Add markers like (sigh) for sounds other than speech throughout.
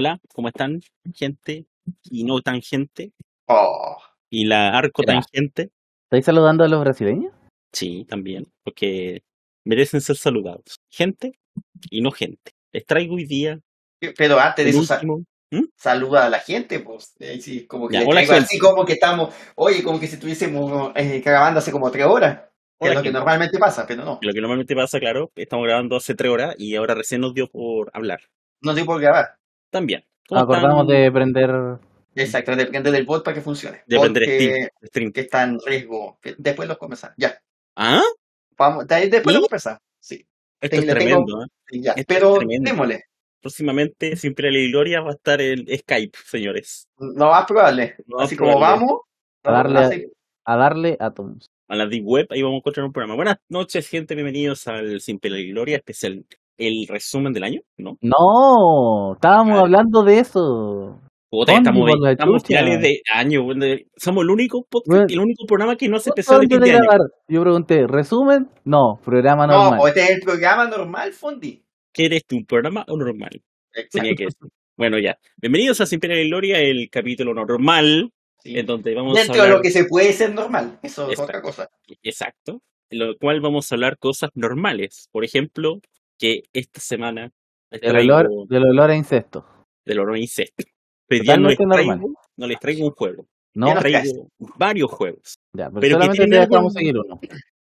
Hola, ¿cómo están, gente? Y no tan gente. Oh, Y la arco Mira. tangente. ¿Estáis saludando a los brasileños? Sí, también. Porque merecen ser saludados. Gente y no gente. Les traigo hoy día pero antes de eso, último. saluda a la gente, pues. Sí, como que Ya, le hola, traigo gente. así como que estamos, oye, como que si estuviésemos eh, grabando hace como tres horas. Que Hola, es lo que normalmente pasa, pero no. Lo que normalmente pasa, claro, estamos grabando hace tres horas y ahora recién nos dio por hablar. No estoy por grabar. También. ¿Cómo Acordamos están? de prender. Exacto, depende del bot para que funcione. De prender que, Steam. Stream. que está en riesgo. Después los conversar. Ya. ¿Ah? Vamos, de ahí después ¿Sí? lo conversar. Sí, Esto Te- es tengo- tremendo. ¿eh? sí, ya. Esto es Pero tremendo. démosle. Próximamente, siempre la gloria va a estar el Skype, señores. No más probable. Más Así como probable. vamos. A darle así- A darle átomos. a la Deep Web, ahí vamos a encontrar un programa. Buenas noches, gente, bienvenidos al Sin Pena y Gloria, especial, el resumen del año, ¿no? No, estábamos Ah. hablando de eso. Puta, ¿Dónde, estamos, estamos finales de año, de- somos el único podcast, Bueno. el único programa que no hace ¿Cuánto especial de fin de de año. Yo pregunté, ¿resumen? No, programa No, normal. o este es el programa normal, Fondi. ¿Qué eres tú, un programa o normal? Tenía Exacto. que decir. Bueno, ya. Bienvenidos a Sin Pena y Gloria, el capítulo normal, Sí. en donde vamos Dentro a de hablar... lo que se puede ser normal. Eso es otra cosa. Exacto. En lo cual vamos a hablar cosas normales. Por ejemplo, que esta semana les Del traigo olor, del olor a incesto. del olor a incesto. Hoy día no les, traigo, normal. no les traigo un juego. No, Ya no- traigo varios juegos, ya, pero, pero que solamente tienen algo- seguir uno.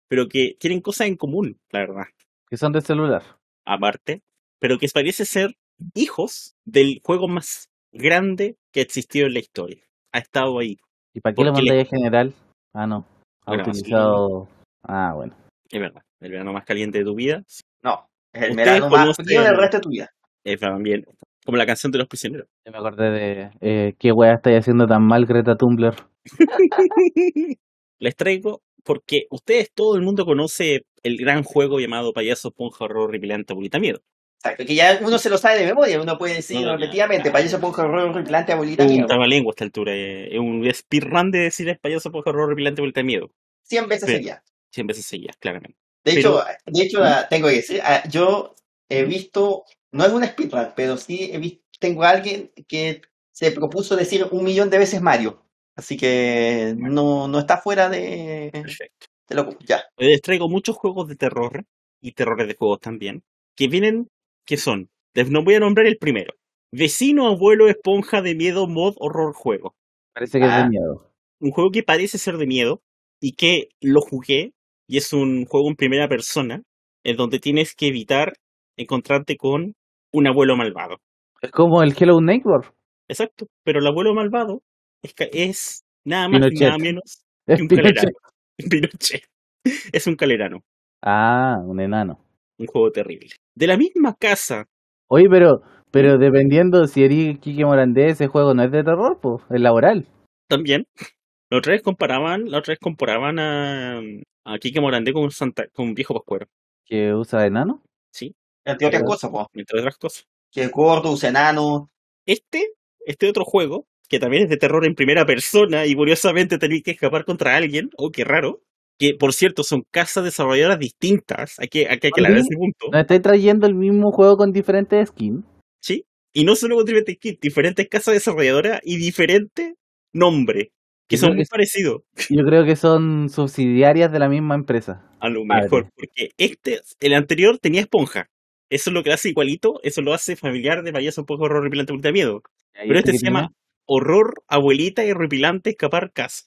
pero que tienen cosas en común, la verdad. Que son de celular. Aparte, pero que parece ser hijos del juego más grande que existió en la historia. Ha estado ahí. ¿Y para qué lo le- mandáis en general? Ah, no. Ha Bueno, sí. utilizado. Ah, bueno. Es verdad. El verano más caliente de tu vida. No, es el verano más frío del resto de tu vida. Es también como la canción de los prisioneros. Ya me acordé de. Eh, ¿Qué weá estáis haciendo tan mal, Greta Tumblr? (laughs) Les traigo porque ustedes, todo el mundo conoce el gran juego llamado Payaso Ponja Horror Repilante Abuelita Miedo. Exacto, que ya uno se lo sabe de memoria, uno puede decir No, repetidamente, ya. payaso ponja horror replante abuelita Es un miedo. trabalengua a esta altura. eh, Es un speedrun de decir Payaso Ponja Horror Repilante Abuelita Miedo. 100 veces seguidas. 100 veces seguidas, claramente. De Pero- hecho, de hecho ah, tengo que decir, ah, yo he visto, no es un speedrun, pero sí he visto, tengo a alguien que se propuso decir un millón de veces Mario. Así que no, no está fuera de, Perfecto. de lo ya. Les traigo muchos juegos de terror y terrores de juegos también. Que vienen, que son. No voy a nombrar el primero. Vecino, abuelo, esponja de miedo, mod, horror, juego. Parece que es Ah. de miedo. un juego que parece ser de miedo y que lo jugué y es un juego en primera persona en donde tienes que evitar encontrarte con un abuelo malvado. Es como el Hello Neighbor. Exacto, pero el abuelo malvado es, nada más y nada menos que un Pinochet. (laughs) calerano. Pinochet. Es un calerano, Ah, un enano. un juego terrible. De la misma casa, Oye, pero, pero dependiendo si eres Kike Morandé, ese juego no es de terror, pues, es laboral. también, la otra vez comparaban, la otra vez comparaban a, a Kike Morandé con Santa, con Viejo Pascuero, Que usa enano. sí, Entre otras Pero- cosas, po, entre otras cosas. que es gordo, usa enano. Este, este otro juego, que también es de terror en primera persona y curiosamente tenéis que escapar contra alguien, oh, qué raro, que por cierto son casas desarrolladoras distintas, hay que, hay que aclarar ese punto, Nos estáis trayendo el mismo juego con diferentes skins. ¿sí? Y no solo con diferentes kits, diferentes casas desarrolladoras y diferente nombre, que son muy que- parecidos (laughs) Yo creo que son subsidiarias de la misma empresa. a lo mejor, porque este, el anterior tenía esponja. Eso es lo que hace igualito, eso lo hace familiar de payaso un poco horror repilante de miedo. Pero este qué se llama horror, abuelita y repilante escapar casa.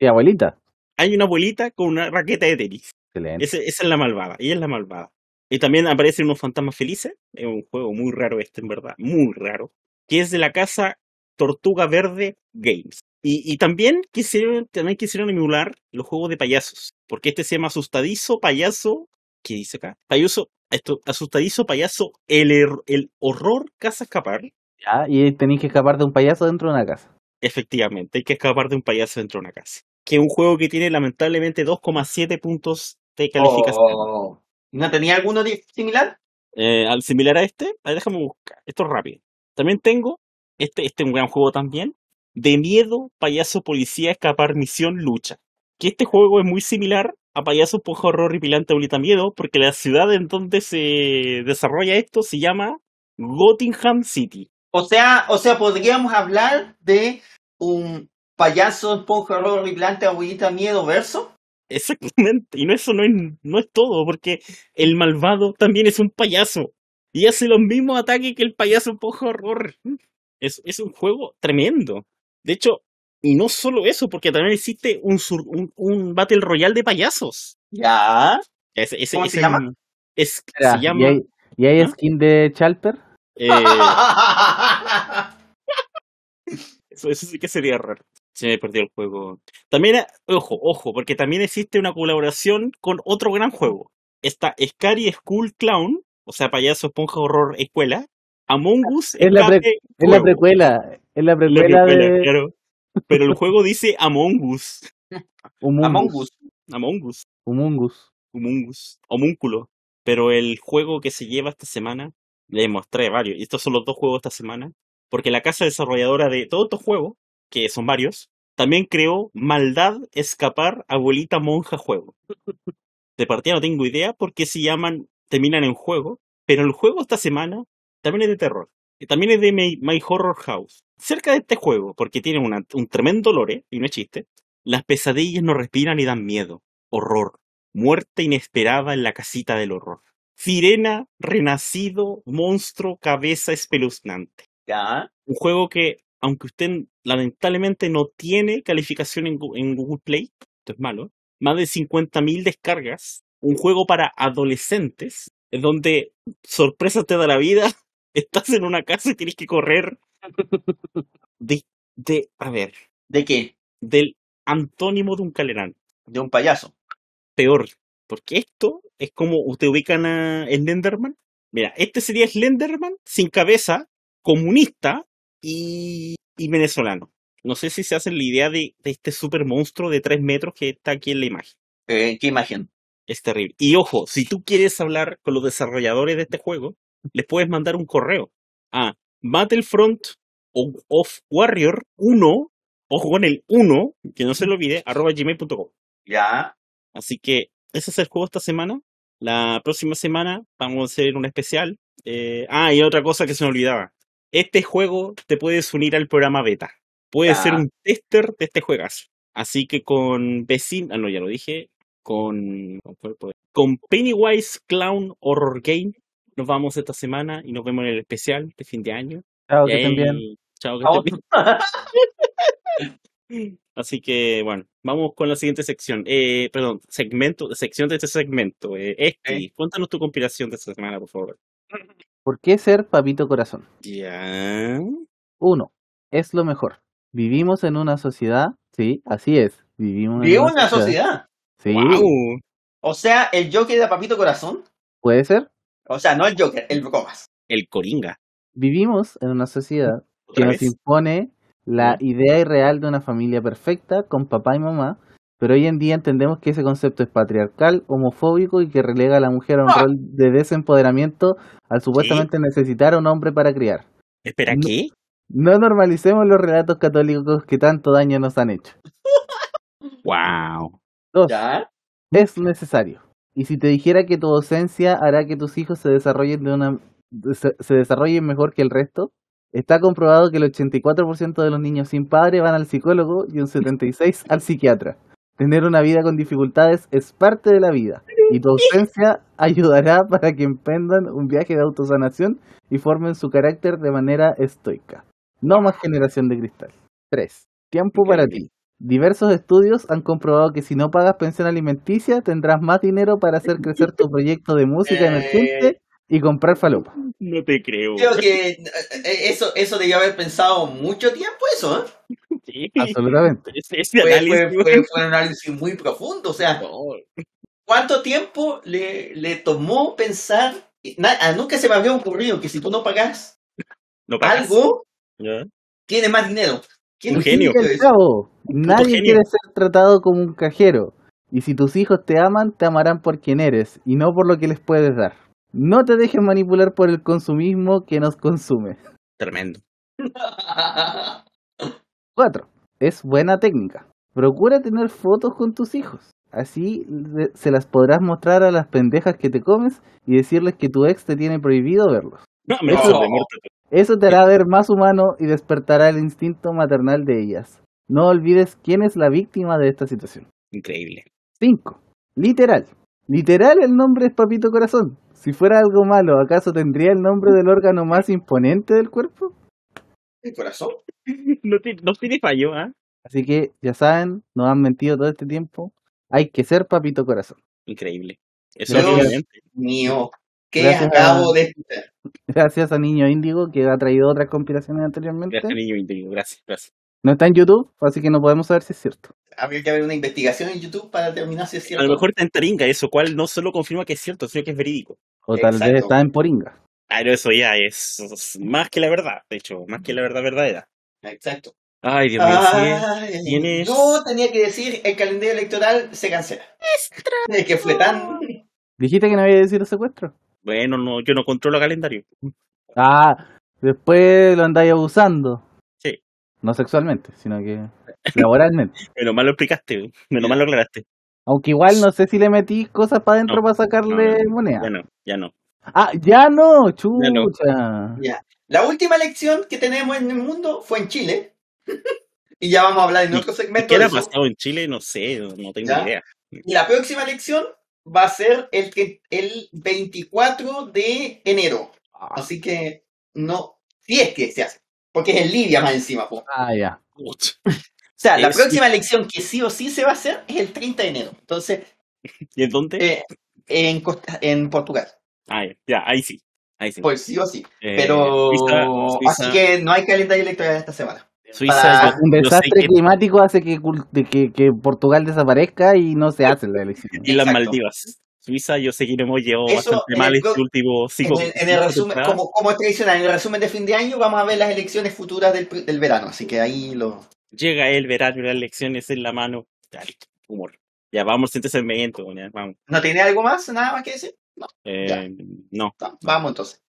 Sí, abuelita. Hay una abuelita con una raqueta de tenis. Excelente. Ese- esa es la malvada, ella es la malvada. Y también aparecen unos fantasmas felices. Es un juego muy raro este, en verdad, muy raro. Que es de la casa Tortuga Verde Games. Y, y también, quisieron, también quisieron emular los juegos de payasos. Porque este se llama Asustadizo Payaso. ¿Qué dice acá? Payaso, esto, Asustadizo Payaso, el, er- el horror casa escapar. Ya, y tenéis que escapar de un payaso dentro de una casa. Efectivamente, hay que escapar de un payaso dentro de una casa. Que es un juego que tiene lamentablemente 2,7 puntos de calificación. Oh, ¿No tenía alguno similar? Eh, al similar a este, a ver, déjame buscar. Esto es rápido. También tengo, este, este es un gran juego también, de miedo, payaso, policía, escapar, misión, lucha. Que este juego es muy similar a payaso, poja, horror y pilante, abuelita, miedo, porque la ciudad en donde se desarrolla esto se llama Gotham City. O sea, o sea, podríamos hablar de un payaso esponja horror horripilante abuelita miedo verso. Exactamente. Y no, eso no es, no es todo, porque el malvado también es un payaso. Y hace los mismos ataques que el payaso esponja horror. Es, es un juego tremendo. De hecho, y no solo eso, porque también existe un, sur- un, un Battle Royale de payasos. Ya. Ese- ¿Cómo se ese- llama? Es, Espera, se ¿Y llama. hay, y hay ¿Ah? skin de Chalper? eh, (laughs) eso, eso sí que sería raro. Se me perdió el juego. También, ojo, ojo, porque también existe una colaboración con otro gran juego. Está Scary School Clown, o sea, payaso, esponja, horror, escuela. Among Us, Es la, pre- es la precuela. Es la La precuela, de claro. Pero el juego dice Among Us. Among Us. Among Us. Humungus. Humungus. Homúnculo. Pero el juego que se lleva esta semana, le mostré varios. Y estos son los dos juegos esta semana. Porque la casa desarrolladora de todos estos juegos, que son varios, también creó Maldad Escapar Abuelita Monja Juego. De partida no tengo idea por qué se llaman, terminan en juego. Pero el juego esta semana también es de terror. Y también es de My, My Horror House. Cerca de este juego, porque tiene una- un tremendo lore, y no es chiste, las pesadillas no respiran y dan miedo, horror, muerte inesperada en la casita del horror. Sirena, renacido, monstruo, cabeza espeluznante. Ya. Un juego que, aunque usted lamentablemente no tiene calificación en, en Google Play, esto es malo, más de 50.000 descargas, un juego para adolescentes, en donde sorpresa te da la vida, estás en una casa y tienes que correr (laughs) de, de a ver, ¿De qué? del antónimo de un calerán. De un payaso. Peor, porque esto es como usted ubican a Slenderman. Mira, este sería Slenderman sin cabeza, comunista y, y venezolano. No sé si se hacen la idea de, de este super monstruo de 3 metros que está aquí en la imagen. Eh, ¿Qué imagen? Es terrible. Y ojo, si tú quieres hablar con los desarrolladores de este juego, les puedes mandar un correo a Battlefront of Warrior 1, ojo con el 1, que no se lo olvide, arroba gmail.com. Ya. Así que ese es el juego esta semana. La próxima semana vamos a hacer un especial. Eh, ah, y otra cosa que se me olvidaba. Este juego te puedes unir al programa beta. Puedes ser un tester de este juegazo. Así que con vecino, ah no, ya lo dije, con con Pennywise Clown Horror Game nos vamos esta semana y nos vemos en el especial de fin de año. Chao, que estén bien. Chao, que estén bien. (laughs) Así que, bueno, vamos con la siguiente sección. Eh, perdón, segmento, sección de este segmento. Eh, Esti, cuéntanos tu compilación de esta semana, por favor. ¿Por qué ser papito corazón? Ya. Uno, es lo mejor. Vivimos en una sociedad, sí, así es. Vivimos en una sociedad. Sí, Wow. O sea, el Joker de Papito Corazón. puede ser. O sea, no el Joker, el Bromas. El Coringa. Vivimos en una sociedad que ¿Otra nos vez? impone la idea irreal de una familia perfecta con papá y mamá, pero hoy en día entendemos que ese concepto es patriarcal, homofóbico y que relega a la mujer a un Ah. rol de desempoderamiento al supuestamente necesitar a un hombre para criar. Espera, No. ¿qué? No normalicemos los relatos católicos que tanto daño nos han hecho. (laughs) Wow. Dos, Ya. es necesario. Y si te dijera que tu docencia hará que tus hijos se desarrollen de una se, se desarrollen mejor que el resto, está comprobado que el 84% de los niños sin padre van al psicólogo y un 76 al psiquiatra. Tener una vida con dificultades es parte de la vida y tu ausencia ayudará para que emprendan un viaje de autosanación y formen su carácter de manera estoica. No más generación de cristal. 3. Tiempo para ti. Diversos estudios han comprobado que si no pagas pensión alimenticia tendrás más dinero para hacer crecer tu proyecto de música Eh. emergente y comprar falopa. No te creo. Creo que eh, eh, eso, eso debió haber pensado mucho tiempo, eso, ¿eh? Sí. Absolutamente. Ese, ese Fue, análisis, fue- fue- fue un análisis muy profundo. O sea, ¿cuánto tiempo le, le tomó pensar? Na- ah, nunca se me había ocurrido que si tú no pagas no pagas. algo, ¿Ya? tiene más dinero. ¿Quién Un genio. cabo, nadie genio. quiere ser tratado como un cajero. Y si tus hijos te aman, te amarán por quien eres y no por lo que les puedes dar. No te dejes manipular por el consumismo que nos consume. Tremendo. (laughs) 4. Es buena técnica. Procura tener fotos con tus hijos. Así le- se las podrás mostrar a las pendejas que te comes y decirles que tu ex te tiene prohibido verlos. No, me Eso- te hará ver más humano y despertará el instinto maternal de ellas. No olvides quién es la víctima de esta situación. Increíble. 5. Literal. Literal el nombre es Papito Corazón. Si fuera algo malo, ¿acaso tendría el nombre del órgano más imponente del cuerpo? El corazón. (laughs) No, no tiene fallo, ¿ah? Así que, ya saben, nos han mentido todo este tiempo. Hay que ser Papito Corazón. Increíble. Eso Dios obviamente. Mío, ¿qué Gracias acabo a- de escuchar? Gracias a Niño Índigo, que ha traído otras conspiraciones anteriormente. Gracias, niño índigo. Gracias, gracias. No está en YouTube, así que no podemos saber si es cierto. Habría que haber una investigación en YouTube para determinar si es A cierto. lo mejor está en taringa, eso cual no solo confirma que es cierto, sino que es verídico. O tal Exacto. vez está en Poringa. Ah, Pero eso ya es, es más que la verdad, de hecho, más que la verdad verdadera. Exacto. Ay, Dios mío, sí. Tienes- Yo tenía que decir, el calendario electoral se cancela. Es que fue tan... Dijiste que no había decidido secuestro. Bueno, no, yo no controlo calendario. Ah, después lo andáis abusando. Sí. No sexualmente, sino que laboralmente. (laughs) Menos mal lo explicaste, menos mal lo aclaraste. Aunque igual no sé si le metí cosas para adentro No, para sacarle no, moneda. Ya no, ya no. Ah, ya no, chucha. no. Ya. La última elección que tenemos en el mundo fue en Chile. (laughs) y ya vamos a hablar en otro segmento ¿Qué eso. pasado en Chile? No sé, no, no tengo ¿Ya? idea. Y la próxima elección va a ser el, que- el 24 de enero. Así que no, si es que se hace. Porque es en Libia más encima. po. Ah, ya. O sea, la Es- próxima elección que sí o sí se va a hacer es el 30 de enero. Entonces, (laughs) ¿Y en dónde? eh, en, Costa- en Portugal. Ah, ya, ya, ahí sí. Ahí sí. Pues sí o sí. Eh, Pero Suiza, así que no hay calendario electoral esta semana. Suiza, para- yo- Un desastre que- climático hace que, que, que Portugal desaparezca y no se hace la elección. y las. Maldivas. Suiza, yo sé que nos hemos llevado Eso bastante mal este En el, en el cinco resumen, como, como es tradicional, en el resumen de fin de año vamos a ver las elecciones futuras del, del verano. Así que ahí lo. Llega el verano y las elecciones en la mano. Listo, humor. Ya vamos a este segmento, ya, vamos. ¿No tiene algo más? ¿Nada más que decir? No. Eh, no. no, Vamos entonces.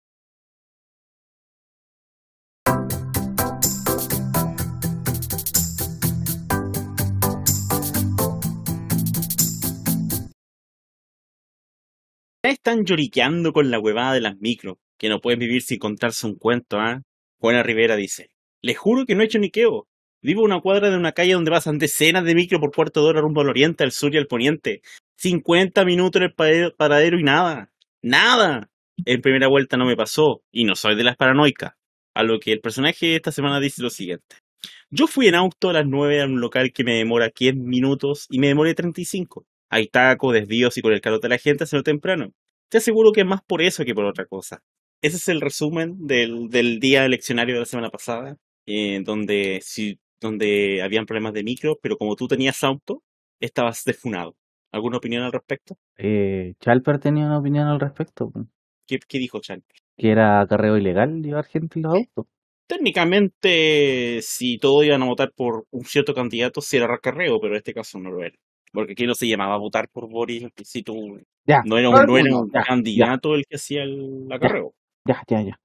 Ya están lloriqueando con la huevada de las micro, que no pueden vivir sin contarse un cuento, ¿ah? Juana Rivera dice, les juro que no he hecho niqueo. Vivo a una cuadra de una calle donde pasan decenas de micro por Puerto de Hora rumbo al oriente, al sur y al poniente. 50 minutos en el paradero y nada. ¡Nada! En primera vuelta no me pasó, y no soy de las paranoicas. A lo que el personaje de esta semana dice lo siguiente. Yo fui en auto a las 9 a un local que me demora 10 minutos y me demoré 35. Hay tacos, desvíos y con el calor de la gente hacerlo temprano. Te aseguro que es más por eso que por otra cosa. Ese es el resumen del, del día eleccionario de la semana pasada, eh, donde, si, donde habían problemas de micro, pero como tú tenías auto, estabas defunado. ¿Alguna opinión al respecto? Eh, Chalper tenía una opinión al respecto, pues, ¿Qué, qué dijo Chan? que era acarreo ilegal llevar gente en los autos. Técnicamente, si todos iban a votar por un cierto candidato, sí era racarreo, pero en este caso no lo era. Porque aquí no se llamaba a votar por Boris si tú Ya, no era un, no era un ya, candidato el que hacía el acarreo. ya, ya, ya.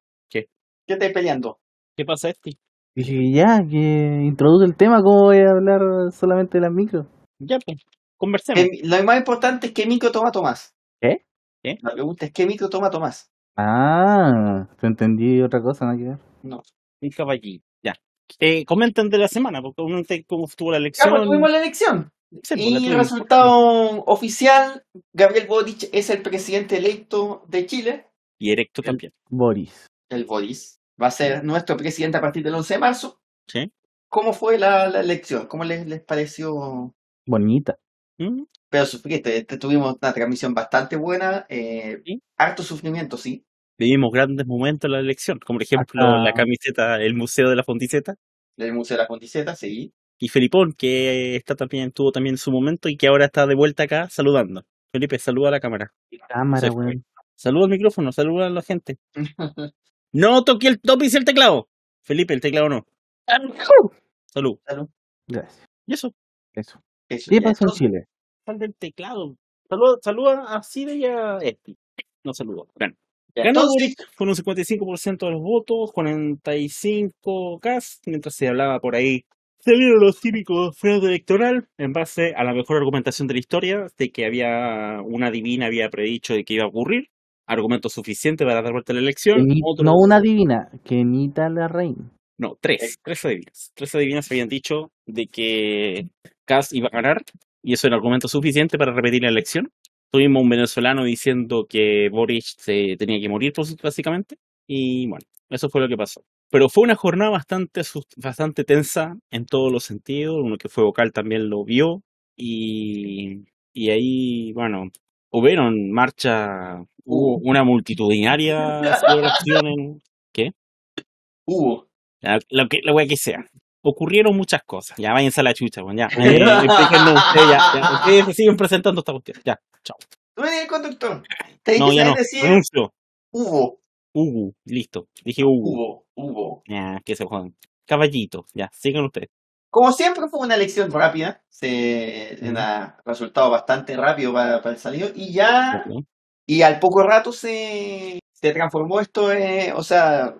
¿Qué estáis peleando? ¿Qué pasa, este? Dije ya, que introduce el tema, ¿cómo voy a hablar solamente de las micros? Ya, pues, conversemos. Lo más importante es qué micro toma Tomás. ¿Qué? ¿Qué? La pregunta es qué micro toma Tomás. Ah, te entendí otra cosa, ¿no? que ver. No. Un caballito. Ya. Eh, comenten de la semana, porque comenten cómo estuvo la Ya, elección. pues, tuvimos la elección. Sí, Y el resultado oficial, Gabriel Boric es el presidente electo de Chile. Y erecto también. Boris. El Boris va a ser nuestro presidente a partir del 11 de marzo. ¿Sí? ¿Cómo fue la, la elección? ¿Cómo les, les pareció? Bonita. ¿Mm? Pero sufriste, este, tuvimos una transmisión bastante buena, eh, Sí. harto sufrimiento, sí. Vivimos grandes momentos en la elección, como por ejemplo Hasta- la camiseta, el Museo de la Fonticeta, Del Museo de la Ponticeta, sí. Y Felipón, que está también, tuvo también su momento y que ahora está de vuelta acá saludando. Felipe, saluda a la cámara. Cámara, weón. Saluda al micrófono, saluda a la gente. (laughs) No toque el top y el teclado. Felipe, el teclado no. Salud. Salud. Gracias. Y eso, Eso. Eso, ¿Qué pasó en Chile? sal del teclado. Saluda, saluda a Cide y a Esti. No saludo. Bueno. Ganó Boric con un 55% de los votos, 45 CAS, mientras se hablaba por ahí. Se vieron los típicos fraude electoral en base a la mejor argumentación de la historia, de que había una divina había predicho de que iba a ocurrir. argumentos suficientes para dar vuelta a la elección. No una divina, Kenita la reina. No, tres. Tres adivinas. Tres adivinas habían dicho de que Kass iba a ganar y eso era argumento suficiente para repetir la elección. Tuvimos un venezolano diciendo que Boric se tenía que morir, pues, básicamente. Y bueno, eso fue lo que pasó. Pero fue una jornada bastante, bastante tensa en todos los sentidos. Uno que fue vocal también lo vio. Y, y ahí, bueno, hubieron marcha, hubo una multitudinaria celebración (laughs) en, Hubo. lo que, la wea que sea. Ocurrieron muchas cosas. Ya váyanse a la chucha, weón. Ya. Eh, explíquenlo (laughs) ustedes, ya, ya. Ustedes se siguen presentando esta cuestión. Ya, chao. Tú eres el conductor. Te No, ya no. decir Renuncio. hubo. Hugo, listo. Dije Hugo. Hubo. Hubo. Ya, que se jodan. Caballito, ya, sigan ustedes. Como siempre fue una elección rápida, se Ujú. un resultado bastante rápido para, para el salido y ya Ok. y al poco rato se, se transformó esto, eh, o sea,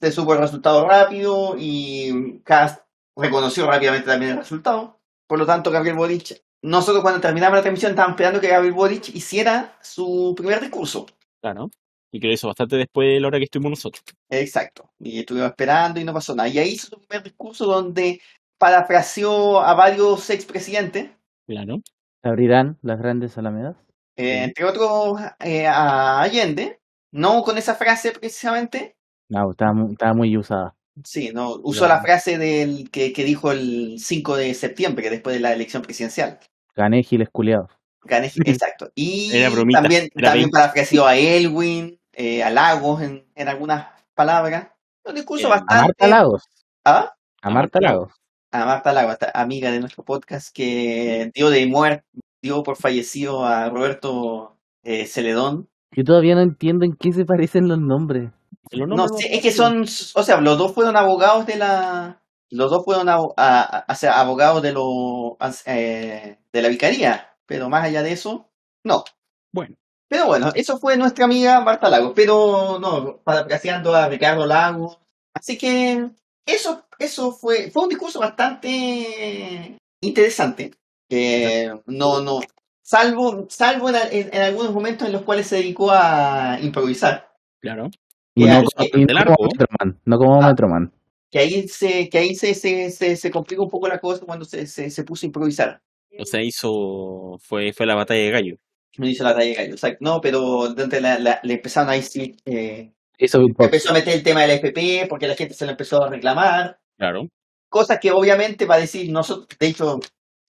se supo el resultado rápido y Cast reconoció rápidamente también el resultado. Por lo tanto, Gabriel Boric, nosotros cuando terminamos la transmisión estábamos esperando que Gabriel Boric hiciera su primer discurso. Claro. Y que lo hizo bastante después de la hora que estuvimos nosotros. Exacto. Y estuvimos esperando y no pasó nada. Y ahí hizo su primer discurso donde parafraseó a varios expresidentes. Claro. ¿Se abrirán las grandes alamedas? Eh, entre otros eh, a Allende, no con esa frase precisamente, No, estaba muy, estaba muy usada. sí, no, usó Claro. la frase del que, que dijo el 5 de septiembre, después de la elección presidencial. Gané giles culiados. Gané- (laughs) exacto. Y Era bromita, también, era también parafraseó a Elwin, eh, a Lagos en, en algunas palabras. Un discurso A bastante... Marta Lagos. ¿Ah? A A Marta Lagos. A Marta Lagos, amiga de nuestro podcast, que dio de muerte, dio por fallecido a Roberto eh, Celedón. Yo todavía no entiendo en qué se parecen los nombres. Los No sé, es que son, o sea, los dos fueron abogados de la, los dos fueron a- a- o sea, abogados de lo, eh, de la vicaría, pero más allá de eso, no. Bueno, Pero bueno, eso fue nuestra amiga Marta Lagos, pero no, parafraseando a Ricardo Lagos. Así que eso, eso fue, fue un discurso bastante interesante. Eh, no, no, salvo, salvo en, en- en algunos momentos en los cuales se dedicó a improvisar. claro. Y no, es co- y bastante no largo. como Metroman. No como Ah. Metroman. que ahí se, que ahí se, se, se, se complica un poco la cosa cuando se, se, se puso a improvisar. O sea, hizo. Fue, fue la batalla de gallo. No hizo la talla de gallo. O sea, no, pero de la, la- le empezaron ahí sí, eh, beatbox. empezó a meter el tema de la FP porque la gente se lo empezó a reclamar. Claro. Cosas que obviamente va a decir, nosotros, de hecho,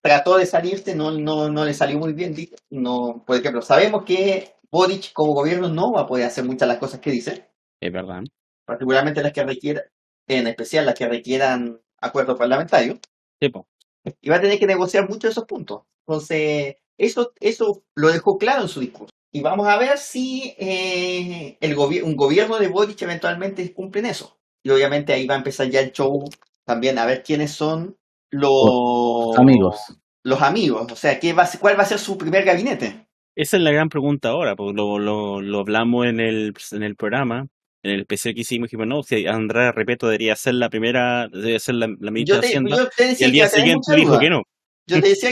trató de salirse, no, no, no le salió muy bien. No, por ejemplo, sabemos que Boric como gobierno no va a poder hacer muchas de las cosas que dice, Es verdad. particularmente las que requieran, en especial las que requieran acuerdo parlamentario. Sí, po. y va a tener que negociar muchos de esos puntos. Entonces, eso, eso lo dejó claro en su discurso. Y vamos a ver si eh, el gobi- un gobierno de Boric eventualmente cumple en eso. Y obviamente ahí va a empezar ya el show también a ver quiénes son los Amigos. Los amigos. O sea, ¿qué va a ser- ¿cuál va a ser su primer gabinete? Esa es la gran pregunta ahora, porque lo, lo, lo hablamos en el, en el programa, en el especial que hicimos, dijimos, no, si Andrea Repeto debería ser la primera, debe ser la, la ministra Yo de te, Hacienda, yo te y al que día siguiente dijo duda. que no. Yo te decía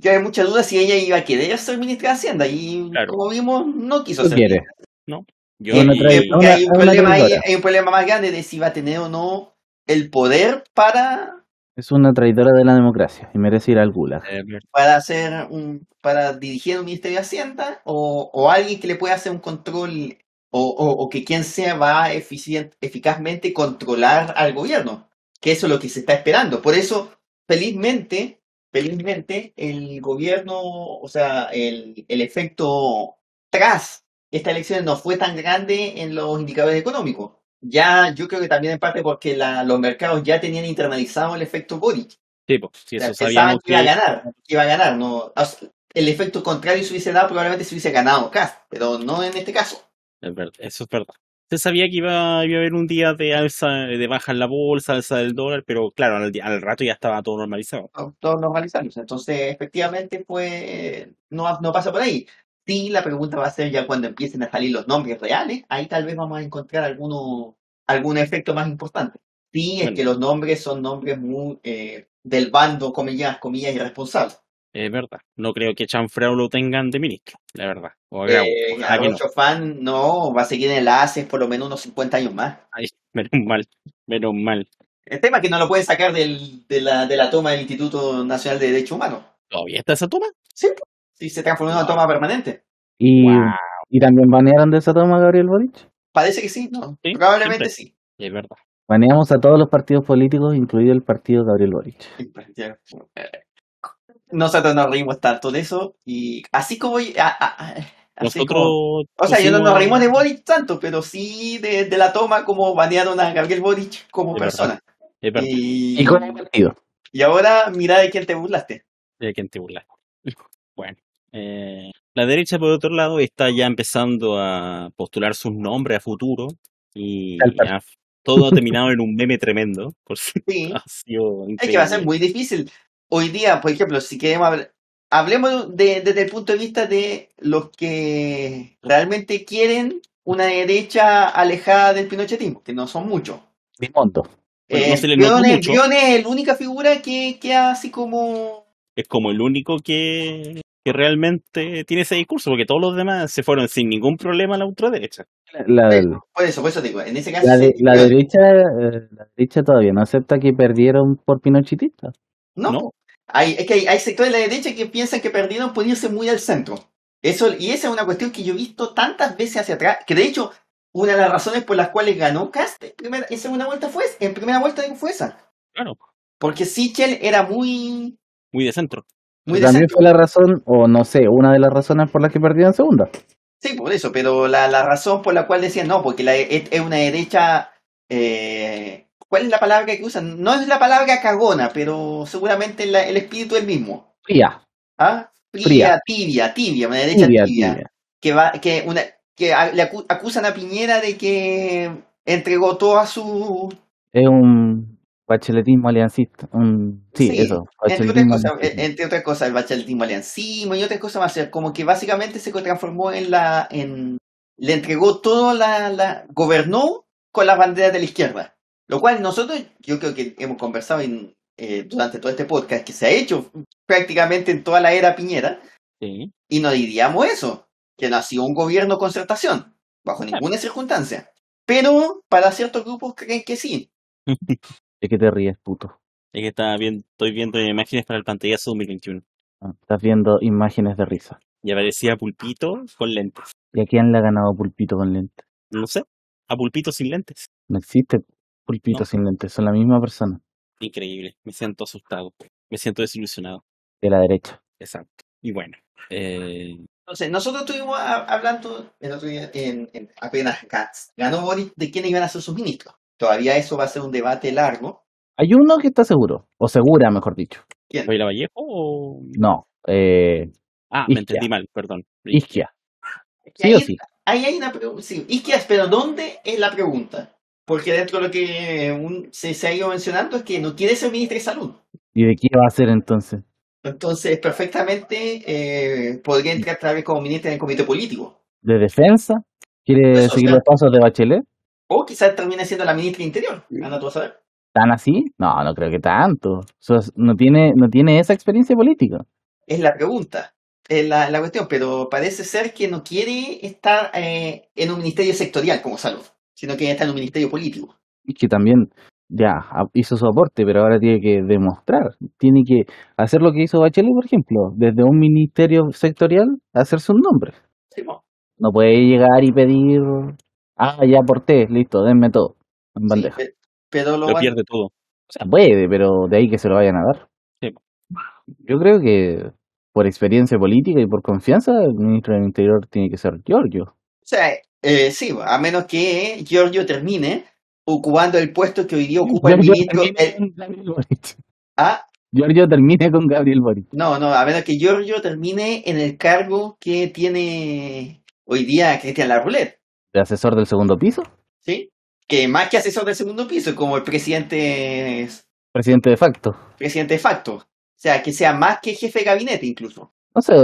que había mucha duda si ella iba a querer ser ministra de Hacienda y Claro. como vimos no quiso No ser quiere. Yo, Y- y- trae- y una- hay, un problema hay un problema más grande de si va a tener o no el poder para, Es una traidora de la democracia y merece ir al gulag. eh, para hacer un, para dirigir un ministerio de Hacienda o, o alguien que le pueda hacer un control o, o- o que quien sea va eficient- eficazmente controlar al gobierno. Que eso es lo que se está esperando. Por eso, felizmente, felizmente, el gobierno, o sea, el, el efecto tras esta elección no fue tan grande en los indicadores económicos. Ya, yo creo que también en parte porque la- los mercados ya tenían internalizado el efecto Boric. sí, O sea, eso pensaban sabíamos que iba a ganar, que iba a ganar. No, o sea, el efecto contrario se hubiese dado, probablemente se hubiese ganado Cast, pero no en este caso. es verdad, eso es verdad. Se sabía que iba, iba a haber un día de alza, de baja en la bolsa, alza del dólar, pero claro, al, al rato ya estaba todo normalizado. Todos normalizándose. Entonces, efectivamente, pues no, no pasa por ahí. Sí, la pregunta va a ser ya cuando empiecen a salir los nombres reales, ahí tal vez vamos a encontrar alguno, algún efecto más importante. Sí, es que los nombres son nombres muy eh, del bando, comillas, comillas, irresponsables. Es verdad. No creo que Chanfreo lo tengan de ministro, la verdad. O Eh, haga- ojalá que no. Fan no va a seguir en la ACE por lo menos unos 50 años más. Ay, (laughs) menos mal, menos mal. El tema es que no lo pueden sacar del- de, la, de la toma del Instituto Nacional de Derechos Humanos. ¿Todavía está esa toma? Sí, se transformó en una toma permanente. Y, Wow. y también banearon de esa toma a Gabriel Boric. Parece que sí, ¿no? Sí, Probablemente siempre. sí. Es verdad. Baneamos a todos los partidos políticos, incluido el partido Gabriel Boric. Nosotros nos reímos tanto de eso y así como... a- a- a- así Nosotros. como- o sea, yo no nos reímos de Boric tanto, pero sí de, de la toma como banearon a Gabriel Boric como Es persona. Verdad. Y, Y con el partido. y ahora mira de quién te burlaste. de quién te burlaste. (laughs) Bueno, eh, la derecha, por otro lado, está ya empezando a postular sus nombres a futuro y todo ha terminado en un meme tremendo. Por si Sí. (laughs) ha sido Es que va a ser muy difícil. Hoy día, por ejemplo, si queremos hablar, hablemos de- desde el punto de vista de los que realmente quieren una derecha alejada del pinochetismo, que no son muchos. Bimondo. Eh. Briones es la única figura que queda así como... Es como el único que, que realmente tiene ese discurso, porque todos los demás se fueron sin ningún problema a la ultraderecha. La, Por eso, por eso digo, en ese caso... la, de- sí, la Briones. derecha, eh, la derecha todavía no acepta que perdieron por pinochetistas. No, ¿No? Hay, es que hay, hay sectores de la derecha que piensan que perdieron por irse muy al centro. Eso, y esa es una cuestión que yo he visto tantas veces hacia atrás, que de hecho, una de las razones por las cuales ganó Cast en, primera, en segunda vuelta fue, en primera vuelta fue esa. Claro, Porque Sichel era muy, muy de centro. muy de También centro. fue la razón, o no sé, una de las razones por las que perdieron segunda. Sí, por eso, pero la, la razón por la cual decían no, porque la, es, es una derecha. eh, ¿Cuál es la palabra que usan? No es la palabra cagona, pero seguramente la- el espíritu es el mismo. Fría, ¿Ah? Fría, Fría. tibia, tibia, una derecha tibia, tibia. tibia. que va que una que a- le acu- acusan a Piñera de que entregó toda su Es un bacheletismo aliancista. Un, sí, Sí, eso. entre otras cosas eh, entre otras cosas el bacheletismo aliancimo y otras cosas más como que básicamente se transformó en la en le entregó todo la, la gobernó con las banderas de la izquierda lo cual nosotros yo creo que hemos conversado en, eh, durante todo este podcast que se ha hecho prácticamente en toda la era Piñera Sí. y no diríamos eso, que no ha sido un gobierno concertación, bajo ninguna circunstancia. Pero para ciertos grupos creen que sí. (laughs) ¿De qué te ríes, puto? Es que estaba bien, estoy viendo imágenes para el pantallazo 2021. Ah, Estás viendo imágenes de risa. Y aparecía Pulpito con lentes. ¿Y a quién le ha ganado Pulpito con lentes? No sé, a Pulpito sin lentes. No existe Pulpito No. sin lentes, son la misma persona Increíble, me siento asustado, me siento desilusionado. de la derecha. Exacto. Y bueno, eh, Entonces, nosotros estuvimos hablando el otro día, en, en- apenas ga- ganó Boris, de quiénes iban a ser sus ministros. Todavía eso va a ser un debate largo. Hay uno que está seguro, o segura, mejor dicho. ¿Quién? ¿Baila Vallejo o...? No, eh, Ah, me Isquia. entendí mal, perdón. Isquia. Sí o ahí- sí. Ahí hay una pregunta. Sí, Isquias, pero ¿dónde es la pregunta? Porque dentro de lo que un- se, se ha ido mencionando es que no quiere ser ministro de salud. ¿Y de qué va a ser entonces? Entonces, perfectamente eh, podría entrar otra vez como ministra en el comité político. ¿De defensa? ¿Quiere o seguir sea- los pasos de Bachelet? O quizás termine siendo la ministra de Interior. Anda tú a saber. ¿Tan así? No, no creo que tanto. No, tiene, no tiene esa experiencia política. Es la pregunta. Es la, la cuestión. Pero parece ser que no quiere estar eh, en un ministerio sectorial como salud, sino que está en un ministerio político. Y que también ya hizo su aporte, pero ahora tiene que demostrar. Tiene que hacer lo que hizo Bachelet, por ejemplo, desde un ministerio sectorial, hacerse un nombre. Sí. No puede llegar y pedir, ah, ya aporté, listo, denme todo, en Sí, bandeja. pe- pero lo Lo van- pierde todo. O sea, puede, pero de ahí que se lo vayan a dar. Sí. Yo creo que por experiencia política y por confianza, el ministro del Interior tiene que ser Giorgio. O sea, eh, sí, a menos que Giorgio termine ocupando el puesto que hoy día ocupa el ministro. el- ah, Giorgio termine con Gabriel Boric. no, no, a menos que Giorgio termine en el cargo que tiene hoy día Cristian Larroulet, de asesor del segundo piso, ¿sí? Que más que asesor del segundo piso, como el presidente, presidente de facto. presidente de facto. O sea, que sea más que jefe de gabinete incluso. No sé,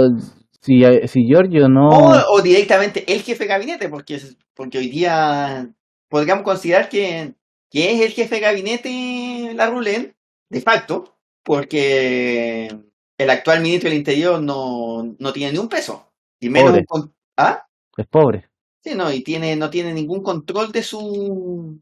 si, si Giorgio no... O, o directamente el jefe de gabinete, porque, porque hoy día podríamos considerar que, que es el jefe de gabinete la Rulen, de facto, porque el actual ministro del Interior no, no tiene ni un peso. Y menos Pobre. un ¿Ah? Es pobre. Sí, no, y tiene, no tiene ningún control de su...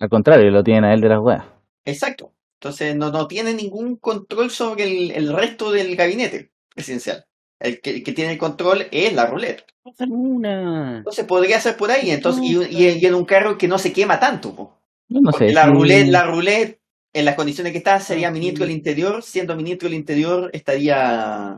Al contrario, lo tienen a él de las weas. Exacto. Entonces no, no tiene ningún control sobre el, el resto del gabinete presidencial. El que, el que tiene el control es la ruleta. Una. Entonces podría ser por ahí. Entonces, y, y- y en un cargo que no se quema tanto. po. Yo no sé. la si- roulette, la roulette, en las condiciones que está, sería ministro del Interior. Siendo ministro del Interior, estaría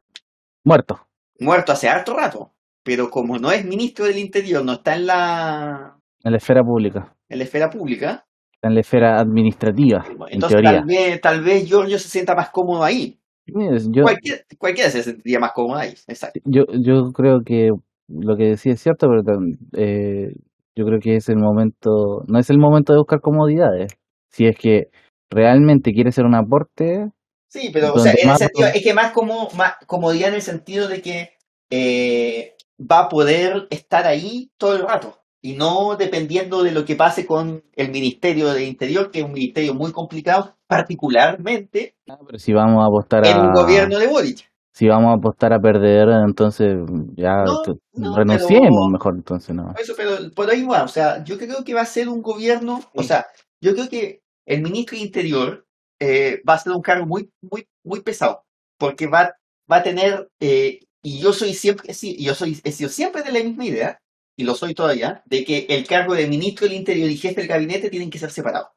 Muerto. muerto hace harto rato. Pero como no es ministro del Interior, no está en la, En la esfera pública. en la esfera pública, En la esfera administrativa, en entonces teoría. tal vez, tal vez Giorgio se sienta más cómodo ahí. Yo, Cualquier- cualquiera se sentiría más cómodo ahí. Exacto. yo, yo creo que lo que decía es cierto, pero eh, yo creo que es el momento, no es el momento de buscar comodidades. Si es que realmente quiere ser un aporte, Sí, pero o sea, en el sentido, es que más como más comodidad en el sentido de que eh, va a poder estar ahí todo el rato y no dependiendo de lo que pase con el Ministerio de Interior, que es un ministerio muy complicado, particularmente ah, pero si vamos a apostar en a, un gobierno de Boric. si vamos a apostar a perder, entonces ya No, no, renunciemos pero- mejor entonces no. Eso, pero por ahí va, o sea, yo creo que va a ser un gobierno, o sea, yo creo que el ministro de Interior eh, va a ser un cargo muy, muy, muy pesado, porque va, va a tener, eh, y yo soy siempre, sí, yo soy, he sido siempre de la misma idea, y lo soy todavía, de que el cargo de ministro del Interior y jefe del gabinete tienen que ser separados.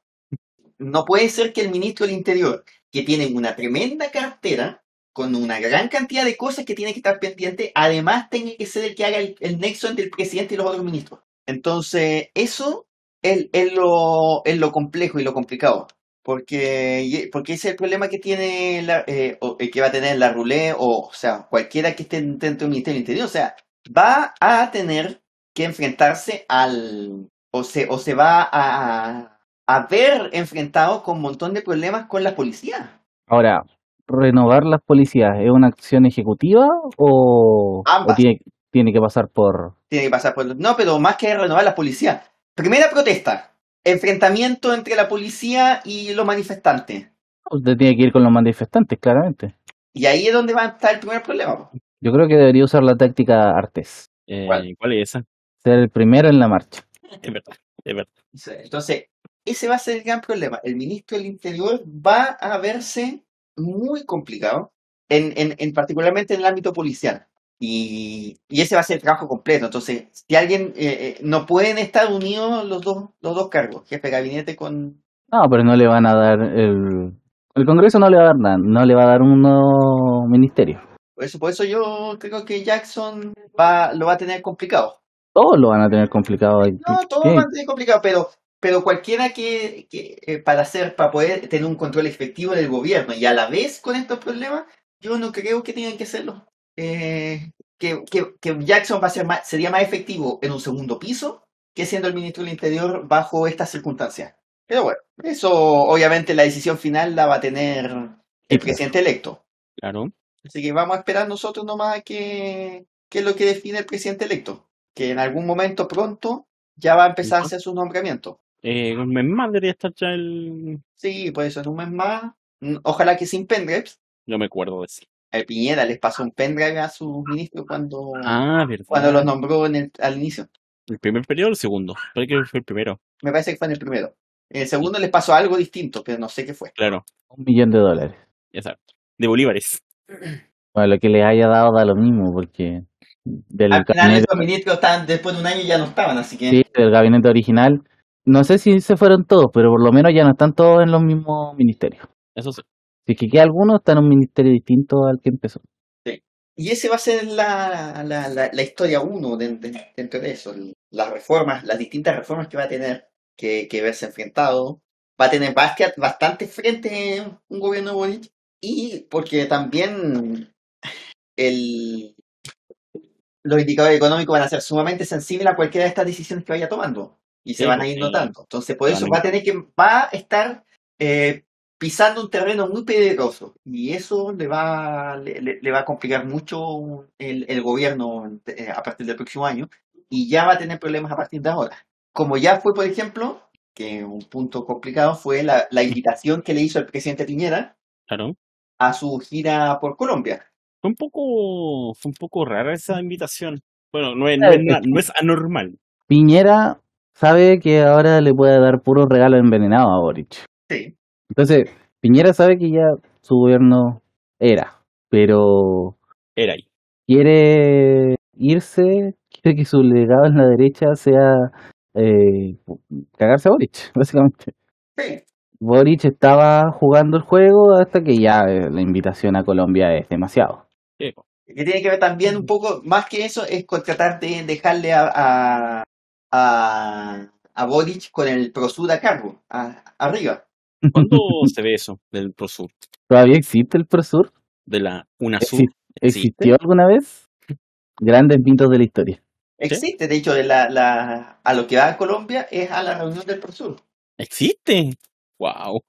No puede ser que el ministro del Interior, que tiene una tremenda cartera, con una gran cantidad de cosas que tiene que estar pendiente, además tenga que ser el que haga el, el nexo entre el presidente y los otros ministros. Entonces, eso es, es lo, es lo complejo y lo complicado. Porque, porque ese es el problema que tiene la, eh, el que va a tener la RULE, o, o sea, cualquiera que esté dentro del Ministerio del Interior. O sea, va a tener que enfrentarse al, o se, o se va a, a ver enfrentado con un montón de problemas con la policía. Ahora, renovar las policías, ¿es una acción ejecutiva o, o Ambas. tiene, tiene que pasar por... Tiene que pasar por... No, pero más que renovar la policía. Primera protesta. Enfrentamiento entre la policía y los manifestantes. Usted tiene que ir con los manifestantes, claramente. Y ahí es donde va a estar el primer problema. po. Yo creo que debería usar la táctica Artes, Eh, ¿Cuál? ¿Cuál es esa? Ser el primero en la marcha. Es verdad, es verdad. Entonces, ese va a ser el gran problema. El ministro del Interior va a verse muy complicado, en, en, en particularmente en el ámbito policial. Y, y ese va a ser el trabajo completo. Entonces, si alguien eh, eh, no pueden estar unidos los dos, los dos cargos, jefe de gabinete con, No, pero no le van a dar el... El Congreso no le va a dar nada, no le va a dar un nuevo ministerio. Por eso, por eso yo creo que Jackson va, lo va a tener complicado. Todos lo van a tener complicado. No, todo ¿Qué? va a tener complicado, pero, pero cualquiera que, que, eh, para hacer, para poder tener un control efectivo del gobierno y a la vez con estos problemas, yo no creo que tengan que hacerlo. Eh, que, que, que Jackson va a ser más, sería más efectivo en un segundo piso que siendo el ministro del Interior bajo estas circunstancias. Pero bueno, eso obviamente la decisión final la va a tener el pues. presidente electo. Claro. Así que vamos a esperar nosotros nomás a que, qué es lo que define el presidente electo. Que en algún momento pronto ya va a empezar a hacer su nombramiento. Eh, un mes más debería estar ya el. Sí, por eso en un mes más. mm, Ojalá que sin pendrives. Yo me acuerdo de ese. El Piñera les pasó un pendrive a sus ministros cuando, Ah, cuando los nombró en el, al inicio. ¿El primer periodo o el segundo? Creo que fue el primero. Me parece que fue en el primero. En el segundo les pasó algo distinto, pero no sé qué fue. Claro, Un millón de dólares. exacto. De bolívares. Bueno, lo que les haya dado da lo mismo, porque del Al final gabinete, estos ministros estaban, después de un año ya no estaban, así que sí, del gabinete original, no sé si se fueron todos, pero por lo menos ya no están todos en los mismos ministerios. Eso sí. Si es que queda alguno, está en un ministerio distinto al que empezó. Y ese va a ser la, la, la, la historia uno de- de- dentro de eso. Las reformas, las distintas reformas que va a tener que, que verse enfrentado. Va a tener bastante frente un gobierno de Boric. Y porque también el, los indicadores económicos van a ser sumamente sensibles a cualquiera de estas decisiones que vaya tomando. Y se Sí, van a pues, ir notando. Entonces, por eso va a tener que, va a estar eh, pisando un terreno muy peligroso y eso le va, le, le- le va a complicar mucho el, el gobierno eh, a partir del próximo año y ya va a tener problemas a partir de ahora. Como ya fue, por ejemplo, que un punto complicado fue la, la invitación que le hizo el presidente Piñera Claro. a su gira por Colombia. Fue un poco, fue un poco rara esa invitación. Bueno, no es, no es, na- no es anormal. Piñera sabe que ahora le puede dar puros regalos envenenados a Boric. Sí. Entonces, Piñera sabe que ya su gobierno era, pero Era ahí. quiere irse, quiere que su legado en la derecha sea eh, cagarse a Boric, (laughs) básicamente. Sí. Boric estaba jugando el juego hasta que ya eh, la invitación a Colombia es demasiado. Sí, po. Que tiene que ver también un poco, más que eso, es con tratar de dejarle a, a, a, a Boric con el Prosur a cargo, a- arriba. ¿Cuándo se ve eso del Prosur? ¿Todavía existe el Prosur? De la UNASUR. Exi- ¿Existió alguna vez? Grandes mitos de la historia. Existe, de hecho, de la, la, a lo que va a Colombia es a la reunión del Prosur. ¿Existe? Wow.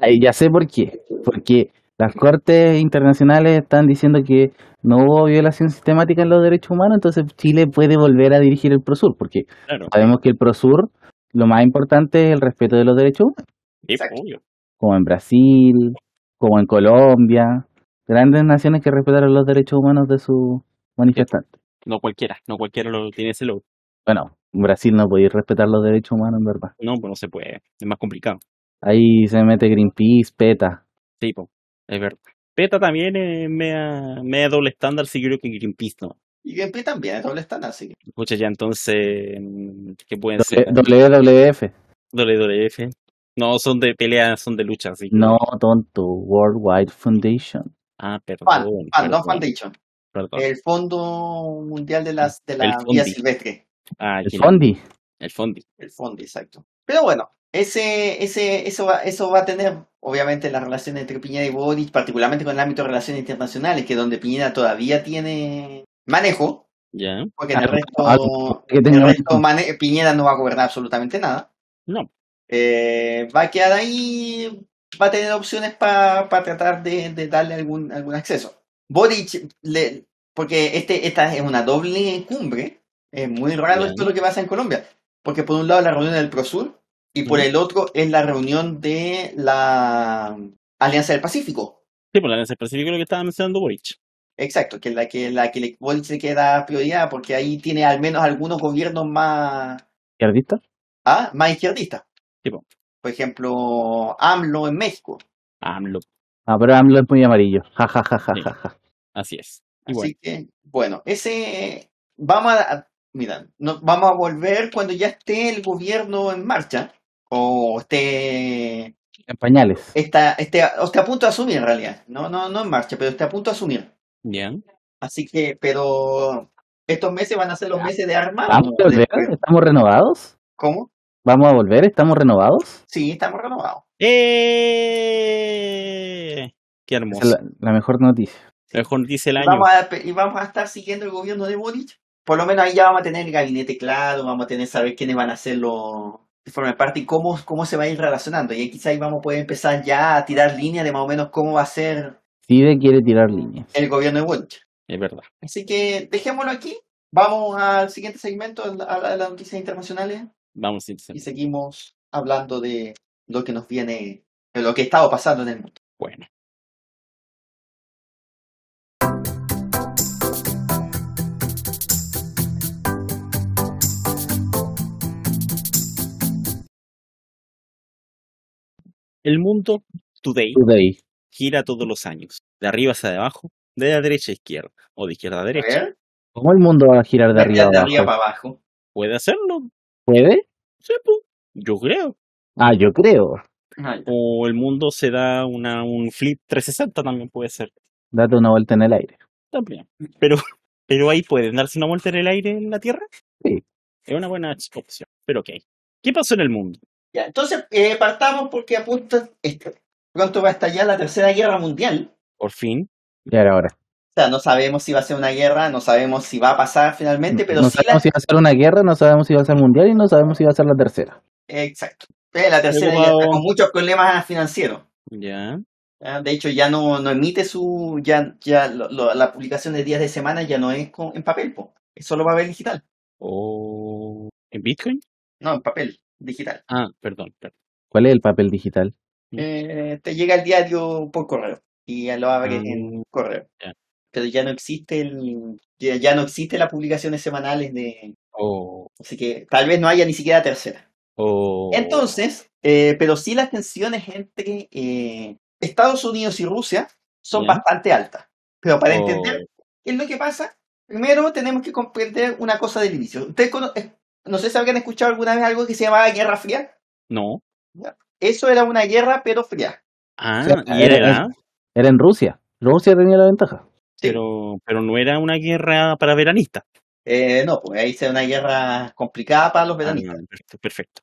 Ay, ya sé por qué. Porque las cortes internacionales están diciendo que no hubo violación sistemática en los derechos humanos, entonces Chile puede volver a dirigir el Prosur, porque Claro. sabemos que el Prosur, lo más importante es el respeto de los derechos humanos, Sí, Exacto. obvio. como en Brasil, como en Colombia, grandes naciones que respetaron los derechos humanos de sus manifestantes. No cualquiera, no cualquiera lo tiene ese logro. Bueno, en Brasil no podéis respetar los derechos humanos, en verdad. No, pues no se puede. Es más complicado. Ahí se mete Greenpeace, PETA. Sí, po. Es verdad. PETA también es media, media doble estándar, sí creo que Greenpeace no. Y Gameplay también, es doble estándar, que. Escucha ya entonces, mm, ¿qué pueden W- ser? WWF. WWF. No, son de pelea, son de lucha, que- No, tonto. Worldwide Foundation. Ah, Fan, perdón. fan, no Foundation. perdón. El Fondo Mundial de, las, de la. Vida Silvestre. Ah, El Fondi. El Fondi. El Fondi, exacto. Pero bueno, ese, ese, eso, va, eso va a tener, obviamente, las relaciones entre Piñera y Boric, particularmente con el ámbito de relaciones internacionales, que es donde Piñera todavía tiene manejo, Ya. porque en el Ah, resto, ah, en el resto mane- Piñera no va a gobernar absolutamente nada. No. Eh, va a quedar ahí, va a tener opciones para tratar de, de darle algún, algún acceso. Boric, le, porque este, esta es una doble cumbre, es muy raro Ya. esto lo que pasa en Colombia, porque por un lado la reunión del Prosur y por el otro es la reunión de la Alianza del Pacífico. Sí, por la alianza específica lo que estaba mencionando Boric. Exacto, que es la que, la que le, Boric le queda prioridad, porque ahí tiene al menos algunos gobiernos más, ¿Izquierdista? ah, más izquierdistas. Sí, po. Por ejemplo, AMLO en México. AMLO. Ah, pero AMLO es muy amarillo. Ja, ja, ja, ja, Sí. ja, ja. Así es. Y Así bueno, que, bueno, ese vamos a, a- mira, no, vamos a volver cuando ya esté el gobierno en marcha o esté En pañales. está, esté, o esté a punto de asumir en realidad, no, no, no en marcha, pero esté a punto de asumir. ya. Así que, pero estos meses van a ser los meses de armas. ¿Vamos a volver? ¿Estamos renovados? ¿Cómo? ¿Vamos a volver? ¿Estamos renovados? Sí, estamos renovados. ¡Eh! Qué Esa hermoso. es la, la mejor noticia. Mejor dice el Y año. vamos, a, y vamos a estar siguiendo el gobierno de Boric. Por lo menos ahí ya vamos a tener el gabinete claro, vamos a tener saber quiénes van a ser los forman parte y cómo, cómo se va a ir relacionando. Y ahí quizá ahí vamos a poder empezar ya a tirar líneas de más o menos cómo va a ser CIDE quiere tirar líneas. el gobierno de Boric. Es verdad. Así que dejémoslo aquí. Vamos al siguiente segmento, la- a las noticias internacionales, Vamos, sí, sí. y seguimos hablando de lo que nos viene, de lo que ha estado pasando en el mundo. Bueno. El mundo today Today. gira todos los años, de arriba hacia abajo, de la derecha a izquierda, o de izquierda a derecha. ¿Cómo el mundo va a girar de arriba de abajo? arriba para abajo. ¿Puede hacerlo? ¿Puede? Sí, pues, yo creo. Ah, yo creo. Ah. O el mundo se da una, un flip 360 también puede ser. Date una vuelta en el aire. También. Pero, pero ahí pueden darse una vuelta en el aire en la Tierra. Sí. Es una buena opción. Pero ok. ¿Qué pasó en el mundo? Ya, entonces, eh, partamos porque apunta, este, pronto va a estallar la Tercera Guerra Mundial. Por fin. Ya era hora. O sea, no sabemos si va a ser una guerra, no sabemos si va a pasar finalmente, pero no sí la... sabemos si va a ser una guerra, no sabemos si va a ser mundial y no sabemos si va a ser la tercera. Exacto. Eh, La tercera ya está con muchos problemas financieros. Ya. ¿ya? De hecho, ya no, no emite su... ya, ya lo- lo- La publicación de días de semana ya no es con- en papel, po. es solo papel digital. O. ¿En Bitcoin? No, en papel digital. Ah, perdón. perdón. ¿Cuál es el papel digital? Eh, te llega el diario por correo. y ya lo abre Ah, en correo. Pero ya no existe el, ya, ya no existe las publicaciones semanales de, Oh, así que tal vez no haya ni siquiera tercera. oh. Entonces, eh, pero sí las tensiones entre eh, Estados Unidos y Rusia son bastante altas. Pero para Oh. entender qué es lo que pasa, primero tenemos que comprender una cosa del inicio. Ustedes no sé si habrán escuchado alguna vez algo que se llamaba Guerra Fría. No. Eso era una guerra, pero fría. Ah, sea, y era, era- Era en Rusia. Rusia tenía la ventaja. Sí. pero, pero no era una guerra para veranistas. Eh, no, pues ahí era una guerra complicada para los Ah, veranistas. perfecto, perfecto.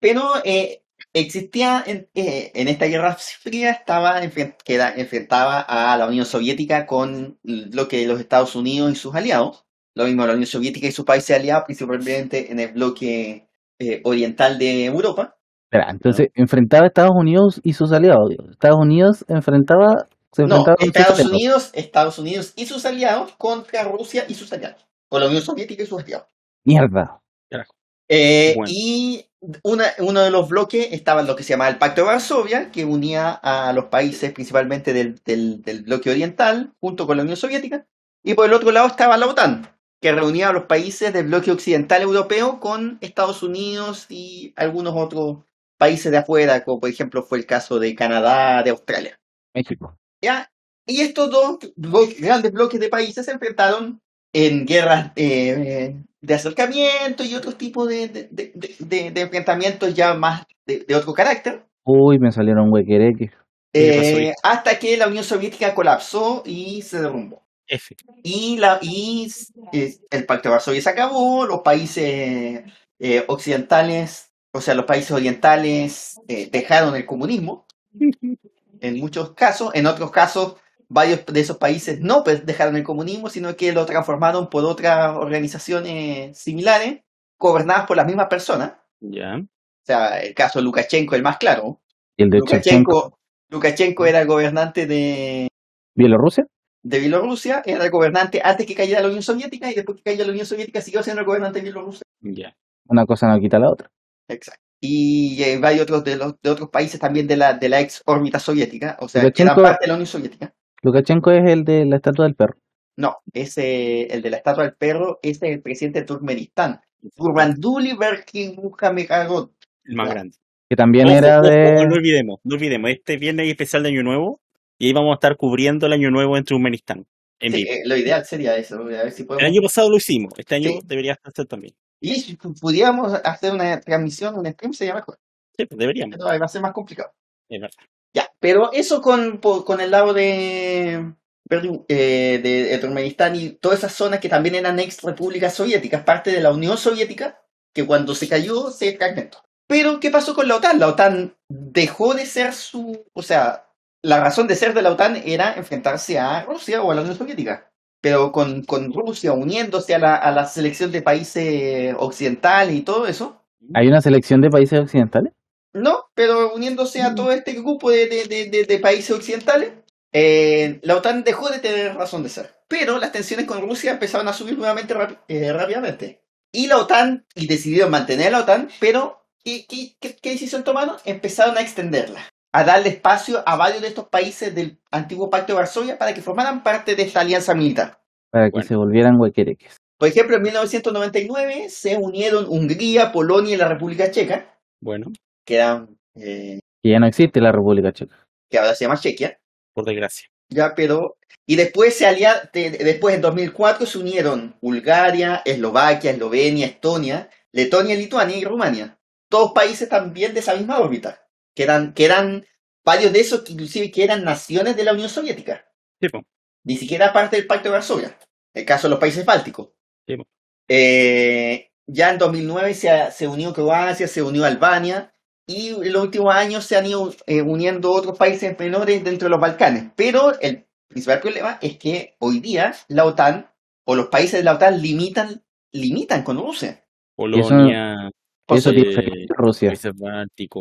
Pero eh, existía en, eh, en esta guerra fría, estaba enfren- que era- enfrentaba a la Unión Soviética con lo que los Estados Unidos y sus aliados. Lo mismo la Unión Soviética y sus países aliados, principalmente en el bloque eh, oriental de Europa. Espera, entonces enfrentaba a Estados Unidos y sus aliados. Estados Unidos enfrentaba. Se No, enfrentaba Estados. Unidos, Estados Unidos y sus aliados contra Rusia y sus aliados. O la Unión Soviética y sus aliados. Mierda. Eh, Bueno. Y una, uno de los bloques estaba lo que se llamaba el Pacto de Varsovia, que unía a los países principalmente del, del- del bloque oriental, junto con la Unión Soviética. Y por el otro lado estaba la OTAN, que reunía a los países del bloque occidental europeo con Estados Unidos y algunos otros países de afuera, como por ejemplo fue el caso de Canadá, de Australia. México. ¿ya? Y estos dos grandes bloques de países se enfrentaron en guerras eh, de acercamiento y otros tipos de, de, de- de- de- de enfrentamientos ya más de, otro carácter, Uy, me salieron huequereques. Eh, hasta que la Unión Soviética colapsó y se derrumbó. F. Y, la, y eh, el Pacto de Varsovia se acabó, los países eh, occidentales, o sea, los países orientales eh, dejaron el comunismo, (laughs) en muchos casos, en otros casos, varios de esos países no pues, dejaron el comunismo, sino que lo transformaron por otras organizaciones similares, gobernadas por las mismas personas. Ya. O sea, el caso de Lukashenko, el más claro. Y el de. Lukashenko, Lukashenko era el gobernante de, ¿Bielorrusia? De Bielorrusia, era el gobernante antes que cayera la Unión Soviética y después que cayera la Unión Soviética siguió siendo el gobernante de Bielorrusia. Ya. Una cosa no quita la otra. Exacto. Y eh, varios otros de, los, de otros países también de la, de la ex órbita soviética, o sea, que eran Lukashenko- parte de la Unión Soviética. Lukashenko es el de la estatua del perro. No, ese, el de la estatua del perro, ese es el presidente de Turkmenistán. Gurbanguly Berkimukhamedov. El más grande. Que también Ojo, era de. no olvidemos, no olvidemos. Este viernes hay especial de Año Nuevo y ahí vamos a estar cubriendo el Año Nuevo en Turkmenistán. En Sí, eh, lo ideal sería eso, a ver si El podemos. año pasado lo hicimos, este año Sí. debería hacer también. Y si pu- pudiéramos hacer una transmisión, un stream, sería mejor. Sí, pues deberíamos. Pero ahí va a ser más complicado. Es verdad. Ya, pero eso con, con el lado de, eh, de, de Turkmenistán y todas esas zonas que también eran ex repúblicas soviéticas, parte de la Unión Soviética, que cuando se cayó se fragmentó. Pero, ¿qué pasó con la OTAN? La OTAN dejó de ser su... O sea, la razón de ser de la OTAN era enfrentarse a Rusia o a la Unión Soviética. Pero con, con Rusia uniéndose a la, a la selección de países occidentales y todo eso, Hay una selección de países occidentales. no, pero uniéndose a todo este grupo de, de- de- de- de países occidentales, eh, la OTAN dejó de tener razón de ser. Pero las tensiones con Rusia empezaron a subir nuevamente eh, rápidamente. Y la OTAN, y decidieron mantener la OTAN, pero ¿qué, qué, qué- qué decisión tomaron? Empezaron a extenderla, a darle espacio a varios de estos países del antiguo Pacto de Varsovia para que formaran parte de esta alianza militar. Para que Bueno. se volvieran huequereques. Por ejemplo, en 1999 se unieron Hungría, Polonia y la República Checa, Bueno, que eran, eh, Que ya no existe la República Checa. que ahora se llama Chequia. por desgracia. Ya, pero. Y después se alia- de- de- después en 2004 se unieron Bulgaria, Eslovaquia, Eslovenia, Estonia, Letonia, Lituania y Rumania. Todos países también de esa misma órbita. Que eran, que eran varios de esos que inclusive que eran naciones de la Unión Soviética. Sí, po. Ni siquiera parte del Pacto de Varsovia. El caso de los países bálticos. Sí, po. Eh, ya en 2009 se, se unió Croacia, se unió Albania. Y en los últimos años se han ido eh, uniendo otros países menores dentro de los Balcanes. Pero el principal problema es que hoy día la OTAN o los países de la OTAN limitan, limitan con Rusia. Polonia, Eso tiene Rusia.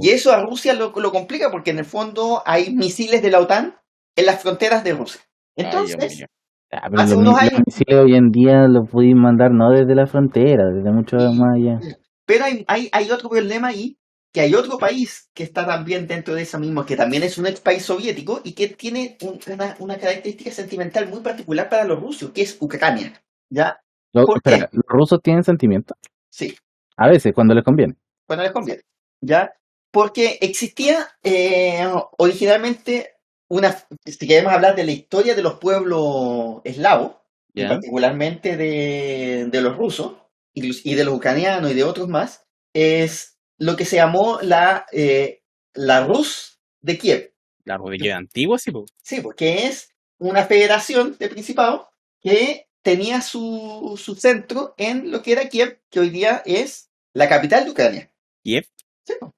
Y eso a Rusia lo, lo complica porque en el fondo hay misiles de la OTAN en las fronteras de Rusia. Entonces. Ah, Hace los, unos los años- misiles hoy en día los pudimos mandar no desde la frontera, desde mucho más allá. pero hay, hay, hay otro problema ahí, que hay otro país que está también dentro de esa misma, que también es un ex país soviético y que tiene un- una, una característica sentimental muy particular para los rusos, que es Ucrania. ¿Ya? Lo- ¿Por espera, ¿los rusos tienen sentimiento? Sí, A veces, cuando les conviene. cuando les conviene. ¿Ya? Porque existía eh, originalmente una, si queremos hablar de la historia de los pueblos eslavos, y particularmente de, de los rusos, y de los ucranianos y de otros más, es lo que se llamó la, eh, la Rus de Kiev. La rodilla antigua, sí, po. Sí, porque es una federación de principados que tenía su, su centro en lo que era Kiev, que hoy día es la capital de Ucrania. Kiev. Sí, po.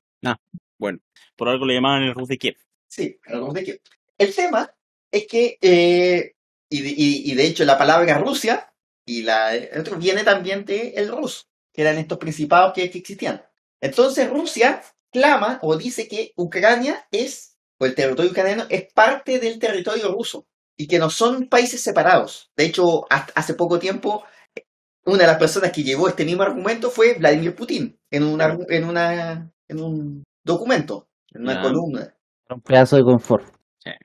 Bueno, por algo le llamaban el Rus de Kiev. Sí, la Rus de Kiev. El tema es que, eh, y, de- y- y de hecho la palabra Rusia y la el otro viene también de el Rus, que eran estos principados que, que existían. Entonces Rusia clama o dice que Ucrania es, o el territorio ucraniano es parte del territorio ruso y que no son países separados. De hecho, hace poco tiempo, una de las personas que llevó este mismo argumento fue Vladimir Putin en, una, en, una, en un documento, en una Ya. columna. Un pedazo de confort.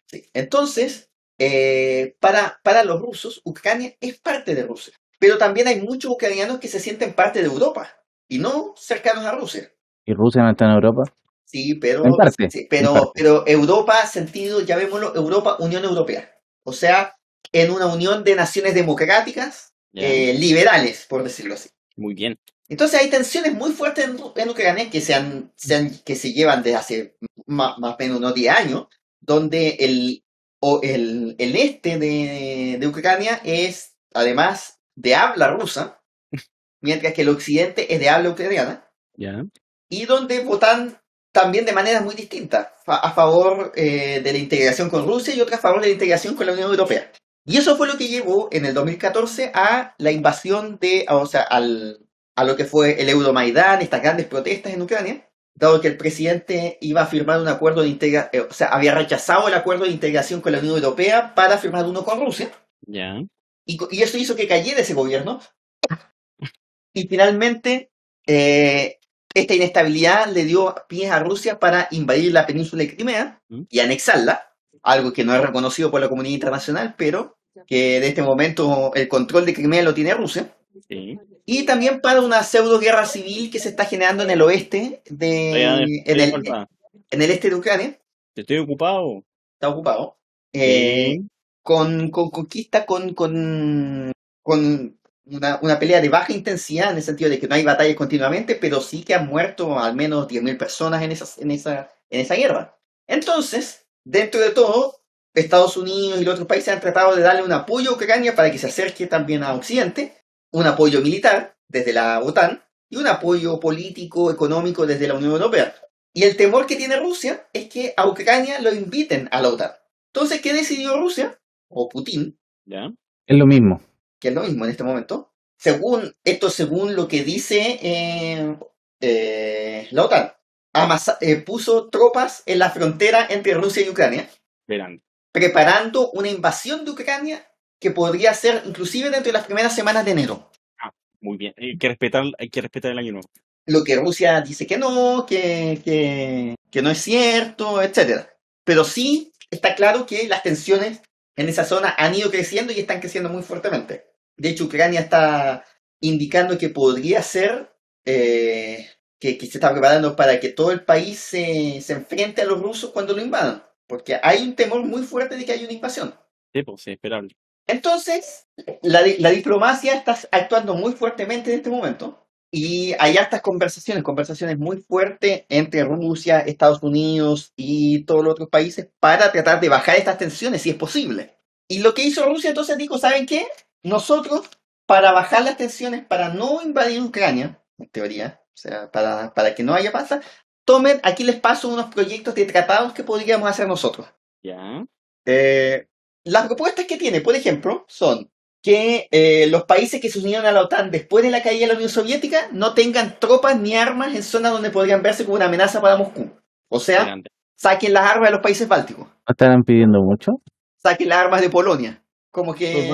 Sí. Entonces, eh, para, para los rusos, Ucrania es parte de Rusia. Pero también hay muchos ucranianos que se sienten parte de Europa y no cercanos a Rusia. ¿Y Rusia no está en Europa? Sí, pero, En parte, sí, en pero, parte. pero Europa, sentido, llamémoslo Europa, Unión Europea. O sea, en una unión de naciones democráticas. Eh, liberales, por decirlo así. Muy bien. Entonces hay tensiones muy fuertes en, en Ucrania que se, han- se han- que se llevan desde hace más, más o menos unos 10 años, donde el, o el, el este de, de Ucrania es además de habla rusa, (laughs) mientras que el occidente es de habla ucraniana, Ya. y donde votan también de maneras muy distintas, a favor eh, de la integración con Rusia y otras a favor de la integración con la Unión Europea. Y eso fue lo que llevó en el 2014 a la invasión de, o sea, al, a lo que fue el Euromaidán, estas grandes protestas en Ucrania, dado que el presidente iba a firmar un acuerdo de integración, o sea, había rechazado el acuerdo de integración con la Unión Europea para firmar uno con Rusia. Ya. Y, y eso hizo que cayera ese gobierno. Y finalmente, eh, esta inestabilidad le dio pie a Rusia para invadir la península de Crimea ¿Mm? y anexarla, algo que no es reconocido por la comunidad internacional, pero que de este momento el control de Crimea lo tiene Rusia. Sí. Y también para una pseudo guerra civil que se está generando en el oeste de, Ya, en, el, en el este de Ucrania, Estoy ocupado. está ocupado, eh, con, con conquista, con, con, con una, una pelea de baja intensidad, en el sentido de que no hay batallas continuamente, pero sí que han muerto al menos 10.000 personas en, esas, en, esa, en esa guerra. Entonces, dentro de todo, Estados Unidos y los otros países han tratado de darle un apoyo a Ucrania para que se acerque también a Occidente, un apoyo militar desde la OTAN y un apoyo político, económico desde la Unión Europea. Y el temor que tiene Rusia es que a Ucrania lo inviten a la OTAN. Entonces, ¿qué decidió Rusia? O Putin, Ya. Es lo mismo. que es lo mismo en este momento. Según esto, según lo que dice eh, eh, la OTAN, amasa- eh, puso tropas en la frontera entre Rusia y Ucrania, Verán. preparando una invasión de Ucrania que podría ser inclusive dentro de las primeras semanas de enero. Muy bien. Hay que respetar, hay que respetar el año nuevo. Lo que Rusia dice que no, que, que, que no es cierto, etc. Pero sí está claro que las tensiones en esa zona han ido creciendo y están creciendo muy fuertemente. De hecho, Ucrania está indicando que podría ser eh, que, que se está preparando para que todo el país se, se enfrente a los rusos cuando lo invadan. Porque hay un temor muy fuerte de que haya una invasión. Sí, pues, es esperable. Entonces, la, la diplomacia está actuando muy fuertemente en este momento y hay hartas conversaciones, conversaciones muy fuertes entre Rusia, Estados Unidos y todos los otros países para tratar de bajar estas tensiones si es posible. Y lo que hizo Rusia entonces dijo, ¿saben qué? Nosotros, para bajar las tensiones, para no invadir Ucrania, en teoría, o sea, para, para que no haya pasa, tomen, aquí les paso unos proyectos de tratados que podríamos hacer nosotros. Ya. Eh, las propuestas que tiene, por ejemplo, son que eh, los países que se unieron a la OTAN después de la caída de la Unión Soviética no tengan tropas ni armas en zonas donde podrían verse como una amenaza para Moscú. O sea, saquen las armas de los países bálticos, ¿No estarán pidiendo mucho? saquen las armas de Polonia. Como que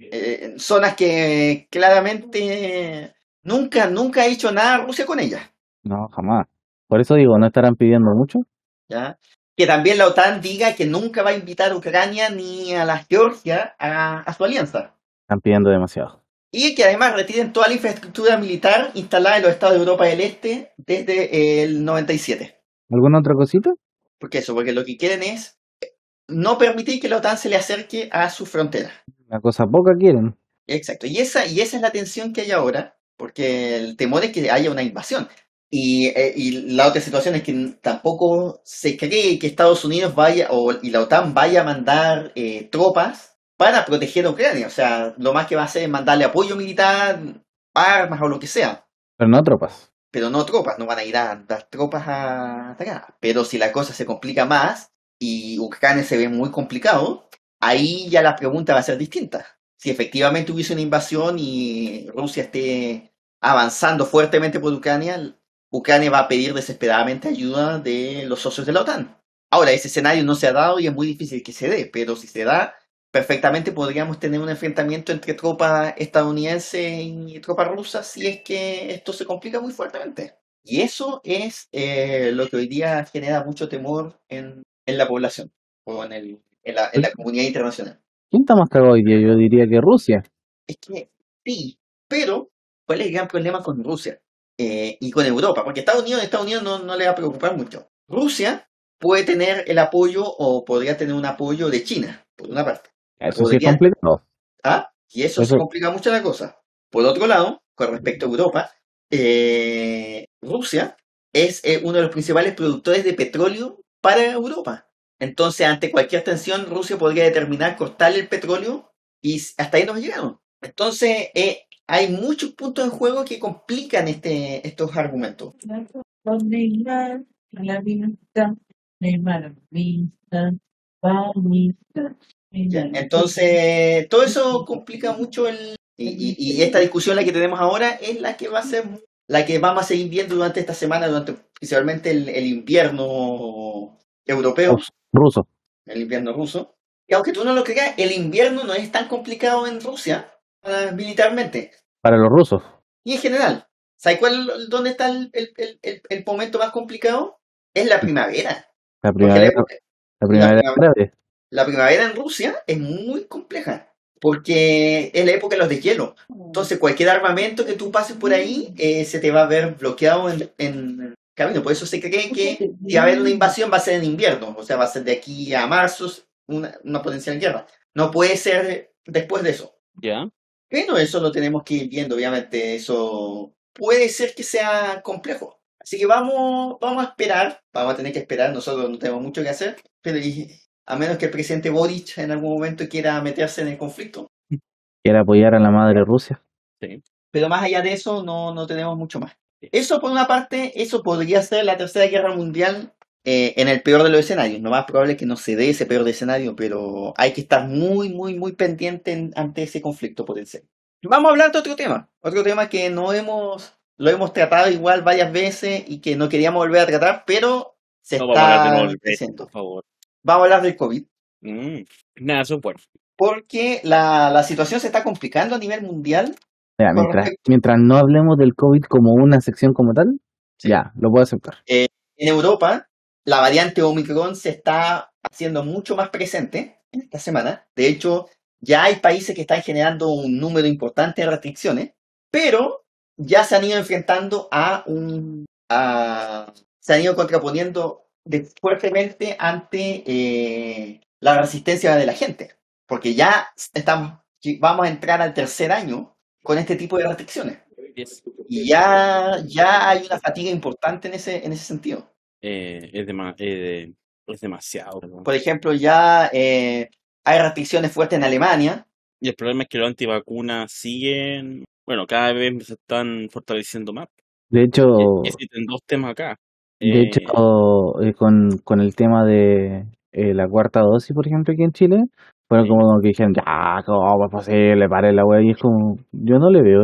eh, en zonas que claramente nunca, nunca ha hecho nada Rusia con ellas. No, jamás. Por eso digo, no estarán pidiendo mucho. ¿ya? Que también la OTAN diga que nunca va a invitar a Ucrania ni a la Georgia a, a su alianza. Están pidiendo demasiado. Y que además retiren toda la infraestructura militar instalada en los estados de Europa del Este desde el 97. ¿Alguna otra cosita? ¿Por qué eso? Porque lo que quieren es no permitir que la OTAN se le acerque a su frontera. Una cosa poca quieren. Exacto. Y esa, y esa es la tensión que hay ahora, porque el temor es que haya una invasión. Y, eh, y la otra situación es que tampoco se cree que Estados Unidos vaya o, y la OTAN vaya a mandar eh, tropas para proteger a Ucrania. O sea, lo más que va a hacer es mandarle apoyo militar, armas o lo que sea. Pero no tropas. Pero no tropas, no van a ir a dar tropas a atacar. Pero si la cosa se complica más y Ucrania se ve muy complicado, ahí ya la pregunta va a ser distinta. Si efectivamente hubiese una invasión y Rusia esté avanzando fuertemente por Ucrania, Ucrania va a pedir desesperadamente ayuda de los socios de la OTAN. Ahora, ese escenario no se ha dado y es muy difícil que se dé, pero si se da, perfectamente podríamos tener un enfrentamiento entre tropas estadounidenses y tropas rusas si es que esto se complica muy fuertemente. Y eso es eh, lo que hoy día genera mucho temor en, en la población o en, el, en, la, en la comunidad internacional. ¿Quién está más cagado hoy día? Yo diría que Rusia. Es que sí, pero ¿cuál es el gran problema con Rusia? Eh, y con Europa, porque Estados Unidos, Estados Unidos no, no le va a preocupar mucho. Rusia puede tener el apoyo o podría tener un apoyo de China, por una parte. Eso sí es complicado. ¿Ah? Y eso, Eso- se complica mucho la cosa. Por otro lado, con respecto a Europa, eh, Rusia es eh, uno de los principales productores de petróleo para Europa. Entonces, ante cualquier tensión, Rusia podría determinar cortarle el petróleo y hasta ahí nos llegamos. Entonces, eh, hay muchos puntos en juego que complican este, estos argumentos. Ya. Entonces, todo eso complica mucho el... Y, y- y esta discusión la que tenemos ahora es la que va a ser la que vamos a seguir viendo durante esta semana, durante principalmente el, el invierno europeo, Ruso. el invierno ruso. Y aunque tú no lo creas, el invierno no es tan complicado en Rusia ah, militarmente Para los rusos. y en general. ¿Sabes cuál, dónde está el, el- el- el- momento más complicado? Es la primavera. La la primavera, época- la primavera primavera- árabe. la primavera en Rusia es muy compleja, porque es la época de los deshielos. Entonces, cualquier armamento que tú pases por ahí eh, se te va a ver bloqueado en, en camino. Por eso se cree que si va a haber una invasión va a ser en invierno, o sea, va a ser de aquí a marzo una, una potencial guerra. No puede ser después de eso. ¿Ya? Pero eso lo tenemos que ir viendo, obviamente. Eso puede ser que sea complejo. Así que vamos, vamos a esperar, vamos a tener que esperar, nosotros no tenemos mucho que hacer, pero a menos que el presidente Boric en algún momento quiera meterse en el conflicto. Quiere apoyar a la madre Rusia. Pero más allá de eso, no, no tenemos mucho más. Eso por una parte, eso podría ser la tercera guerra mundial eh, en el peor de los escenarios. Lo más probable es que no se dé ese peor de escenario, pero hay que estar muy, muy, muy pendiente en- ante ese conflicto potencial. Vamos a hablar de otro tema. Otro tema que no hemos, lo hemos tratado igual varias veces y que no queríamos volver a tratar, pero se No está diciendo. por favor. Vamos a hablar del COVID. Mm, Nada, bueno. Porque la, la situación se está complicando a nivel mundial. Mira, mientras, no hablemos del COVID como una sección como tal, Sí. ya, lo puedo aceptar. En Europa, la variante Omicron se está haciendo mucho más presente en esta semana. De hecho, ya hay países que están generando un número importante de restricciones, pero ya se han ido enfrentando a un... a- se han ido contraponiendo de- fuertemente ante eh, la resistencia de la gente. Porque ya estamos, vamos a entrar al tercer año con este tipo de restricciones. Y ya, ya hay una fatiga importante en ese, en ese sentido. Eh, es, eh, es demasiado. Por ejemplo, ya eh, hay restricciones fuertes en Alemania. Y el problema es que los antivacunas siguen, bueno, cada vez se están fortaleciendo más. De hecho, Existen dos temas acá. de Eh, hecho eh, con, con el tema de eh, la cuarta dosis, por ejemplo, aquí en Chile, fueron como que dijeron, ya, ¿cómo es posible? Pare la wea. Y es como, yo no le veo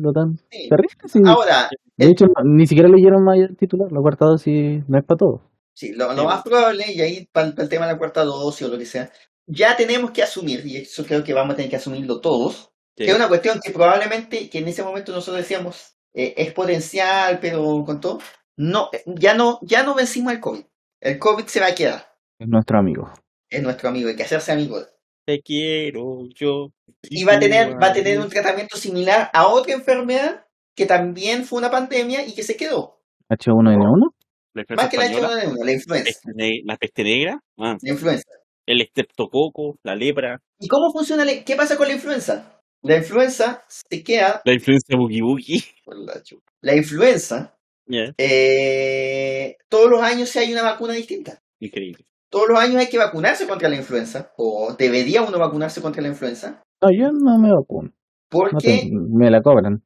lo tan Sí. terrible. sí. Ahora, De hecho, no- ni siquiera leyeron más el titular. La cuarta dosis no es para todos. sí, lo, lo Sí. más probable, y ahí para, el tema de la cuarta dosis o lo que sea, ya tenemos que asumir, y eso creo que vamos a tener que asumirlo todos, sí. que es una cuestión que probablemente, que en ese momento nosotros decíamos, eh, es potencial, pero con todo, no, ya no, ya no vencimos el COVID. El COVID se va a quedar. Es nuestro amigo. Es nuestro amigo, hay que hacerse amigo. Te quiero yo. Y va a tener, va a tener un tratamiento similar a otra enfermedad que también fue una pandemia y que se quedó. H1N1. La influenza Más que la española, H1N1, la influenza. la peste negra, ah, La influenza. el estreptococo, la lepra, ¿Y cómo funciona? la- ¿Qué pasa con la influenza? La influenza se queda. la influenza boogie boogie. La influenza, Ya, eh, todos los años hay una vacuna distinta. Increíble. Todos los años hay que vacunarse contra la influenza, o debería uno vacunarse contra la influenza, No, yo no me vacuno. No porque, te- me la cobran.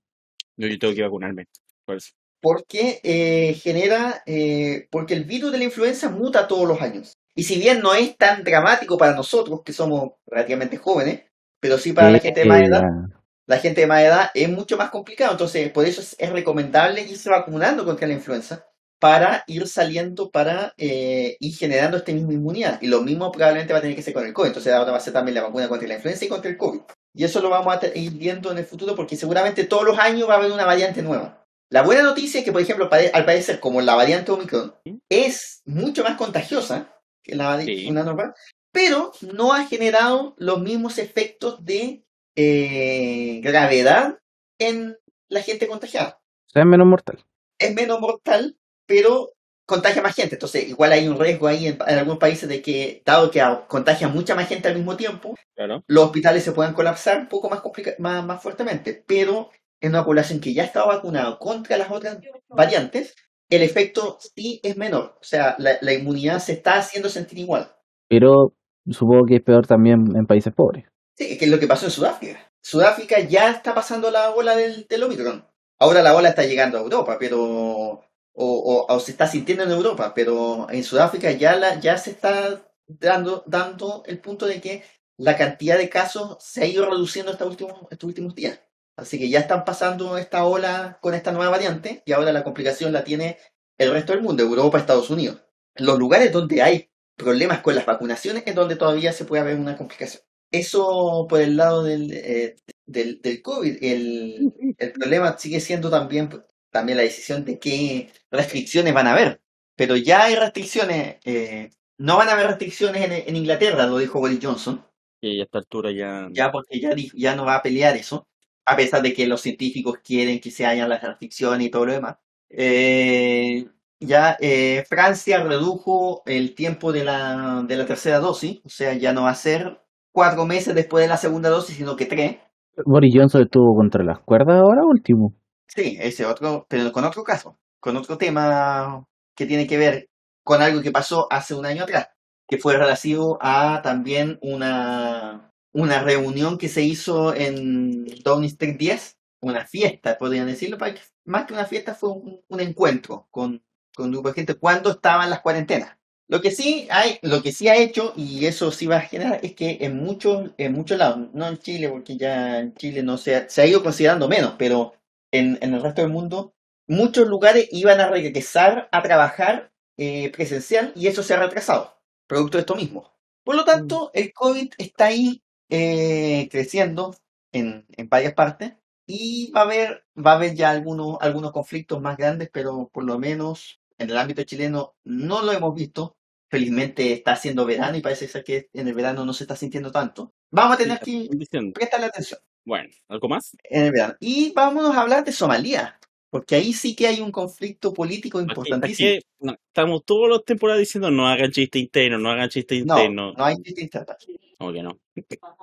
Yo, yo tengo que vacunarme. Por eso. porque eh, genera, eh, porque el virus de la influenza muta todos los años. Y si bien no es tan dramático para nosotros, que somos relativamente jóvenes, pero sí para la gente de más edad, la- la gente de más edad es mucho más complicado. Entonces, por eso es, es recomendable irse vacunando contra la influenza para ir saliendo, para eh, ir generando esta misma inmunidad. Y lo mismo probablemente va a tener que ser con el COVID. Entonces, ahora va a ser también la vacuna contra la influenza y contra el COVID. Y eso lo vamos a ir viendo en el futuro porque seguramente todos los años va a haber una variante nueva. La buena noticia es que, por ejemplo, al parecer, como la variante Omicron es mucho más contagiosa que la vari- Sí. una normal, pero no ha generado los mismos efectos de eh, gravedad en la gente contagiada. o sea, es menos mortal. Es menos mortal, pero contagia más gente. Entonces, igual hay un riesgo ahí en, en algunos países de que, dado que a- contagia mucha más gente al mismo tiempo, Claro. los hospitales se puedan colapsar un poco más, más, más fuertemente. Pero en una población que ya estaba vacunada contra las otras variantes, el efecto sí es menor. O sea, la, la inmunidad se está haciendo sentir igual. Pero supongo que es peor también en países pobres. Sí, que es lo que pasó en Sudáfrica. Sudáfrica ya está pasando la ola del, del Omicron. Ahora la ola está llegando a Europa, pero. O, o- se está sintiendo en Europa, pero en Sudáfrica ya, la, ya se está dando, dando el punto de que la cantidad de casos se ha ido reduciendo estos últimos, estos últimos días. Así que ya están pasando esta ola con esta nueva variante y ahora la complicación la tiene el resto del mundo, Europa, Estados Unidos. Los lugares donde hay problemas con las vacunaciones es donde todavía se puede haber una complicación. Eso por el lado del, eh, del, del COVID. El, el problema sigue siendo también, también la decisión de qué restricciones van a haber. Pero ya hay restricciones. eh, no van a haber restricciones en, en Inglaterra, lo dijo Boris Johnson. Y a esta altura ya. Ya porque ya, ya no va a pelear eso. A pesar de que los científicos quieren que se hayan las restricciones y todo lo demás. Eh, ya eh, Francia redujo el tiempo de la, de la tercera dosis. O sea, ya no va a ser cuatro meses después de la segunda dosis, sino que tres. Boris Johnson estuvo contra las cuerdas ahora último. Sí, ese otro, pero con otro caso, con otro tema que tiene que ver con algo que pasó hace un año atrás, que fue relativo a también una, una reunión que se hizo en Downing Street 10, una fiesta, podrían decirlo, más que una fiesta fue un, encuentro con, con un grupo de gente cuando estaban las cuarentenas. Lo que sí hay, lo que sí ha hecho, y eso sí va a generar, es que en muchos, en muchos lados, no en Chile, porque ya en Chile no se se ha ido considerando menos, pero en, en el resto del mundo, muchos lugares iban a regresar a trabajar eh, presencial y eso se ha retrasado, producto de esto mismo. Por lo tanto, el COVID está ahí eh, creciendo en, en varias partes y va a haber, va a haber ya algunos, algunos conflictos más grandes, pero por lo menos en el ámbito chileno no lo hemos visto. Felizmente está haciendo verano y parece ser que en el verano no se está sintiendo tanto. Vamos a tener que estoy diciendo. prestarle atención Bueno, ¿algo más? en el verano. Y vámonos a hablar de Somalia, porque ahí sí que hay un conflicto político Aquí- importantísimo. aquí, no, estamos todas las temporadas diciendo no hagan chiste interno, no hagan chiste No, interno. no hay chiste interno. Como que no.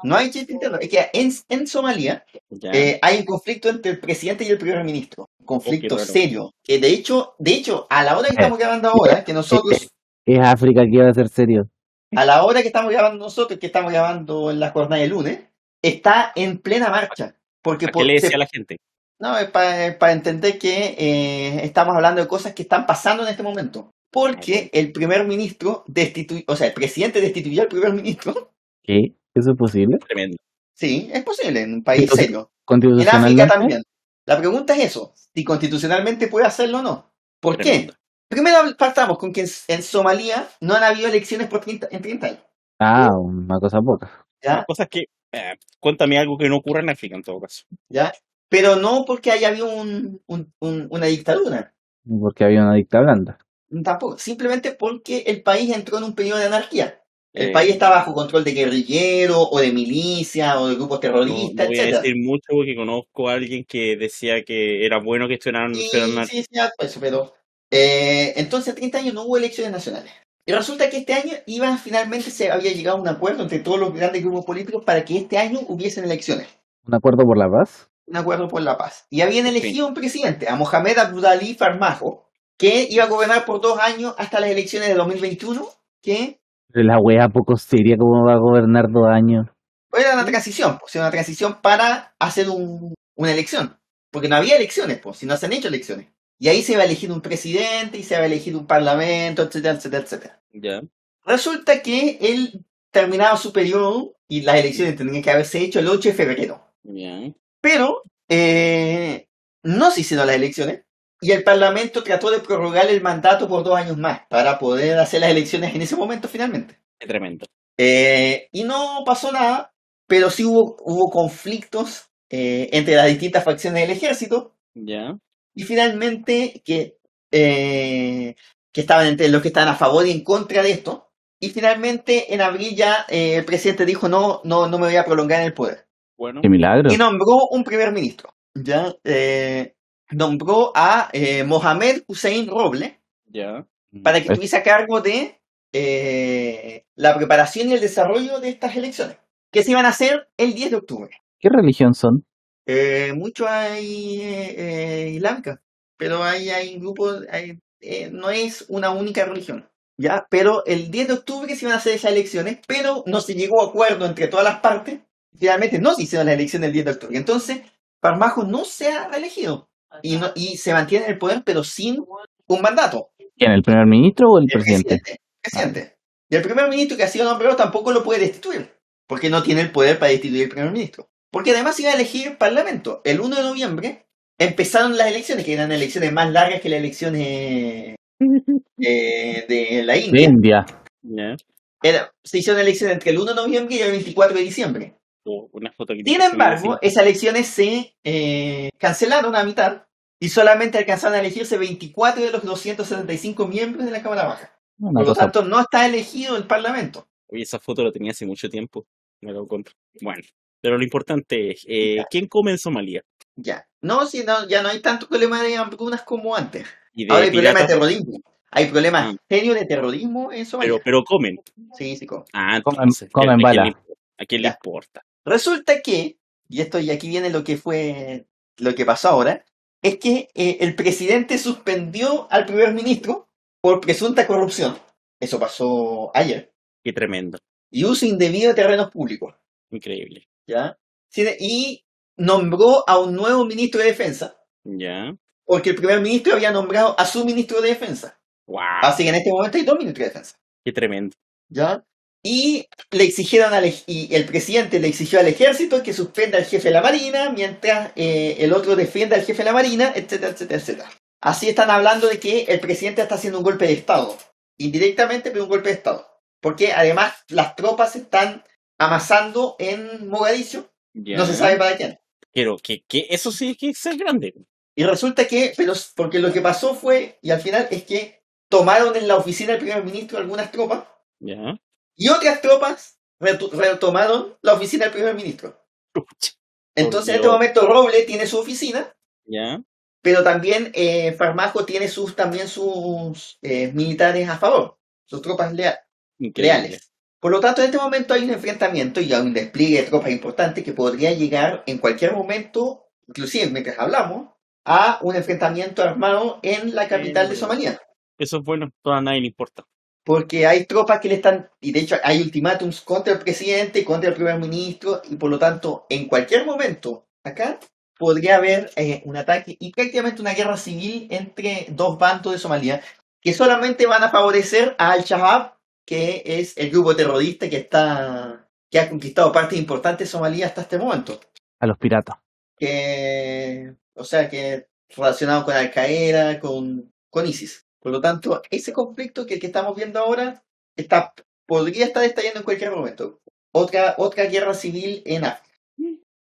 No hay chiste interno. Es que en, en Somalia eh, hay un conflicto entre el presidente y el primer ministro. Conflicto Oh, raro. serio. Que de hecho, de hecho, a la hora que estamos grabando ahora, que nosotros, Es África que va a ser serio. a la hora que estamos grabando nosotros, que estamos grabando en la jornada de lunes, está en plena marcha. Porque ¿A por- ¿Qué le se- decía a la gente? No, es para entender que eh, estamos hablando de cosas que están pasando en este momento. Porque el primer ministro destituyó, o sea, el presidente destituyó al primer ministro. ¿Qué? ¿Eso es posible? Tremendo. Sí, es posible en un país serio. En África también. La pregunta es eso, si constitucionalmente puede hacerlo o no. ¿Por qué? Primero partamos con que en, Somalia no han habido elecciones por 30 en 30 años. Ah, una cosa poca. ¿ya? Cosas que. eh, cuéntame algo que no ocurra en África en todo caso. ¿ya? Pero no porque haya habido un, un- un- una dictadura. Porque había una dicta blanda. Tampoco, simplemente porque el país entró en un periodo de anarquía. El Eh, país está bajo control de guerrilleros o de milicia o de grupos No, terroristas, no voy a decir mucho porque conozco a alguien que decía que era bueno que estuvieran Sí, sí, sí, pues, pero eh, entonces 30 años no hubo elecciones nacionales. Y resulta que este año iba finalmente se había llegado a un acuerdo entre todos los grandes grupos políticos para que este año hubiesen elecciones. ¿Un acuerdo por la paz? Un acuerdo por la paz. Y habían elegido un presidente, a Mohamed Abdulali Farmajo, que iba a gobernar por dos años hasta las elecciones de 2021, que Pero la wea poco seria, ¿cómo va a gobernar dos años? era una transición, pues, era una transición para hacer un- una elección. Porque no había elecciones, pues, si no se han hecho elecciones. Y ahí se va a elegir un presidente y se va a elegir un parlamento, etcétera, etcétera, etcétera. Ya. Resulta que él terminaba su periodo y las elecciones tendrían que haberse hecho el 8 de febrero. Ya. Pero eh, no se hicieron las elecciones y el Parlamento trató de prorrogar el mandato por dos años más para poder hacer las elecciones en ese momento finalmente. Qué tremendo. Eh, y no pasó nada, pero sí hubo, hubo conflictos eh, entre las distintas facciones del ejército Ya. Y finalmente que, eh, que estaban entre los que estaban a favor y en contra de esto. Y finalmente en abril ya eh, el presidente dijo no, no, no me voy a prolongar en el poder. Bueno. ¡Qué milagro! Y nombró un primer ministro. Ya eh, nombró a eh, Mohamed Hussein Roble Ya. para que Es- tuviese a cargo de eh, la preparación y el desarrollo de estas elecciones, que se iban a hacer el 10 de octubre. ¿Qué religión son? Eh, mucho hay eh, eh, islámica, pero hay, hay grupos, hay, eh, no es una única religión. ¿ya? Pero el 10 de octubre se iban a hacer esas elecciones, pero no se llegó a acuerdo entre todas las partes. Finalmente no se hicieron las elecciones el 10 de octubre. Entonces, Parmajo no se ha reelegido y, no- y se mantiene en el poder, pero sin un mandato. ¿Quién? ¿El primer ministro o el El presidente? presidente. presidente. Y el primer ministro que ha sido nombrado tampoco lo puede destituir, porque no tiene el poder para destituir al primer ministro. Porque además iba a elegir parlamento. El 1 de noviembre empezaron las elecciones, que eran elecciones más largas que las elecciones (laughs) eh, de la De India. India. Ya. Era- se hicieron elecciones entre el 1 de noviembre y el 24 de diciembre. O Una foto que Sin embargo, esas elecciones se eh, cancelaron a mitad y solamente alcanzaron a elegirse 24 de los 275 miembros de la Cámara Baja. Una Por lo cosa tanto, no está elegido el Parlamento. Oye, esa foto la tenía hace mucho tiempo. Me la encontré. Bueno. Pero lo importante es, eh. ¿quién come en Somalia? Ya. No, si no, ya no hay tanto problema de hambrunas como antes. Y de Ahora hay problemas de piratas, terrorismo. Hay problemas Mm. serios de terrorismo en Somalia. pero, pero comen. Sí, sí, co- Ah, Comen- entonces, comen ¿a quién bala. le ¿A quién le importa? Resulta que, y esto y aquí viene lo que fue, lo que pasó ahora, es que eh, el presidente suspendió al primer ministro por presunta corrupción. Eso pasó ayer. Qué tremendo. Y uso indebido de terrenos públicos. Increíble. ¿Ya? Y nombró a un nuevo ministro de defensa, Ya. porque el primer ministro había nombrado a su ministro de defensa. Wow. Así que en este momento hay dos ministros de defensa. Qué tremendo. ¿Ya? Y le exigieron al y el presidente le exigió al ejército que suspenda al jefe de la marina, mientras eh, el otro defienda al jefe de la marina, etcétera, etcétera, etcétera. Así están hablando de que el presidente está haciendo un golpe de Estado. Indirectamente, pero un golpe de Estado. Porque además las tropas están amasando en Mogadiscio. No se sabe para quién. Pero que, que eso sí es que es grande. Y resulta que, pero porque lo que pasó fue, y al final es que tomaron en la oficina del primer ministro algunas tropas Ya. y otras tropas retomaron la oficina del primer ministro. Entonces, en este momento, Roble tiene su oficina, Ya. pero también eh, Farmajo tiene sus, también sus eh, militares a favor, sus tropas lea- Increíble. leales. Por lo tanto, en este momento hay un enfrentamiento y hay un despliegue de tropas importante que podría llegar en cualquier momento, inclusive mientras hablamos, a un enfrentamiento armado en la capital de Somalia. Eso es bueno. A nadie le importa. Porque hay tropas que le están, y de hecho hay ultimátums contra el presidente, contra el primer ministro, y por lo tanto, en cualquier momento, acá podría haber eh, un ataque y prácticamente una guerra civil entre dos bandos de Somalia, que solamente van a favorecer a Al-Shabaab, que es el grupo terrorista que está que ha conquistado partes importantes de Somalia hasta este momento. A los piratas. Que, o sea, que relacionado con Al Qaeda, con, con ISIS. Por lo tanto, ese conflicto que, que estamos viendo ahora está, podría estar estallando en cualquier momento. Otra, otra guerra civil en África.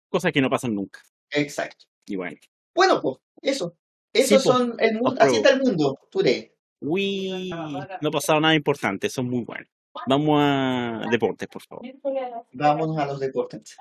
Cosas que no pasan nunca. Exacto. Y bueno. Pues, eso. Esos pues, son el mundo, así está el mundo, Ture. Uy, no ha pasado nada importante, son muy buenos. Vamos a deportes, por favor. Vámonos a los deportes.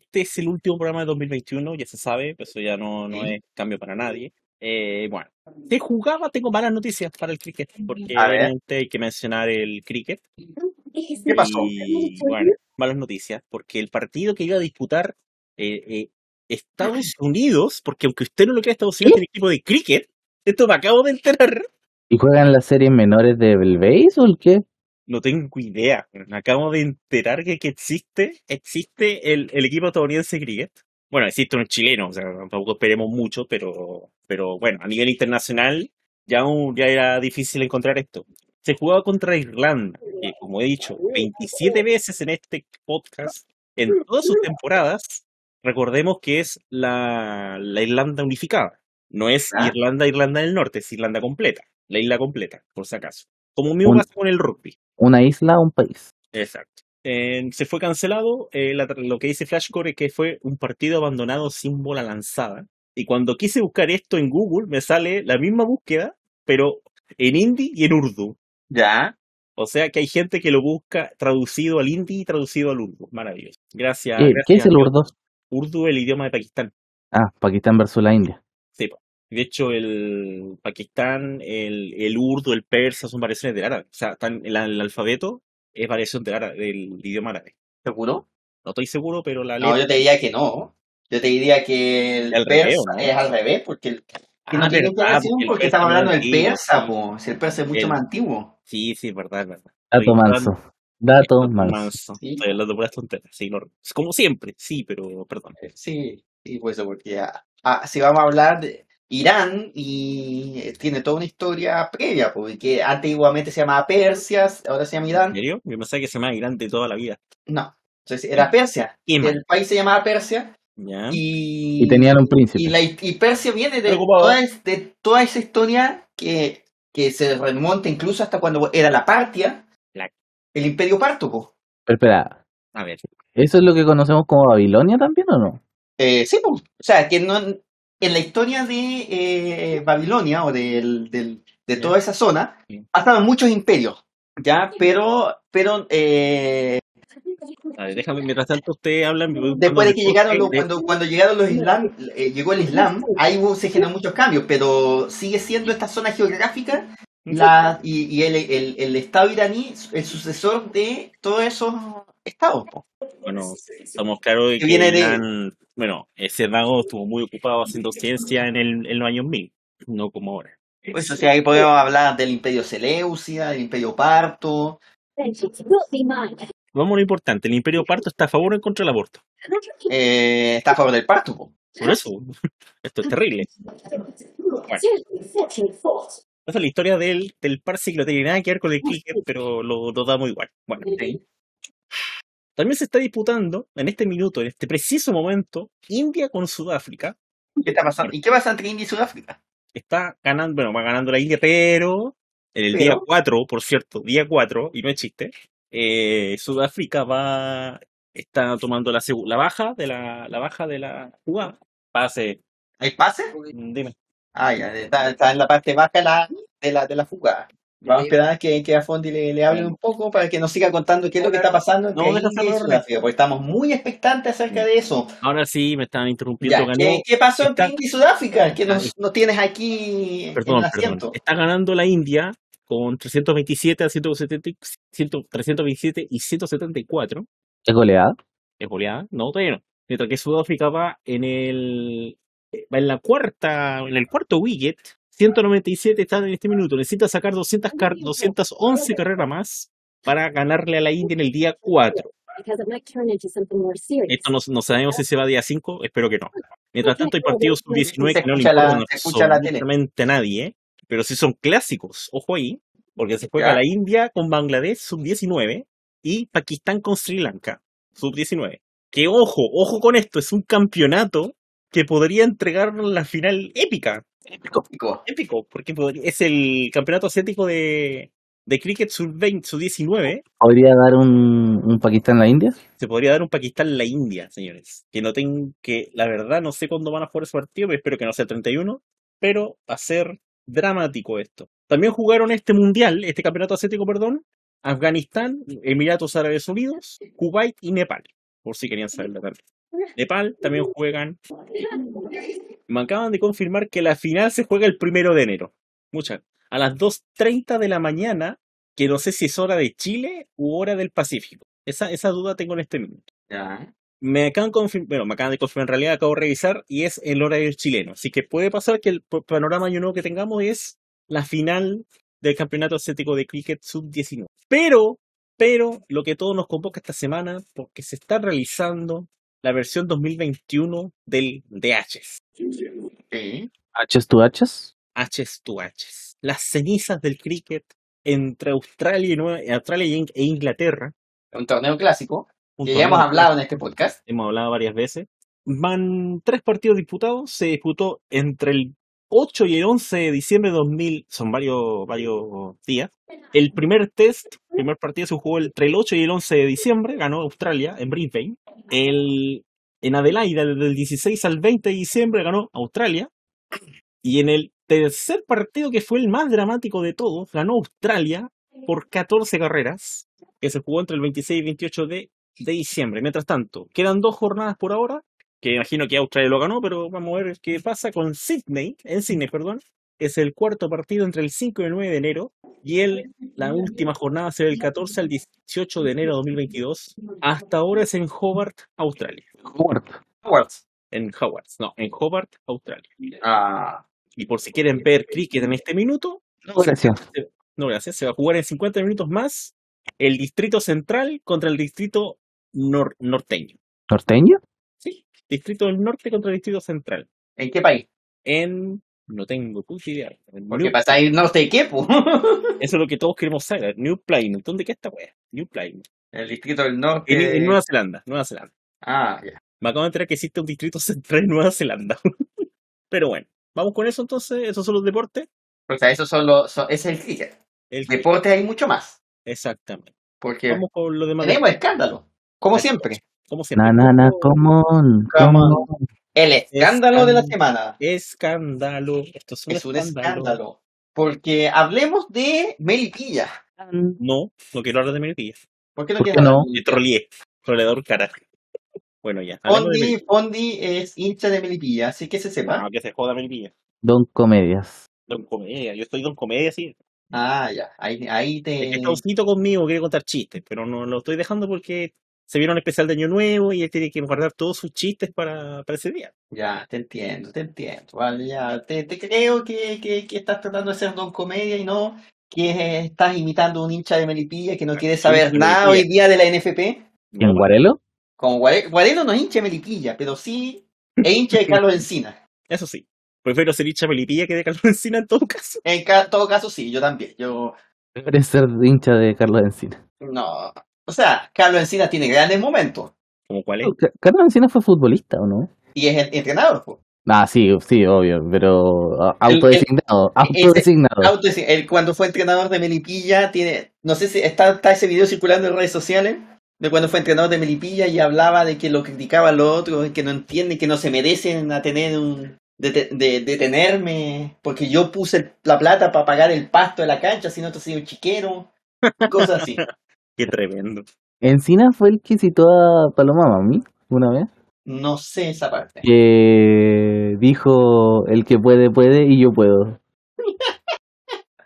Este es el último programa de 2021, ya se sabe, eso ya no, no es cambio para nadie. Eh, bueno, se jugaba, tengo malas noticias para el cricket, porque obviamente hay que mencionar el cricket. ¿Qué pasó? Y bueno, malas noticias, porque el partido que iba a disputar eh, eh, Estados Unidos, porque aunque usted no lo crea, Estados Unidos tiene equipo de cricket, esto me acabo de enterar, ¿Y juegan las series menores de Belbase o el qué? no tengo idea, me acabo de enterar que, que existe, existe el, el equipo estadounidense de cricket. Bueno, existe un chileno, o sea, tampoco esperemos mucho, pero, pero bueno, a nivel internacional ya, un- ya era difícil encontrar esto. Se jugaba contra Irlanda, que como he dicho 27 veces en este podcast, en todas sus temporadas, recordemos que es la, la Irlanda unificada. No es Ah. Irlanda, Irlanda del Norte, es Irlanda completa, la isla completa, por si acaso. Como mismo Un- pasa con el rugby. Una isla, un país. Exacto. Eh, se fue cancelado. eh, la- lo que dice Flashcore es que fue un partido abandonado sin bola lanzada. Y cuando quise buscar esto en Google, me sale la misma búsqueda, pero en hindi y en urdu. Ya. O sea que hay gente que lo busca traducido al hindi y traducido al urdu. Maravilloso. Gracias. ¿Qué, gracias, qué es el urdo? Urdu, el idioma de Pakistán. Ah, Pakistán versus la India. Sí. De hecho, el Pakistán, el, el urdu, el persa son variaciones del árabe. O sea, están, el, el alfabeto es variación del, árabe, del idioma árabe. ¿Seguro? No estoy seguro, pero la No, letra yo te diría que no. Yo te diría que el Al persa revés, ¿o no? es al revés, porque el, que no Ah, tiene verdad, relación porque el porque estamos es hablando del antiguo, persa, sí. po. Si el persa es mucho El- más antiguo. Sí, sí, es verdad, es verdad. Dato manso. Dato manso. Sí. Estoy hablando tonteras, sí, no- como siempre, sí, pero perdón. Sí, sí, pues eso, porque ah, ah, si vamos a hablar de Irán y eh, tiene toda una historia previa, porque antiguamente se llamaba Persia, ahora se llama ¿En Irán. serio? Yo pensaba que se llama Irán de toda la vida. No, entonces era Persia. Mal. El país se llamaba Persia ¿Ya? y, Y tenían un y, príncipe. la, y Persia viene de toda, es- de toda esa historia que, que se remonta incluso hasta cuando era la Partia, La- el Imperio Parto. Pero espera, A ver, ¿eso es lo que conocemos como Babilonia también o no? Eh, sí, pues, o sea, que no, en la historia de eh, Babilonia o del, del- de toda esa zona, pasaban muchos imperios, ¿ya? Pero, pero eh, a ver, déjame, mientras tanto ustedes hablan. después de que llegaron los, cuando, cuando llegaron los islam, eh, llegó el islam, ahí hubo, se generaron muchos cambios, pero sigue siendo esta zona geográfica la, y, y el, el, el Estado iraní, el sucesor de todos esos estados. po. Bueno, estamos claros de Que viene de- Irán- bueno, ese mago estuvo muy ocupado haciendo ciencia en, el, en los años 1000, no como ahora. Pues, o sea, ahí podemos hablar del Imperio Seleucia, del Imperio Parto, Vamos a lo importante, el Imperio Parto está a favor o en contra del aborto. eh, está a favor del parto. po. Por eso, (laughs) esto es terrible. Esa es la historia del, del Parsi que no tiene nada que ver con el cricket, pero lo, lo damos igual. Bueno, también se está disputando en este minuto, en este preciso momento, India con Sudáfrica. ¿Qué está pasando? ¿Y qué pasa entre India y Sudáfrica? Está ganando, bueno, va ganando la India, pero en el día Pero. 4, por cierto, día 4, y no es chiste, eh, Sudáfrica va, está tomando la, baja de la, la baja de la jugada. Pase, ¿Hay pase? dime. Ah, ya, está, está en la parte baja de la, de la, de la fuga. Vamos a esperar que, que a Fondi le, le hable un poco para que nos siga contando qué es lo que está pasando entre No, saber. Sudáfrica, porque estamos muy expectantes acerca de eso. Ahora sí, me están interrumpiendo. Ya, ganó, ¿qué, qué pasó está- India y Sudáfrica? Que nos, nos tienes aquí en Perdón, el perdón. asiento. Está ganando la India con 327 a 170, y- 100 327 y 174. ¿Es goleada? Es goleada. No, todavía no. Mientras que Sudáfrica va en el eh, va en la cuarta, en el cuarto wicket. 197 está en este minuto. Necesita sacar 200 car- 211 carreras más para ganarle a la India en el día 4. Esto no, no sabemos si se va día 5, espero que no. Mientras tanto, hay partidos sub-19 Se que no le importan absolutamente a nadie, ¿eh? pero sí son clásicos, ojo ahí, porque se juega Ya. la India con Bangladesh sub-19 y Pakistán con Sri Lanka sub-19. Que ojo, ojo con esto, es un campeonato que podría entregar la final épica. Épico. Pico. Épico, porque podría- es el campeonato asiático de, de cricket sub-20, sub-19. ¿Podría dar un, un Pakistán la India? Se podría dar un Pakistán-la India, señores. Que no tengo, que la verdad no sé cuándo van a jugar ese partido, pero espero que no sea el 31. Pero va a ser dramático esto. También jugaron este mundial, este campeonato asiático, perdón, Afganistán, Emiratos Árabes Unidos, Kuwait y Nepal. Por si querían saber la verdad. Nepal también juegan. Me acaban de confirmar que la final se juega el primero de enero. Muchas. A las 2.30 de la mañana, que no sé si es hora de Chile u hora del Pacífico. Esa, esa duda tengo en este minuto. Ya. Me acaban, confir- bueno, me acaban de confirmar, en realidad acabo de revisar y es el horario chileno. Así que puede pasar que el panorama año nuevo que tengamos es la final del Campeonato Asiático de Cricket Sub-19. Pero, pero, lo que todo nos convoca esta semana, porque se está realizando la versión 2021 del DHs. Sí. ¿H's to H's? H's to H's. Las cenizas del cricket entre Australia y, Nueva- Australia e Inglaterra. Un torneo clásico. Un Que ya hemos hablado en este podcast. hemos hablado varias veces. Van tres partidos disputados. Se disputó entre el 8 y el 11 de diciembre de 2000. Son varios, varios días. El primer test, primer partido se jugó entre el 8 y el 11 de diciembre. Ganó Australia en Brisbane. El, en Adelaida, desde el 16 al 20 de diciembre, ganó Australia. Y en el tercer partido, que fue el más dramático de todos, ganó Australia por 14 carreras, que se jugó entre el 26 y 28 de de diciembre. Mientras tanto, quedan dos jornadas por ahora, que imagino que Australia lo ganó, pero vamos a ver qué pasa con Sydney, en Sydney, perdón. Es el cuarto partido entre el 5 y el 9 de enero, y el, la última jornada será el 14 al 18 de enero de 2022. Hasta ahora es en Hobart, Australia. Howard. Awards. En Hobart, no, en Hobart, Australia. Ah. Y por si quieren ver cricket en este minuto, No, gracias. no gracias, se va a jugar en 50 minutos más el distrito central contra el distrito nor- norteño. ¿Norteño? Sí, distrito del norte contra distrito central. ¿En qué país? En. No tengo puta idea. En Porque New- pasa ahí norte de qué? (laughs) Eso es lo que todos queremos saber. New Plymouth. ¿Dónde queda esta wea? New Plymouth. El distrito del norte. En, Nueva Zelanda. Nueva Zelanda. Ah, ya. Me acabo de enterar que existe un distrito central en Nueva Zelanda. (laughs) Pero bueno, vamos con eso entonces. Esos son los deportes. O sea, esos son los. son- ese es el cricket. El- Deportes hay mucho más. Exactamente. Porque Vamos con los demás. tenemos escándalo. Como siempre. Como siempre. Na, na, na, come on, come on. El escándalo de la semana. Escándalo. Esto es un Es un escándalo. escándalo. Porque hablemos de Melipilla. No, no quiero hablar de Melipilla. ¿Por qué no ¿Por qué quieres hablar Me troleé. Troleador carajo. Bueno, ya. Fondi. Fondi es hincha de Melipilla, así que se sepa. No, que se joda Melipilla. Don Comedias. Don Comedia. Yo estoy Don Comedia, sí. Ah, ya. Ahí, ahí Es que te. está Osito conmigo, quiere contar chistes, pero no lo estoy dejando porque se viene un especial de Año Nuevo y él tiene que guardar todos sus chistes para, para ese día. Ya, te entiendo, te entiendo. Vale, ya. Te, te creo que, que, que estás tratando de ser don comedia y no que estás imitando a un hincha de Melipilla que no quiere saber de nada hoy día de la NFP. ¿Y en Guarelo? Como Guare- Guareno no es hincha de Melipilla, pero sí es hincha de Carlos Encina. (laughs) Eso sí. Prefiero ser hincha Melipilla que de Carlos Encina en todo caso. En ca- todo caso, sí, yo también. Yo, Eres ser hincha de Carlos Encina. no. O sea, Carlos Encina tiene grandes momentos ¿Como cuál es? Ca- Carlos Encina fue futbolista, ¿o no? y es entrenador. po. Ah, sí, sí, obvio, pero ah, autodesignado, ese- autodesignado. Auto- cuando fue entrenador de Melipilla, tiene, no sé si está, está ese video circulando en redes sociales, de cuando fue entrenador de Melipilla y hablaba de que lo criticaba a los otros, que no entienden, que no se merecen a tener un, de, de, de tenerme, porque yo puse la plata para pagar el pasto de la cancha, si no te soy un chiquero, cosas así. (laughs) (laughs) Qué tremendo. Encina fue el que citó a Paloma Mami una vez, No sé esa parte. que dijo el que puede, puede y yo puedo. (laughs)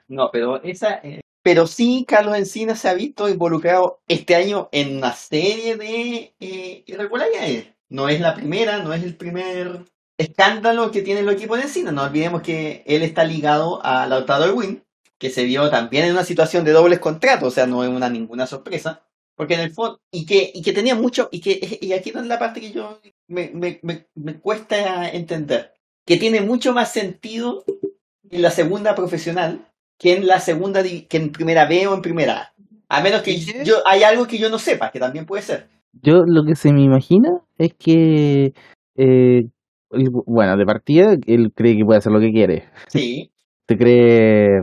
No, pero esa. eh, pero sí, Carlos Encina se ha visto involucrado este año en una serie de eh, irregularidades. No es la primera, no es el primer escándalo que tiene el equipo de Encina. No olvidemos que él está ligado a Lautaro Erwin, que se vio también en una situación de dobles contratos, o sea, no es una ninguna sorpresa. Porque en el fondo, y que, y que tenía mucho, y que (laughs) y aquí no es la parte que yo me, me, me, me cuesta entender, que tiene mucho más sentido en la segunda profesional que en la segunda que en primera B o en primera A. A menos que yo hay algo que yo no sepa, que también puede ser. Yo lo que se me imagina es que eh, bueno, de partida, él cree que puede hacer lo que quiere. Sí, Te cree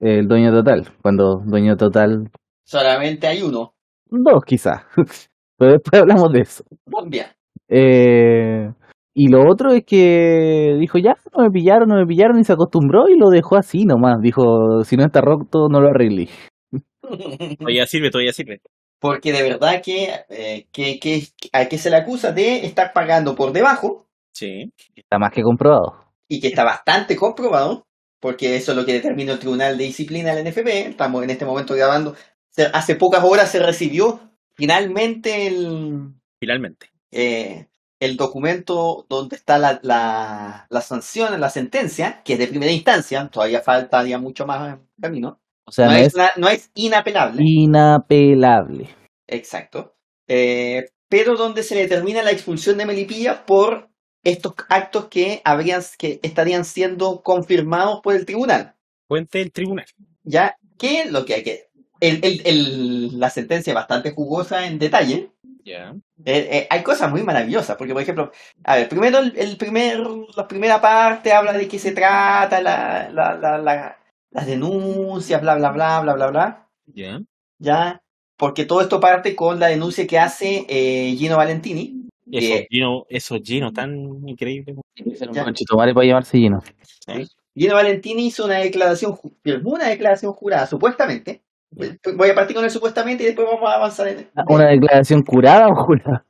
el dueño total. Cuando dueño total, solamente hay uno. dos quizás. (laughs) Pero después hablamos de eso. Bien. Eh, y lo otro es que dijo, ya, no me pillaron, no me pillaron, y se acostumbró y lo dejó así nomás. Dijo, si no está roto, no lo arreglé. (laughs) Todavía sirve, todavía sirve. Porque de verdad que, eh, que, que, a que se le acusa de estar pagando por debajo Sí. Está más que comprobado. y que está bastante comprobado, porque eso es lo que determinó el Tribunal de Disciplina del NFP. Estamos en este momento grabando. Hace pocas horas se recibió finalmente el, Finalmente. eh, el documento donde está la, la, la sanción, la sentencia, que es de primera instancia, todavía faltaría mucho más camino. O sea, no, no es, es una- no es inapelable. inapelable. Exacto. Eh, pero donde se determina la expulsión de Melipilla por estos actos que habrían, que estarían siendo confirmados por el tribunal. Fuente del tribunal. Ya que lo que hay que. el- el- el- la sentencia es bastante jugosa en detalle. Ya. Eh, eh, hay cosas muy maravillosas, porque por ejemplo, a ver, primero el, primer, la primera parte habla de qué se trata, la, la, la, la- las denuncias, bla, bla, bla, bla, bla, bla. Ya. Ya, porque todo esto parte con la denuncia que hace eh, Gino Valentini. Eso Gino, eso Gino tan increíble. Conchetumare para llamarse lleno. Gino Valentini hizo una declaración, una declaración jurada, supuestamente. Voy a partir con el supuestamente y después vamos a avanzar en. ¿Una declaración curada o jurada?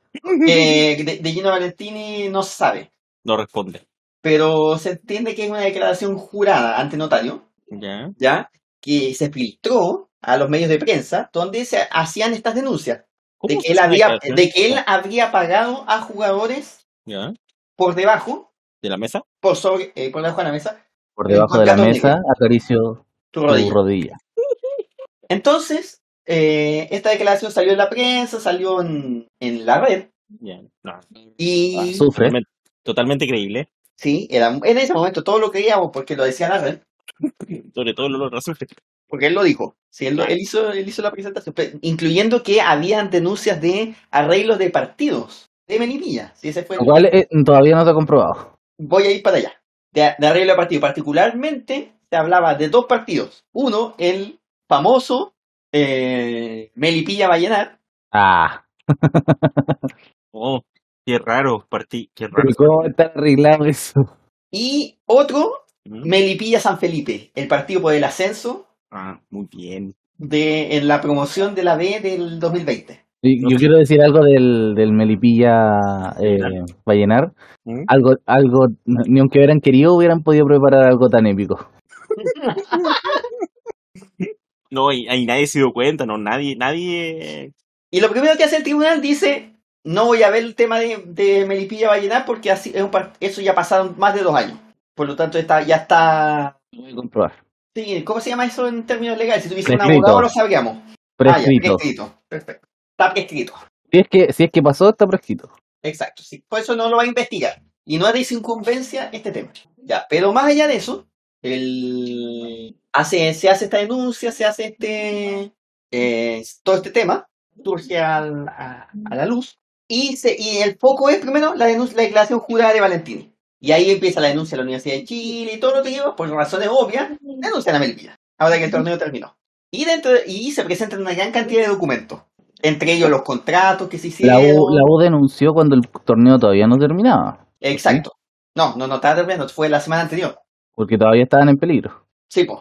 Eh, de, de Gino Valentini no se sabe, No responde. pero se entiende que es una declaración jurada ante notario, Ya. ya, que se filtró a los medios de prensa donde se hacían estas denuncias de ¿Cómo que él había, de que él había pagado a jugadores Ya. por debajo, ¿De la mesa? por sobre, eh, por debajo de la mesa, Por debajo de la mesa, acaricio tu tu rodilla. (laughs) Entonces, eh, esta declaración salió en la prensa, salió en, en la red. No. y Ah, sufre. Totalmente, totalmente creíble. sí, era, en ese momento todo lo creíamos porque lo decía la red, (laughs) Sobre todo el olor a azufre. Porque él lo dijo, sí, él, hizo, él hizo la presentación, incluyendo que habían denuncias de arreglos de partidos de Melipilla, si ese fue Lo cual eh, todavía no está comprobado. voy a ir para allá, de, de arreglo de partido, particularmente se hablaba de dos partidos, uno, el famoso eh, Melipilla Vallenar, Ah, (laughs) Oh, qué raro. Partí, qué raro. pero ¿cómo está arreglado eso? y otro, Mm. Melipilla San Felipe, el partido por el ascenso Ah, muy bien. de, en la promoción de la B del 2020. Y- No Yo quiero decir algo del, del Melipilla eh, Vallenar. ¿Mm? Algo, algo, ni aunque hubieran querido, hubieran podido preparar algo tan épico. (laughs) No, y, y nadie se dio cuenta, no, nadie, nadie. Y lo primero que hace el tribunal dice, no voy a ver el tema de, de Melipilla Vallenar porque así es un par- eso ya pasaron más de dos años. Por lo tanto, está, ya está... Lo voy a comprobar. Sí, ¿Cómo se llama eso en términos legales? Si tuviese un Prescrito. abogado lo sabríamos. Ah, ya, Prescrito. prescrito. Perfecto. Está prescrito. Si es que, si es que pasó, está prescrito. Exacto. Sí. Por eso no lo va a investigar. Y no es de incumbencia este tema. Ya, pero más allá de eso, el... hace, se hace esta denuncia, se hace este eh, todo este tema, surge al- a, a la luz. Y, se, y el foco es primero la, denuncia, la declaración jurada de Valentini. Y ahí empieza la denuncia de la Universidad de Chile y todo lo que lleva, por razones obvias, denuncian a Melipilla, ahora que el torneo terminó. Y, dentro de- y se presentan una gran cantidad de documentos, entre ellos los contratos que se La hicieron. U, la U denunció cuando el torneo todavía no terminaba. Exacto. No, no, no estaba terminando, fue la semana anterior. Porque todavía estaban en peligro. Sí, pues.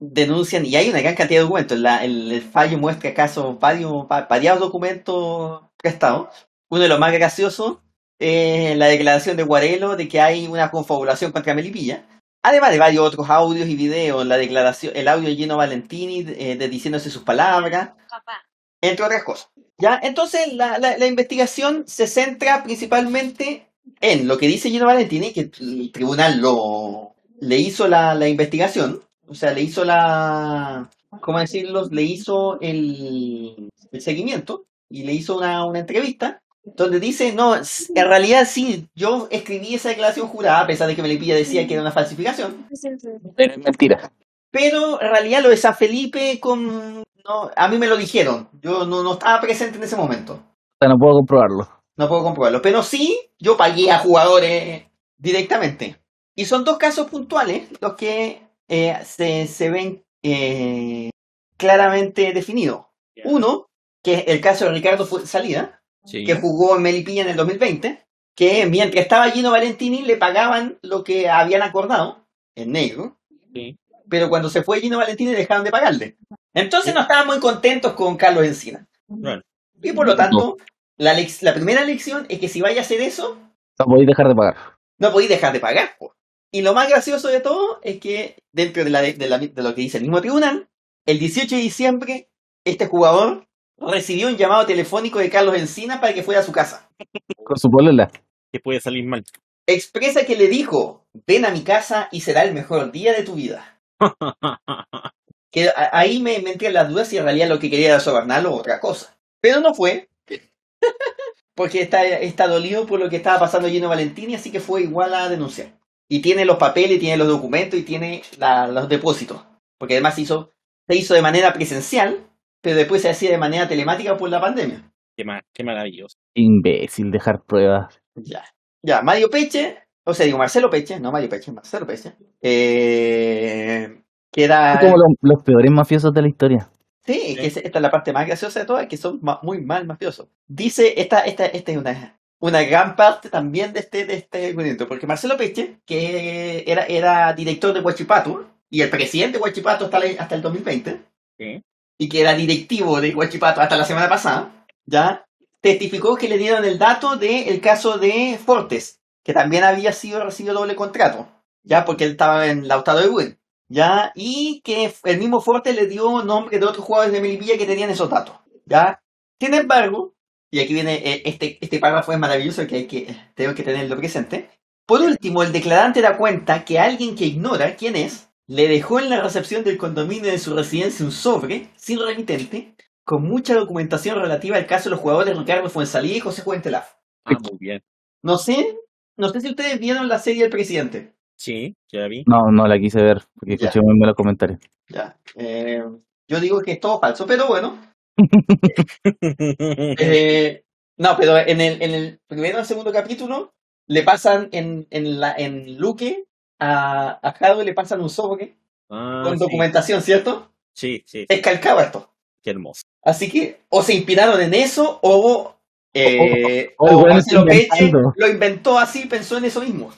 denuncian, y hay una gran cantidad de documentos. La- el, el fallo muestra casos, varios, va- variados documentos prestados. Uno de los más graciosos es la declaración de Guarelo de que hay una confabulación contra Melipilla. Además de varios otros audios y videos, la declaración, el audio lleno Valentini eh, de diciéndose sus palabras, entre otras cosas. ¿Ya? Entonces la, la- la investigación se centra principalmente en lo que dice Gino Valentini, que el tribunal lo, le hizo la, la investigación, o sea, le hizo la, ¿cómo decirlo? Le hizo el, el seguimiento y le hizo una, una entrevista donde dice, no, en realidad sí, yo escribí esa declaración jurada, a pesar de que Melipilla decía que era una falsificación, Pero es mentira. pero en realidad lo de San Felipe con... No, a mí me lo dijeron, yo no, no estaba presente en ese momento. O sea, no puedo comprobarlo. no puedo comprobarlo. Pero sí, yo pagué a jugadores directamente. Y son dos casos puntuales los que eh, se, se ven eh, claramente definidos. Uno, que es el caso de Ricardo Salida, Sí. que jugó en Melipilla en el 2020, que mientras estaba Gino Valentini le pagaban lo que habían acordado en negro, Sí. pero cuando se fue Gino Valentini dejaron de pagarle. Entonces no estaban muy contentos con Carlos Encina. Bueno, Y por lo tanto, la, la primera lección es que si vaya a hacer eso, No podéis dejar de pagar. no podéis dejar de pagar. po. Y lo más gracioso de todo es que dentro de, la, de, la- de lo que dice el mismo tribunal, el 18 de diciembre, este jugador recibió un llamado telefónico de Carlos Encina para que fuera a su casa. Con su polola. que puede salir mal. Expresa que le dijo, ven a mi casa y será el mejor día de tu vida. (laughs) Que a- ahí me, me entré en las dudas si en realidad lo que quería era sobornarlo o otra cosa. Pero no fue. (laughs) Porque está, está dolido por lo que estaba pasando Gino Valentini, así que fue igual a denunciar. Y tiene los papeles, tiene los documentos y tiene la- los depósitos. Porque además hizo, se hizo de manera presencial, pero después se hacía de manera telemática por la pandemia. Qué, ma- qué maravilloso. Imbécil, dejar pruebas. Ya. Ya, Mario Peche, o sea, digo Marcelo Peche, no Mario Peche, Marcelo Peche. Eh, que era. Como los, los peores mafiosos de la historia. Sí, que es- esta es la parte más graciosa de todas, que son ma- muy mal mafiosos. Dice, esta, esta, esta es una, una gran parte también de este, de este movimiento, porque Marcelo Peche, que era, era director de Huachipato, y el presidente de Huachipato hasta, la- hasta el 2020, Sí. Y que era directivo de Huachipato hasta la semana pasada, ya testificó que le dieron el dato del caso de Fortes, que también había sido recibido doble contrato, ya porque él estaba en Lautaro de Buen, ya, y que el mismo Fortes le dio nombre de otros jugadores de Melipilla que tenían esos datos, ya. Sin embargo, y aquí viene eh, este, este párrafo es maravilloso que hay que, tengo que tenerlo presente. Por último, el declarante da cuenta que alguien que ignora quién es, le dejó en la recepción del condominio de su residencia un sobre, sin remitente, con mucha documentación relativa al caso de los jugadores Ricardo Fuensalía y José Juventelaf. Ah, muy bien. No sé, no sé si ustedes vieron la serie El Presidente. Sí, ya la vi. No, no la quise ver, porque Ya. escuché muy malos comentarios. Ya. eh, yo digo que es todo falso, pero bueno. (laughs) Eh, no, pero en el, en el primero y segundo capítulo le pasan en, en, la, en Luque a, a Jado le pasan un sobre Ah, con sí. documentación, ¿cierto? Sí, sí, Es calcado esto. qué hermoso. Así que o se inspiraron en eso o, eh, O- o el o Marcelo está Peche lo inventó así, pensó en eso mismo.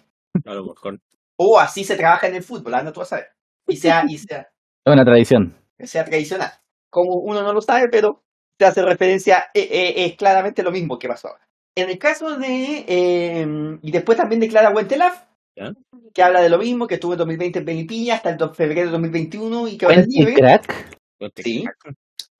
A lo mejor. O así se trabaja en el fútbol, anda tú a saber. Y sea, y sea, Es una tradición. que sea tradicional. Como uno no lo sabe, pero se hace referencia, eh, eh, es claramente lo mismo que pasó ahora. En el caso de, eh, y después también declara Wentelaf, ¿Ya? que habla de lo mismo, que estuvo en 2020 en Belipilla hasta el do- febrero de 2021 y que ahora es ¿Puente libre, crack? Sí.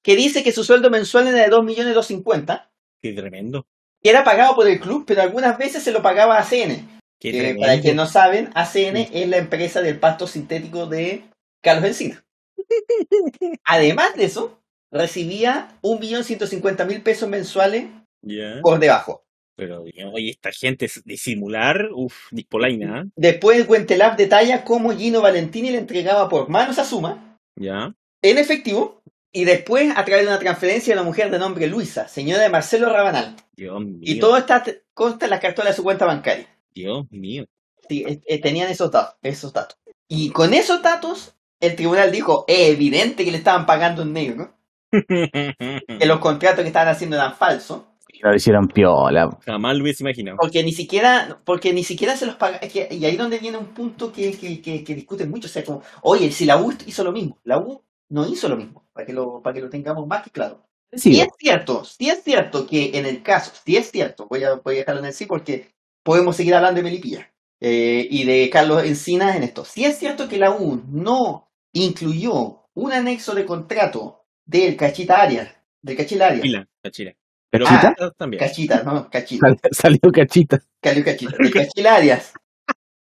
que dice que su sueldo mensual era de 2.250.000, Qué tremendo. que era pagado por el club, pero algunas veces se lo pagaba a ACN. Qué que tremendo. para quienes no saben, ACN es la empresa del pasto sintético de Carlos Encina. (laughs) Además de eso, recibía 1.150.000 pesos mensuales Ya. por debajo. Pero, oye, esta gente es disimular, uff, dispolaina, ¿eh? Después, Wentelab detalla cómo Gino Valentini le entregaba por manos a Suma Ya. en efectivo y después a través de una transferencia a la mujer de nombre Luisa, señora de Marcelo Rabanal. Dios mío. Y todo está consta en las cartolas de su cuenta bancaria. Dios mío. Sí, eh, tenían esos datos, esos datos. Y con esos datos, el tribunal dijo, es evidente que le estaban pagando en negro, (laughs) que los contratos que estaban haciendo eran falsos, Y lo hicieron piola. Jamás lo hubiese imaginado. porque ni siquiera, porque ni siquiera se los paga, es que- y ahí donde viene un punto que, que, que, que discuten mucho, o sea, como, oye, si la U hizo lo mismo, la U no hizo lo mismo, para que lo, para que lo tengamos más que claro. Sí, Si es cierto, si es cierto que en el caso, si es cierto, voy a, voy a dejarlo en el sí porque podemos seguir hablando de Melipilla eh, y de Carlos Encinas en esto. Si es cierto que la U no incluyó un anexo de contrato del Cachita Arias, del Cachila Arias, Cachila, cachila. Pero ¿Cachita? También. Cachita, no, Cachita, sal- salió cachita. Calió Cachita, del Cachila Arias,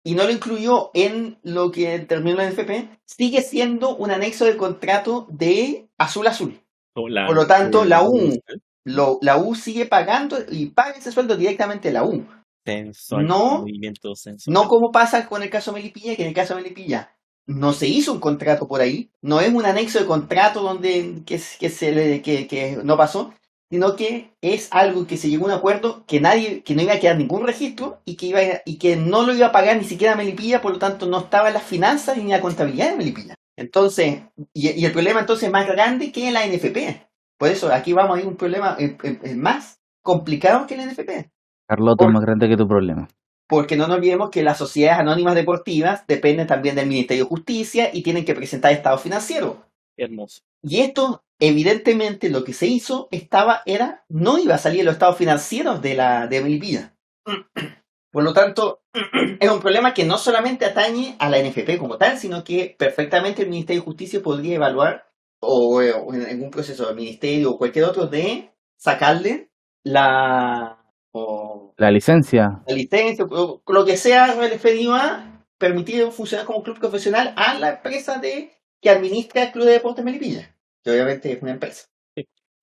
y no lo incluyó en lo que terminó la NFP, sigue siendo un anexo de contrato de Azul Azul. La- Por lo tanto, la U Lo, la U sigue pagando y paga ese sueldo directamente la U. Sensual, No. Movimiento sensual. No como pasa con el caso Melipilla, que en el caso Melipilla no se hizo un contrato por ahí, no es un anexo de contrato donde que, que se le, que, que no pasó, sino que es algo que se llegó a un acuerdo que nadie, que no iba a quedar ningún registro y que iba a- y que no lo iba a pagar ni siquiera Melipilla, por lo tanto no estaba en las finanzas ni en la contabilidad de Melipilla. Entonces, y, y el problema entonces es más grande que la NFP. Por eso aquí vamos a ir a un problema eh, eh, eh, más complicado que la NFP. Carlota es Por- más grande que tu problema. Porque no nos olvidemos que las sociedades anónimas deportivas dependen también del Ministerio de Justicia y tienen que presentar estados financieros. Hermoso. Y esto, evidentemente, lo que se hizo estaba, era, no iba a salir en los estados financieros de la de Melipilla. (clears throat) Por lo tanto, (clears throat) es un problema que no solamente atañe a la NFP como tal, sino que perfectamente el Ministerio de Justicia podría evaluar, o, o en algún proceso del Ministerio o cualquier otro, de sacarle la, o La licencia. la licencia, o lo que sea referido a permitir funcionar como club profesional a la empresa de que administra el Club de Deportes Melipilla, que obviamente es una empresa.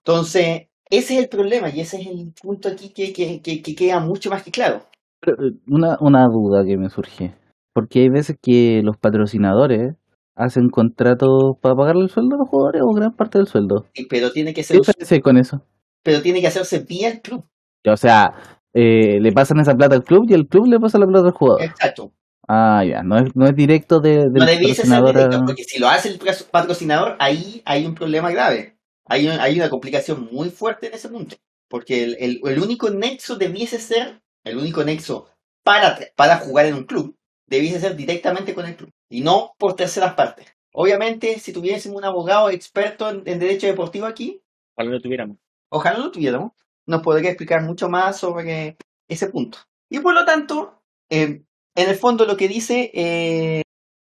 Entonces, ese es el problema y ese es el punto aquí que, que, que, que queda mucho más que claro. Pero, eh, Una, una duda que me surge. Porque hay veces que los patrocinadores hacen contratos para pagarle el sueldo a los jugadores o gran parte del sueldo. Sí, Pero tiene que ¿Qué ser, hay con eso? pero tiene que hacerse vía el club. O sea, eh, le pasan esa plata al club y el club le pasa la plata al jugador. Exacto. Ah, ya, no es, no es directo de, del No debiese ser patrocinador a- directo, porque si lo hace el patrocinador, ahí hay un problema grave. Hay, un- hay una complicación muy fuerte en ese punto. Porque el, el- el único nexo debiese ser, el único nexo para, para jugar en un club, debiese ser directamente con el club. Y no por terceras partes. Obviamente, si tuviésemos un abogado experto en, en derecho deportivo aquí, Ojalá lo tuviéramos. ojalá lo tuviéramos, nos podría explicar mucho más sobre ese punto. Y por lo tanto, eh, en el fondo lo que dice, eh,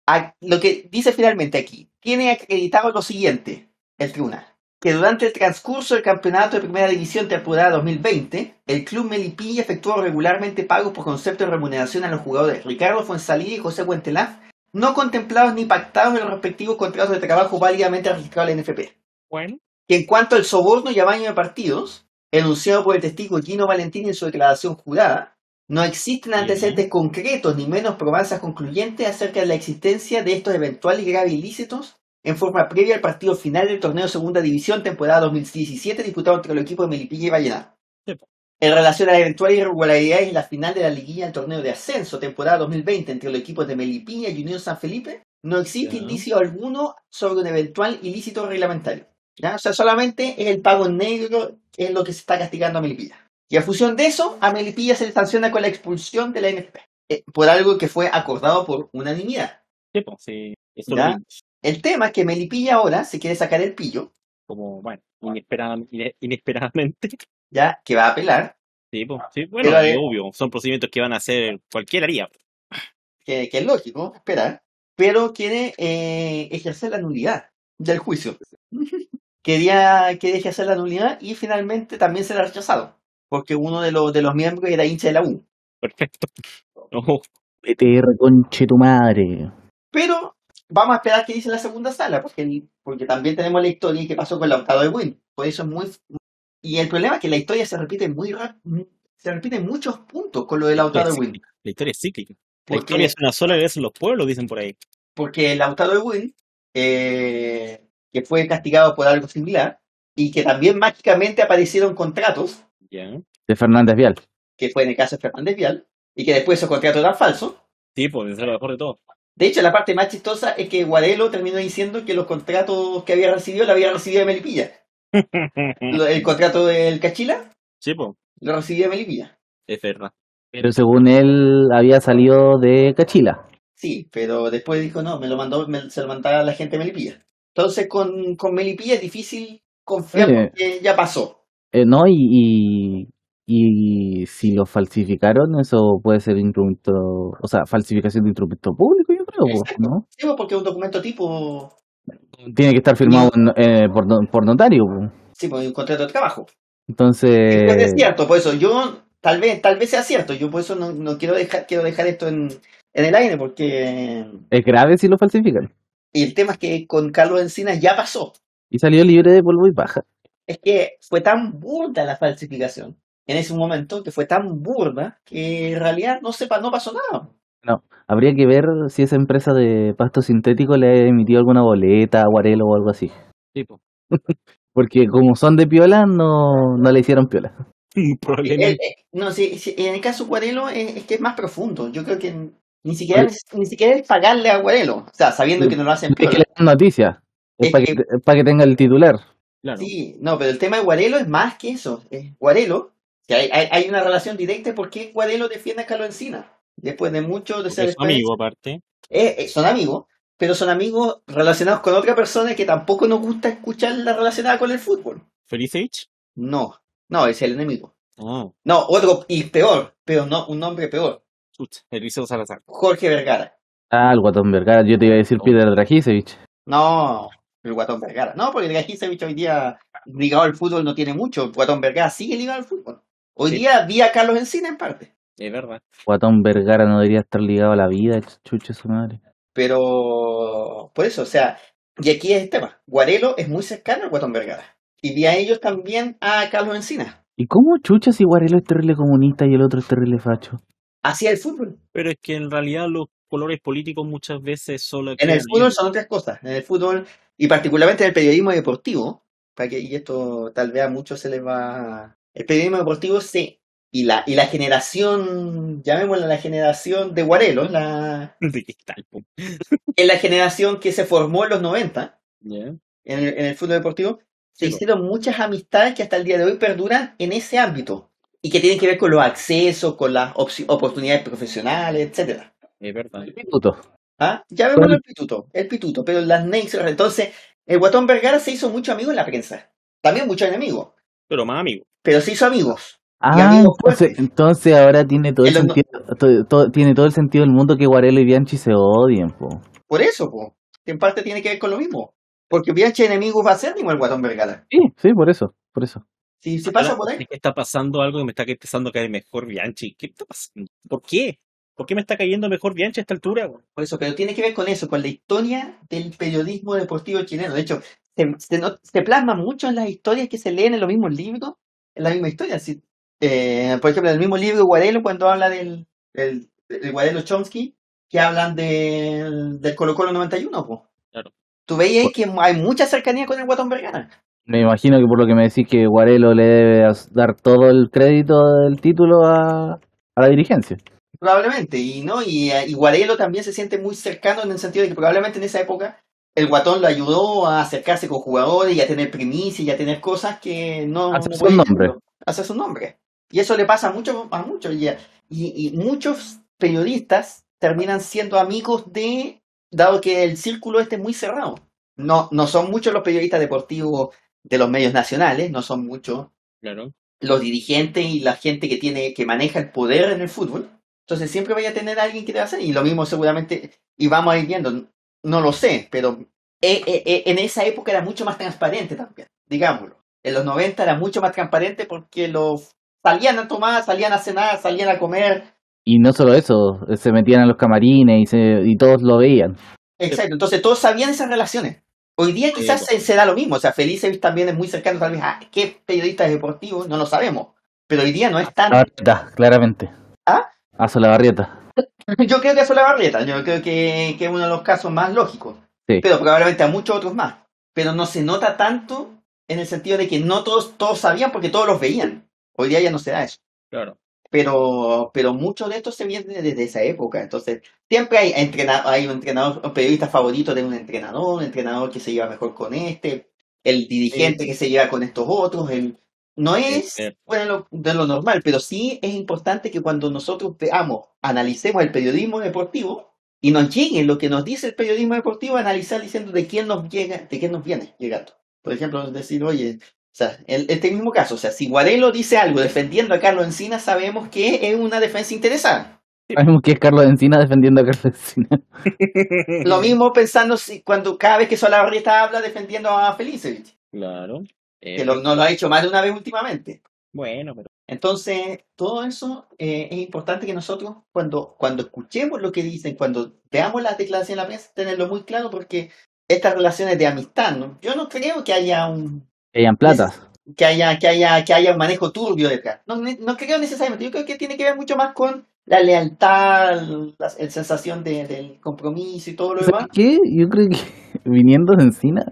a- lo que dice finalmente aquí, tiene acreditado lo siguiente, el tribunal, que durante el transcurso del campeonato de primera división temporada 2020, el club Melipilla efectuó regularmente pagos por concepto de remuneración a los jugadores Ricardo Fuensalida y José Huentelaf, no contemplados ni pactados en los respectivos contratos de trabajo válidamente registrados en la NFP Bueno, que en cuanto al soborno y amaño de partidos, enunciado por el testigo Gino Valentín en su declaración jurada, no existen antecedentes concretos ni menos probanzas concluyentes acerca de la existencia de estos eventuales y graves ilícitos en forma previa al partido final del torneo Segunda División temporada 2017 disputado entre los equipos de Melipilla y Vallenar. Sí. En relación a las eventuales irregularidades en la final de la liguilla del torneo de ascenso temporada 2020 entre los equipos de Melipilla y Unión San Felipe, no existe indicio alguno sobre un eventual ilícito reglamentario. ¿ya? O sea, solamente es el pago negro es lo que se está castigando a Melipilla. Y a función de eso, a Melipilla se le sanciona con la expulsión de la NFP, eh, por algo que fue acordado por unanimidad. sí, pues, sí. El tema es que Melipilla ahora se quiere sacar el pillo, como, bueno, inesperada- ine- inesperadamente. (laughs) ya que va a apelar, Sí, pues, sí, bueno, es eh, obvio, son procedimientos que van a hacer cualquier haría. que, que es lógico esperar, pero quiere eh, ejercer la nulidad del juicio. (laughs) Quería, quiere ejercer la nulidad y finalmente también se la ha rechazado, porque uno de los, de los miembros era hincha de la U. Perfecto. (laughs) Oh, PTR, conche tu madre. Pero vamos a esperar qué dice la segunda sala, porque, el- porque también tenemos la historia y qué pasó con Lautaro de Win. Por eso es muy... Y el problema es que la historia se repite muy rápido, se repite en muchos puntos con lo de Lautaro de es Win. La historia es cíclica. La Porque- historia es una sola vez en los pueblos, dicen por ahí. porque Lautaro de Win, eh, que fue castigado por algo similar, y que también mágicamente aparecieron contratos, De Fernández Vial. que fue en el caso de Fernández Vial, y que después esos contratos eran falsos. Sí, pues, eso es lo mejor de todo. De hecho, la parte más chistosa es que Guarelo terminó diciendo que los contratos que había recibido lo había recibido de Melipilla. (laughs) El contrato del Cachila sí, pues, lo recibió de Melipilla. es verdad. Pero según él había salido de Cachila. Sí, pero después dijo, no, me lo mandó, me- se lo mandaba la gente de Melipilla. Entonces, con, con Melipilla es difícil confiar porque ya pasó. Eh, no, y, y, y si lo falsificaron, eso puede ser instrumento, o sea, falsificación de instrumento público, yo creo, Exacto. ¿no? Sí, pues, porque es un documento tipo Tiene que estar firmado eh, por, por notario. pues. Sí, pues un contrato de trabajo. Entonces, ser cierto, por eso yo, tal vez, tal vez sea cierto, yo por eso no, no quiero dejar, quiero dejar esto en, en el aire, porque es grave si lo falsifican. y el tema es que con Carlos Encinas ya pasó. Y salió libre de polvo y paja. Es que fue tan burda la falsificación en ese momento, que fue tan burda, que en realidad no sepa, no pasó nada. Habría que ver si esa empresa de pasto sintético le ha emitido alguna boleta, aguarelo o algo así. Sí, pues. (laughs) Porque como son de piola, no, no le hicieron piola. Eh, Probablemente. eh, no, sí, sí, en el caso Guarelo es, es que es más profundo. Yo creo que ni siquiera, ni siquiera es pagarle a Guarelo. O sea, sabiendo que no lo hacen Es que piola. le dan noticias. Es Es para que, que- es para que tenga el titular. Claro. Sí, no, pero el tema de Guarelo es más que eso. Es Guarelo, que hay, hay, hay una relación directa porque Guarelo defiende a Carlos Encina. Después de mucho de ser es su amigo, aparte. Eh, eh, son amigos, pero son amigos relacionados con otra persona que tampoco nos gusta escuchar la relacionada con el fútbol. Felicevich. No, no, es el enemigo. Ah, No, otro y peor, pero no, un nombre peor. chucha, Eliseo Salazar. Jorge Vergara. Ah, el Guatón Vergara. Yo te iba a decir No. Peter Dragicevich. No, el Guatón Vergara. No, porque el Gajisevich hoy día ligado al fútbol no tiene mucho. El Guatón Vergara sigue ligado al fútbol. Hoy Sí. día vi a Carlos Encina en parte. Es verdad. Guatón Vergara no debería estar ligado a la vida, chuche su madre. Pero por eso, o sea, y aquí es el tema. Guarelo es muy cercano al Guatón Vergara. Y vi a ellos también a Carlos Encina. ¿Y cómo chucha si Guarelo es terrible comunista y el otro es terrible facho? Hacia el fútbol. Pero es que en realidad los colores políticos muchas veces solo En el fútbol son otras cosas. En el fútbol, y particularmente en el periodismo deportivo, para que, y esto tal vez a muchos se les va. El periodismo deportivo se. Y la, y la generación, llamémosla la generación de Guarelo, la, (laughs) de cristal. po. (laughs) es la generación que se formó en los 90 Ya. en el, en el fútbol deportivo, se Sí, hicieron muchas amistades que hasta el día de hoy perduran en ese ámbito y que tienen que ver con los accesos, con las oportunidades profesionales, etcétera. Es verdad. Puto. ¿Ah? Ya vemos el pituto, el pituto, pero las Nakes, entonces, el Guatón Vergara se hizo mucho amigo en la prensa, también mucho enemigo, Pero más amigo. pero se hizo amigos. Ah, amigos entonces, ahora tiene todo el no- sentido, todo, todo- tiene todo el sentido del mundo que Guarelo y Bianchi se odien, po. Por eso, po, en parte tiene que ver con lo mismo, porque Bianchi enemigo va a ser como el Guatón Vergara. Sí, sí, por eso, por eso. Si, si pasa por Es ahí, que está pasando algo que me está empezando a caer mejor Bianchi. ¿Qué está pasando? ¿Por qué? ¿Por qué me está cayendo mejor Bianchi a esta altura? güey? por eso, pero tiene que ver con eso, con la historia del periodismo deportivo chileno. De hecho, se, se no- se plasma mucho en las historias que se leen en los mismos libros, en la misma historia. Si, eh, por ejemplo, en el mismo libro Guarelo, cuando habla del, del, del Guarelo Chomsky, que hablan del, del Colo Colo 91, pues. Claro. Tú veías que hay mucha cercanía con el Guatón Vergara. Me imagino que por lo que me decís que Guarelo le debe dar todo el crédito del título a, a la dirigencia. Probablemente, y no, y, eh, y Guarelo también se siente muy cercano en el sentido de que probablemente en esa época el guatón lo ayudó a acercarse con jugadores y a tener primicias y a tener cosas que no un podía- nombre. hacer su nombre. Y eso le pasa a muchos, a muchos, y, y, y muchos periodistas terminan siendo amigos de, dado que el círculo este es muy cerrado. No, no son muchos los periodistas deportivos de los medios nacionales, no son muchos Claro. los dirigentes y la gente que tiene que maneja el poder en el fútbol. Entonces siempre vaya a tener a alguien que te va a hacer. Y lo mismo seguramente, y vamos a ir viendo, no lo sé, pero eh, eh, eh, en esa época era mucho más transparente también, digámoslo. En los 90 era mucho más transparente porque los salían a tomar, salían a cenar, salían a comer. Y no solo eso, se metían a los camarines y, se, y todos lo veían. Exacto, entonces todos sabían esas relaciones. Hoy día quizás se, se da lo mismo, o sea, Felice también es muy cercano tal vez a qué periodista deportivo, no lo sabemos. Pero hoy día no es tan... Claramente. ¿Ah? A Solabarrieta. (laughs) Yo creo que eso es la barrieta, yo creo que, que es uno de los casos más lógicos. Sí. Pero probablemente a muchos otros más. Pero no se nota tanto en el sentido de que no todos, todos sabían porque todos los veían. Hoy día ya no se da eso. Claro. Pero, pero mucho de esto se viene desde esa época. Entonces, siempre hay, entrena- hay un entrenador, un periodista favorito de un entrenador, un entrenador que se lleva mejor con este, el dirigente que se lleva con estos otros. El, no es fuera de lo, de lo normal, pero sí es importante que cuando nosotros veamos, analicemos el periodismo deportivo y nos llegue lo que nos dice el periodismo deportivo, analizar diciendo de quién nos llega, de quién nos viene llegando. Por ejemplo, decir, oye, o sea, en este mismo caso, o sea, si Guarelo dice algo defendiendo a Carlos Encina, sabemos que es una defensa interesada. Sabemos que es Carlos Encina defendiendo a Carlos Encina. Lo mismo pensando si, cuando cada vez que Solabarrieta habla defendiendo a Felicevich, Claro. Eh, que lo- no lo ha hecho más de una vez últimamente. Bueno, pero Entonces, todo eso eh, es importante que nosotros, cuando, cuando escuchemos lo que dicen, cuando veamos las declaraciones de la prensa, tenerlo muy claro porque estas relaciones de amistad, ¿no? yo no creo que haya un Que hayan platas. que haya, que haya, que haya un manejo turbio detrás. No, no creo necesariamente, yo creo que tiene que ver mucho más con la lealtad, la, la sensación de, del compromiso y todo lo demás. ¿Sabes qué? Yo creo que (laughs) viniendo de Encina,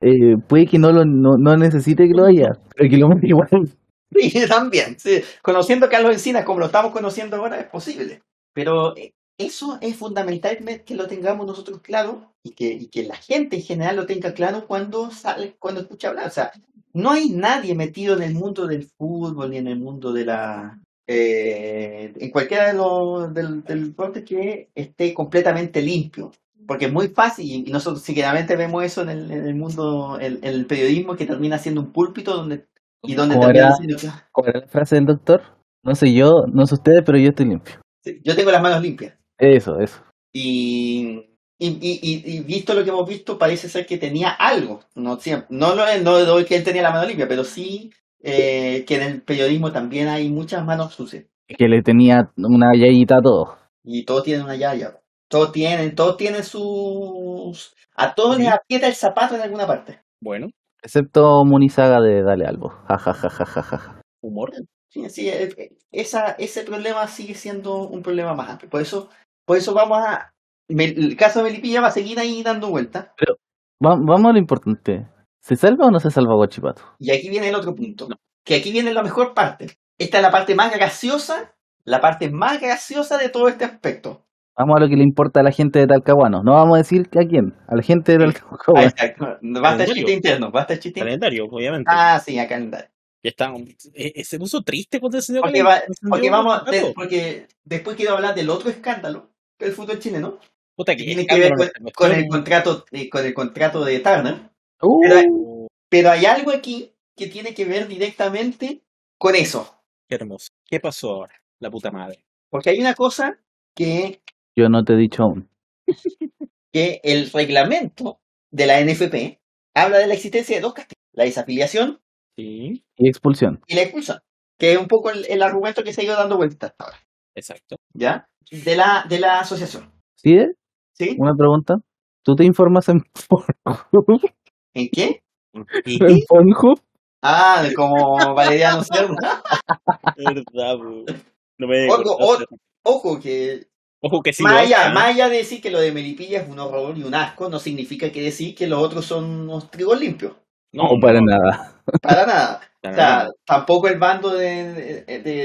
eh, puede que no lo no, no necesite que lo haya, pero que lo mande igual. (laughs) Sí, también. sí. Conociendo a Carlos Encinas como lo estamos conociendo ahora es posible. Pero eh, eso es fundamental que lo tengamos nosotros claro y que, y que la gente en general lo tenga claro cuando sale, cuando escucha hablar. O sea, no hay nadie metido en el mundo del fútbol ni en el mundo de la eh, en cualquiera de los del, del deporte que esté completamente limpio. Porque es muy fácil, y nosotros sinceramente vemos eso en el, en el mundo, en, en el periodismo, que termina siendo un púlpito donde y donde ¿Cómo termina siendo ¿Cuál era la frase del doctor? No sé yo, no sé ustedes, pero yo estoy limpio. Sí, Yo tengo las manos limpias. Eso, eso. Y, y, y, y- visto lo que hemos visto, parece ser que tenía algo. No, siempre, no, lo no doy que él tenía la mano limpia, pero sí eh, que en el periodismo también hay muchas manos sucias. Que le tenía una yayita a todo. Y todos tienen una yaya. Todos tienen, todos tienen sus... A todos les aprieta el zapato en alguna parte. Bueno, Excepto Munizaga de Dale Albo. Ja, ja, ja, ja, ja, ja. humor. Sí, sí, eh, eh, esa, ese problema sigue siendo un problema más amplio. Por eso, por eso vamos a... me- el caso de Melipilla va a seguir ahí dando vueltas. Va- vamos a lo importante. ¿Se salva o no se salva Guachipato? Y aquí viene el otro punto. Que aquí viene la mejor parte. Esta es la parte más graciosa, la parte más graciosa de todo este aspecto. Vamos a lo que le importa a la gente de Talcahuano. No vamos a decir a quién. A la gente de Talcahuano. está. Basta el chiste interno, basta el chiste interno. Calendario, obviamente. Ah, sí, a calendario. Ya está. eh, eh, se puso triste cuando enseñó Porque, va- porque vamos, de- porque después quiero hablar del otro escándalo del fútbol chileno, Puta que que tiene que ver escándalo con, con el contrato, eh, con el contrato de Turner. Uh, Pero- Pero hay algo aquí que tiene que ver directamente con eso. Qué hermoso. ¿Qué pasó ahora? La puta madre. Porque hay una cosa que yo no te he dicho aún. que el reglamento de la NFP habla de la existencia de dos castigos, la desafiliación Sí, Y expulsión. y la expulsión, que es un poco el, el argumento que se ha ido dando vueltas hasta ahora, exacto. ¿ya? De la, de la asociación, ¿Sí? ¿sí? Una pregunta. ¿Tú te informas en Pornhub? ¿En qué? ¿Y ¿En (laughs) Pornhub? Ah, como Valeriano Cerda. (laughs) verdad, bro. No me Ojo, cortaste. Ojo, que Ojo que sí. más allá, más allá de decir que lo de Melipilla es un horror y un asco, no significa que decir que los otros son unos trigos limpios. No, para nada. Para nada. para O sea, nada. tampoco el bando de,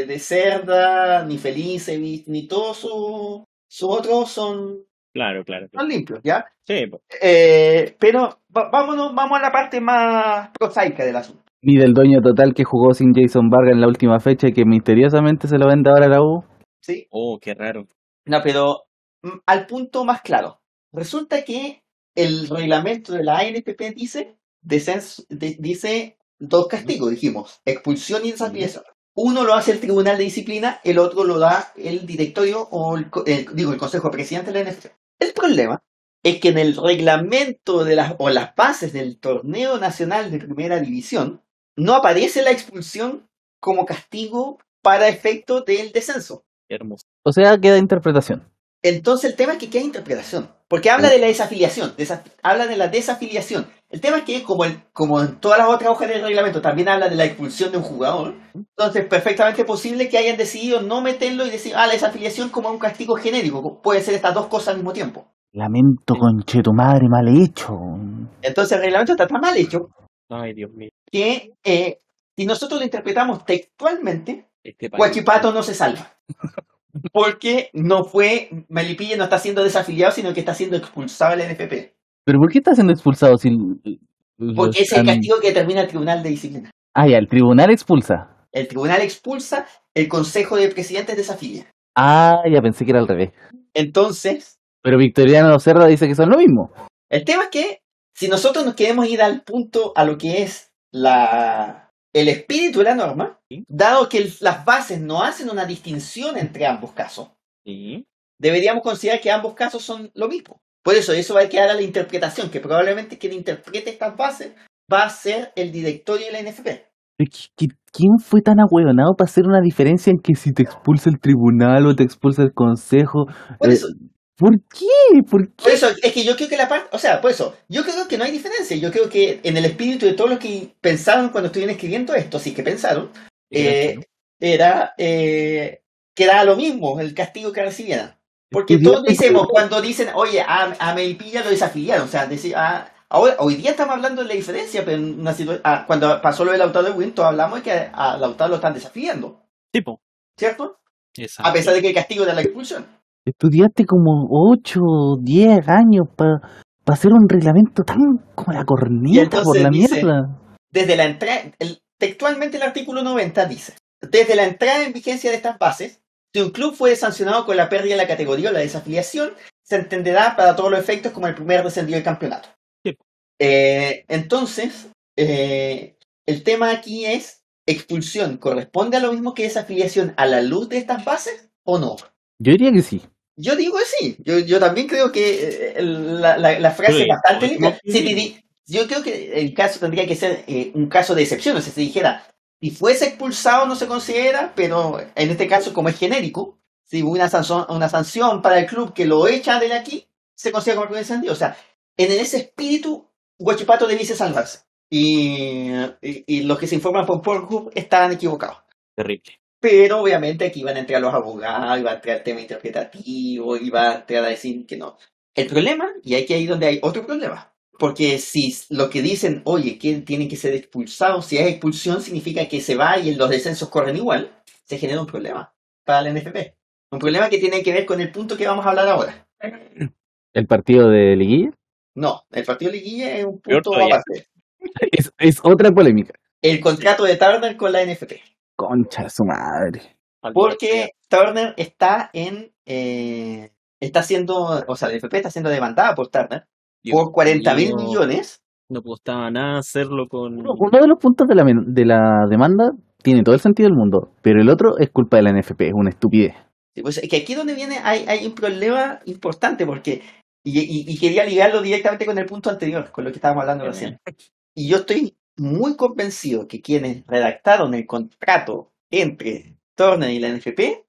de, Cerda, ni Felice, ni, ni todos sus sus otros son, Claro, claro. son limpios, ¿ya? Sí. Eh, pero vámonos, vamos a la parte más prosaica del asunto. Ni del dueño total que jugó sin Jason Vargas en la última fecha y que misteriosamente se lo vende ahora a la U. ¿sí? Oh, qué raro. No, pero mm, al punto más claro. Resulta que el reglamento de la ANPP dice, descenso- de- dice dos castigos, dijimos, expulsión y desafiliación. Uno lo hace el Tribunal de Disciplina, el otro lo da el directorio o el, el- digo, el Consejo de Presidente de la NFP. El problema es que en el reglamento de las, o las bases del torneo nacional de primera división no aparece la expulsión como castigo para efecto del descenso. Hermoso. O sea, queda interpretación. Entonces el tema es que queda interpretación, porque habla de la desafiliación, desa- habla de la desafiliación. El tema es que como, el, como en todas las otras hojas del reglamento también habla de la expulsión de un jugador, entonces perfectamente posible que hayan decidido no meterlo y decir, ah, la desafiliación como un castigo genérico, puede ser estas dos cosas al mismo tiempo. Lamento conche tu madre mal hecho. Entonces el reglamento está tan mal hecho Ay, Dios mío. que eh, si nosotros lo interpretamos textualmente, Este no se salva. (laughs) Porque no fue, Melipilla no está siendo desafiliado, sino que está siendo expulsado del NFP. ¿Pero por qué está siendo expulsado si... Porque es el castigo que determina el Tribunal de Disciplina. Ah, ya, el tribunal expulsa. El tribunal expulsa, el Consejo de Presidentes desafilia. Ah, ya pensé que era al revés. Entonces, Pero Victoriano Cerda dice que son lo mismo. el tema es que si nosotros nos queremos ir al punto a lo que es la, el espíritu de la norma, Sí. dado que el- las bases no hacen una distinción entre ambos casos, Sí. deberíamos considerar que ambos casos son lo mismo. Por eso, eso va a quedar a la interpretación, que probablemente quien interprete estas bases va a ser el directorio de la NFP. ¿Pero qué- qué- ¿Quién fue tan ahueonado para hacer una diferencia en que si te expulsa el tribunal o te expulsa el consejo? Por Eh, eso, ¿Por qué? ¿Por qué? Por eso, es que yo creo que la parte, o sea, por eso, yo creo que no hay diferencia. Yo creo que en el espíritu de todos los que pensaron cuando estuvieron escribiendo esto, sí que pensaron, eh, era eh, que era lo mismo el castigo que recibieran. Porque todos decimos, cuando dicen, oye, a, a Melipilla lo desafiliaron, o sea, decir, a, Ahora, hoy día estamos hablando de la diferencia, pero en una ah, cuando pasó lo del Lautaro de Win, todos hablamos de que a Lautaro lo están desafiando, Tipo. ¿cierto? Exacto. A pesar de que el castigo era la expulsión. Estudiaste como 8, 10 años para hacer un reglamento tan como la corneta por la dice- mierda. Desde la entrada, textualmente el artículo 90 dice, desde la entrada en vigencia de estas bases, si un club fue sancionado con la pérdida de la categoría o la desafiliación, se entenderá para todos los efectos como el primer descendido del campeonato. Sí. Eh, entonces, eh, el tema aquí es, expulsión, ¿corresponde a lo mismo que desafiliación a la luz de estas bases o no? Yo diría que sí. Yo digo que sí. Yo, yo también creo que eh, la, la- la frase Sí, es bastante no, linda. no, Si te sí. di- yo creo que el caso tendría que ser eh, un caso de excepción. O sea, si dijera, si fuese expulsado no se considera, pero en este caso, como es genérico, si hubo una sanción, una sanción para el club que lo echa de aquí, se considera como primer descendido. O sea, en ese espíritu, Guachipato debiese salvarse. Y, y, y los que se informan por Pornhub estaban equivocados. Terrible. Pero obviamente aquí van a entrar los abogados, y va a entrar el tema interpretativo, y va a entrar a decir que no. El problema, y aquí ahí donde hay otro problema, porque si lo que dicen, oye, que tienen que ser expulsados, si hay expulsión significa que se va y los descensos corren igual, se genera un problema para la NFP. Un problema que tiene que ver con el punto que vamos a hablar ahora. El partido de Liguilla No, el partido de liguilla es un punto aparte. (laughs) es, es otra polémica. El contrato de Turner con la NFP. Concha de su madre. Porque Turner está en. eh, está siendo. O sea, la NFP está siendo demandada por Turner Dios por 40 mil millones. No costaba nada hacerlo con. Uno, uno de los puntos de la, de la demanda tiene todo el sentido del mundo, pero el otro es culpa de la NFP, es una estupidez. Sí, pues, es que aquí donde viene hay, hay un problema importante porque. Y, y- y quería ligarlo directamente con el punto anterior, con lo que estábamos hablando recién. Y yo estoy muy convencido que quienes redactaron el contrato entre Turner y la NFP,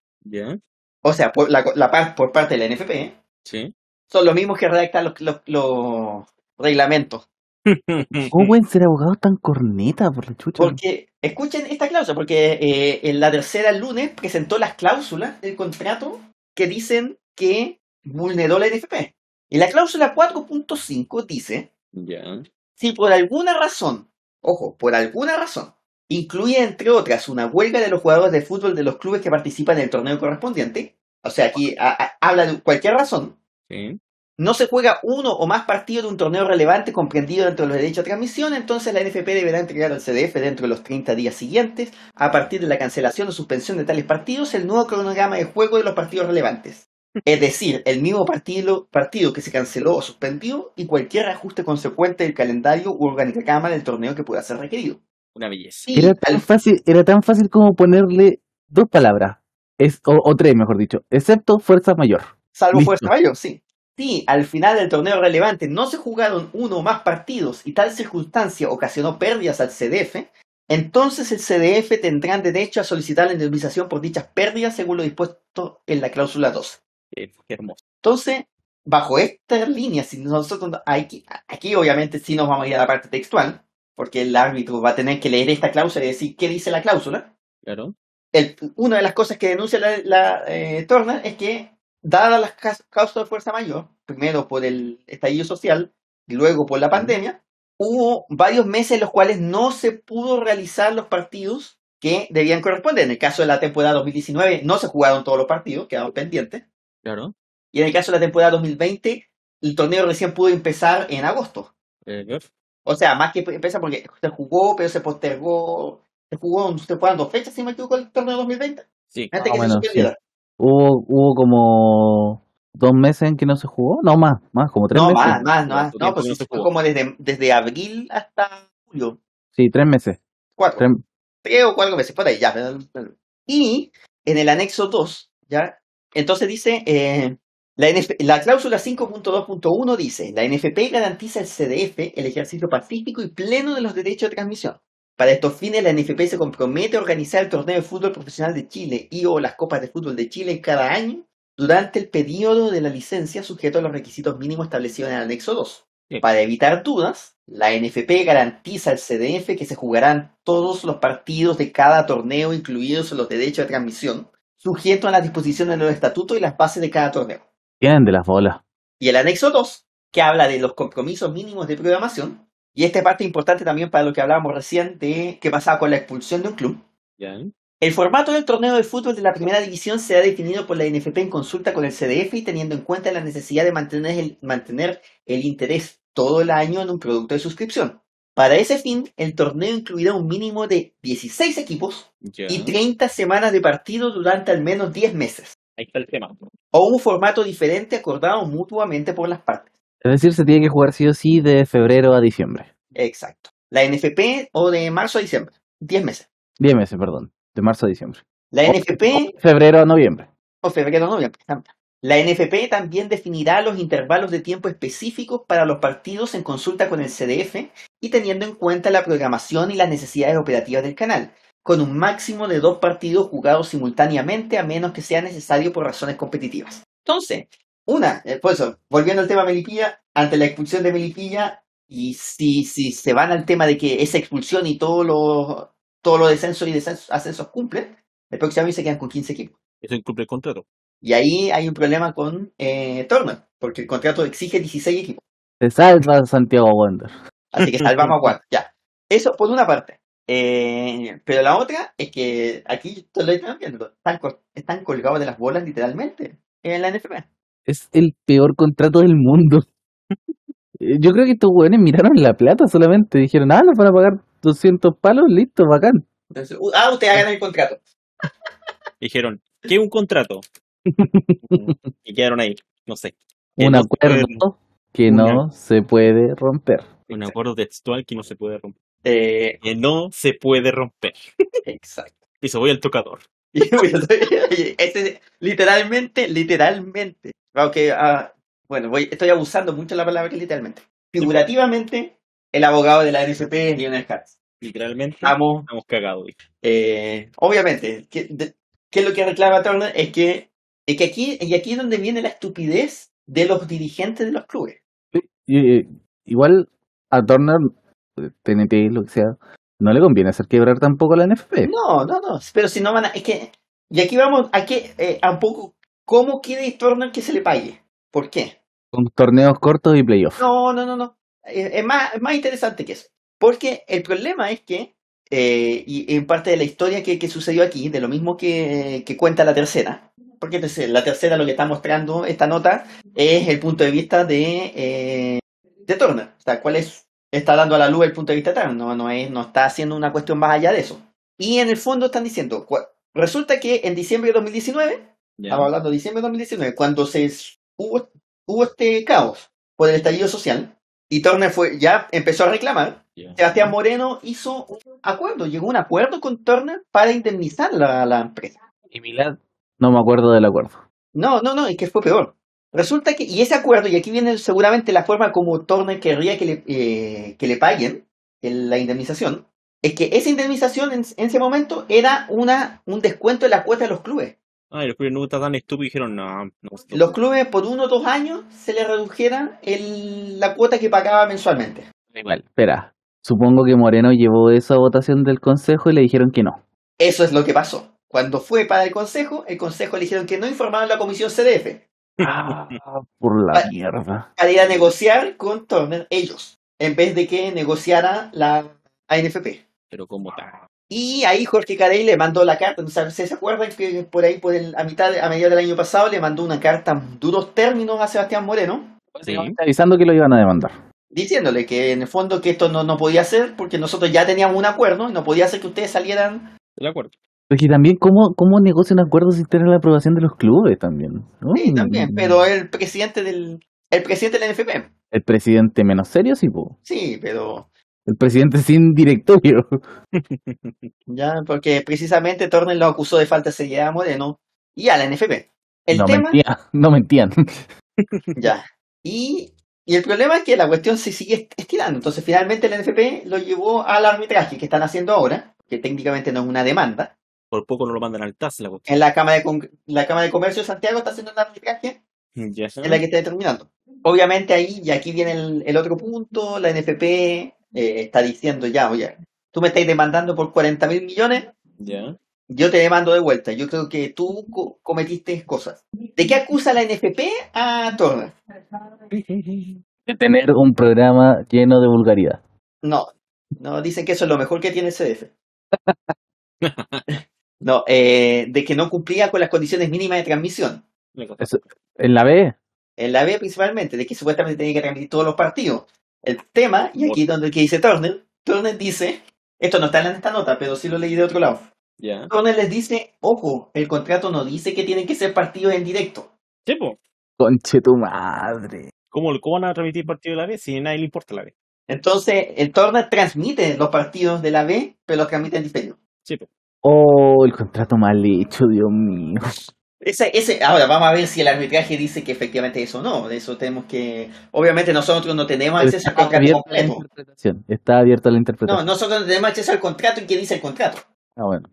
o sea, por, la, la par- por parte de la NFP, Sí. son los mismos que redactan los, los, los reglamentos. (laughs) ¿Cómo pueden ser abogados tan corneta por la chucha? Porque, escuchen esta cláusula, porque eh, en la tercera el lunes presentó las cláusulas del contrato que dicen que vulneró la NFP. Y la cláusula 4.5 dice, si por alguna razón, ojo, por alguna razón, incluye entre otras una huelga de los jugadores de fútbol de los clubes que participan en el torneo correspondiente, o sea, aquí a- a- habla de cualquier razón, Sí. no se juega uno o más partidos de un torneo relevante comprendido dentro de los derechos de transmisión, entonces la NFP deberá entregar al CDF dentro de los 30 días siguientes, a partir de la cancelación o suspensión de tales partidos, el nuevo cronograma de juego de los partidos relevantes. Es decir, el mismo partido, partido que se canceló o suspendió y cualquier ajuste consecuente del calendario u organigrama del torneo que pueda ser requerido. Una belleza. Y Era tan al- fácil, era tan fácil como ponerle dos palabras, es, o, o tres mejor dicho, excepto fuerza mayor. Salvo Listo. fuerza mayor, sí. Si al final del torneo relevante no se jugaron uno o más partidos y tal circunstancia ocasionó pérdidas al CDF, entonces el CDF tendrá derecho a solicitar la indemnización por dichas pérdidas según lo dispuesto en la cláusula 2. Qué hermoso. Entonces, bajo esta línea, si nosotros aquí, aquí obviamente sí nos vamos a ir a la parte textual, porque el árbitro va a tener que leer esta cláusula y decir qué dice la cláusula Claro. el- una de las cosas que denuncia la, la, eh, Turner es que, dadas las causas de fuerza mayor, primero por el estallido social y luego por la pandemia, hubo varios meses en los cuales no se pudo realizar los partidos que debían corresponder. En el caso de la temporada 2019 no se jugaron todos los partidos, quedaron pendientes. Claro. Y en el caso de la temporada 2020, el torneo recién pudo empezar en agosto. Eh. O sea, más que empezar porque se jugó, pero se postergó. Se jugó, se fueron dos fechas, si me equivoco, el torneo 2020. Sí. Antes que se suspendiera. Hubo, hubo como dos meses en que no se jugó, no más, más, como tres No, meses. más, más, no, ¿Cuánto no, tiempo pues no sí, se fue jugó? como desde, desde abril hasta julio. Sí, tres meses. Cuatro. Tres- Tres o cuatro meses, por ahí, ya. Y en el anexo 2, ¿ya? Entonces dice, eh, la, NF la cláusula 5.2.1 dice, la NFP garantiza al CDF el ejercicio pacífico y pleno de los derechos de transmisión. Para estos fines, la NFP se compromete a organizar el torneo de fútbol profesional de Chile y o las copas de fútbol de Chile cada año durante el periodo de la licencia sujeto a los requisitos mínimos establecidos en el anexo 2. Sí. Para evitar dudas, la NFP garantiza al CDF que se jugarán todos los partidos de cada torneo, incluidos los derechos de transmisión, sujetos a las disposiciones de los estatutos y las bases de cada torneo. Tienen de las bolas. Y el anexo 2 que habla de los compromisos mínimos de programación. Y esta parte es importante también para lo que hablábamos recién de qué pasaba con la expulsión de un club. Ya. El formato del torneo de fútbol de la primera división se ha definido por la NFP en consulta con el CDF y teniendo en cuenta la necesidad de mantener el, mantener el interés todo el año en un producto de suscripción. Para ese fin, el torneo incluirá un mínimo de 16 equipos y 30 semanas de partido durante al menos 10 meses, Ahí está el tema. o un formato diferente acordado mutuamente por las partes. Es decir, se tiene que jugar sí o sí de febrero a diciembre. Exacto. La NFP o de marzo a diciembre, 10 meses. 10 meses, perdón. De marzo a diciembre. La NFP Febrero a noviembre. o febrero noviembre. La NFP también definirá los intervalos de tiempo específicos para los partidos en consulta con el CDF y teniendo en cuenta la programación y las necesidades operativas del canal, con un máximo de dos partidos jugados simultáneamente a menos que sea necesario por razones competitivas. Entonces, una, eh, por eso, volviendo al tema Melipilla, ante la expulsión de Melipilla, y si, se van al tema de que esa expulsión y todos los todos los descensos y descensos, ascensos cumplen, el próximo año se quedan con 15 equipos. Eso incumple el contrato. Y ahí hay un problema con eh, Turner, porque el contrato exige 16 equipos. Se salva Santiago Wander. Así que salvamos a (laughs) Wander. Ya. Eso por una parte. Eh, pero la otra es que aquí lo están viendo. Están, están colgados de las bolas literalmente en la NFP. Es el peor contrato del mundo. (laughs) Yo creo que estos weones miraron la plata solamente. Dijeron, ah, nos van a pagar 200 palos, listo, bacán. Entonces, uh, ah, ustedes hagan el contrato. Dijeron, ¿qué es un contrato? (laughs) y quedaron ahí, no sé. Que Un no acuerdo puede- que no se puede romper. un acuerdo textual que no se puede romper. Eh, Que no se puede romper. exacto. Y se voy al tocador. (laughs) Este, literalmente, literalmente. Aunque, ah, bueno, voy, estoy abusando mucho de la palabra literalmente. Figurativamente, el abogado de la NFP es Lionel Katz. Literalmente, Estamos, estamos cagados. eh, obviamente, ¿qué, de- qué es lo que reclama Turner? Es que, es que aquí, y aquí es donde viene la estupidez de los dirigentes de los clubes. Y, eh, igual a Turner, eh, TNT, lo que sea, no le conviene hacer quebrar tampoco la NFP. No, no, no, pero si no van a, es que, y aquí vamos a, que, eh, a un poco, ¿cómo quiere Turner que se le pague? ¿Por qué? Con torneos cortos y playoffs. No, no, no, no. Eh, Es más, es más interesante que eso. Porque el problema es que, eh, y en parte de la historia que, que sucedió aquí, de lo mismo que, que cuenta la tercera, porque la tercera lo que está mostrando esta nota es el punto de vista de, eh, de Turner. O sea, cuál es, está dando a la luz el punto de vista de Turner. No, no, es, no está haciendo una cuestión más allá de eso. Y en el fondo están diciendo, resulta que en diciembre de 2019 Ya. Estamos hablando de diciembre de 2019, cuando se hubo, hubo este caos por el estallido social y Turner fue, ya empezó a reclamar. Sebastián Moreno hizo un acuerdo, llegó a un acuerdo con Turner para indemnizar la, la empresa. Y Milad, no me acuerdo del acuerdo. No, no, no, es que fue peor. Resulta que, y ese acuerdo, y aquí viene seguramente la forma como Turner querría que le, eh, que le paguen el- la indemnización, es que esa indemnización en, en ese momento era una, un descuento de la cuota de los clubes. Ah, y los clubes no estaban tan estúpidos y dijeron, no, no. los clubes por uno o dos años se les redujera el- la cuota que pagaba mensualmente. Igual, espera. Supongo que Moreno llevó eso a votación del consejo y le dijeron que no. Eso es lo que pasó. Cuando fue para el consejo, el consejo le dijeron que no informaron a la comisión CDF Ah, por la Ah. mierda. para ir a negociar con Turner ellos, en vez de que negociara la ANFP. Pero como tal. Y ahí Jorge Carey le mandó la carta. ¿no sabe- ¿Se acuerdan que por ahí, por el- a mitad, a mediados del año pasado, le mandó una carta en duros términos a Sebastián Moreno? Sí. Avisando que lo iban a demandar. diciéndole que en el fondo que esto no, no podía ser porque nosotros ya teníamos un acuerdo y no podía ser que ustedes salieran. De acuerdo. Pero que también, ¿cómo, cómo negocia un acuerdo sin tener la aprobación de los clubes también? ¿no? Sí, también, pero el presidente del el presidente del NFP. El presidente menos serio, sí, po. Sí, pero El presidente sin directorio. (laughs) ya porque precisamente Turner lo acusó de falta de seriedad a Moreno y a la NFP. El no tema, mentían, no mentían. (laughs) ya. Y, y el problema es que la cuestión se sigue estirando. Entonces, finalmente el NFP lo llevó al arbitraje que están haciendo ahora, que técnicamente no es una demanda. Por poco no lo mandan al TAS la cuestión. En la Cámara de, Con- la Cámara de Comercio de Santiago está haciendo un arbitraje Ya. es la que está determinando. Obviamente ahí, y aquí viene el, el otro punto, la NFP eh, está diciendo ya, oye, tú me estás demandando por 40 mil millones, Ya. yo te demando de vuelta. Yo creo que tú co- cometiste cosas. ¿De qué acusa la NFP a Turner? De tener un programa lleno de vulgaridad. No, no, dicen que eso es lo mejor que tiene el CDF. (laughs) No, eh, de que no cumplía con las condiciones mínimas de transmisión. En la B, En la B principalmente, de que supuestamente tenía que transmitir todos los partidos. El tema, y aquí donde que dice Turner, Turner dice, esto no está en esta nota, pero sí lo leí de otro lado. Ya. Turner les dice, ojo, el contrato no dice que tienen que ser partidos en directo. Sí, po. conche tu madre. ¿Cómo, ¿Cómo van a transmitir partido de la vez si a nadie le importa la vez? Entonces, el Turner transmite los partidos de la B, pero los transmite en diferido. Sí, po. Oh, el contrato mal hecho, Dios mío. Ese, ese, ahora vamos a ver si el arbitraje dice que efectivamente eso no. De eso tenemos que. Obviamente nosotros no tenemos acceso al Está contrato completo. interpretación. Está abierta la No, interpretación. nosotros no tenemos acceso al contrato y qué dice el contrato. Ah, bueno.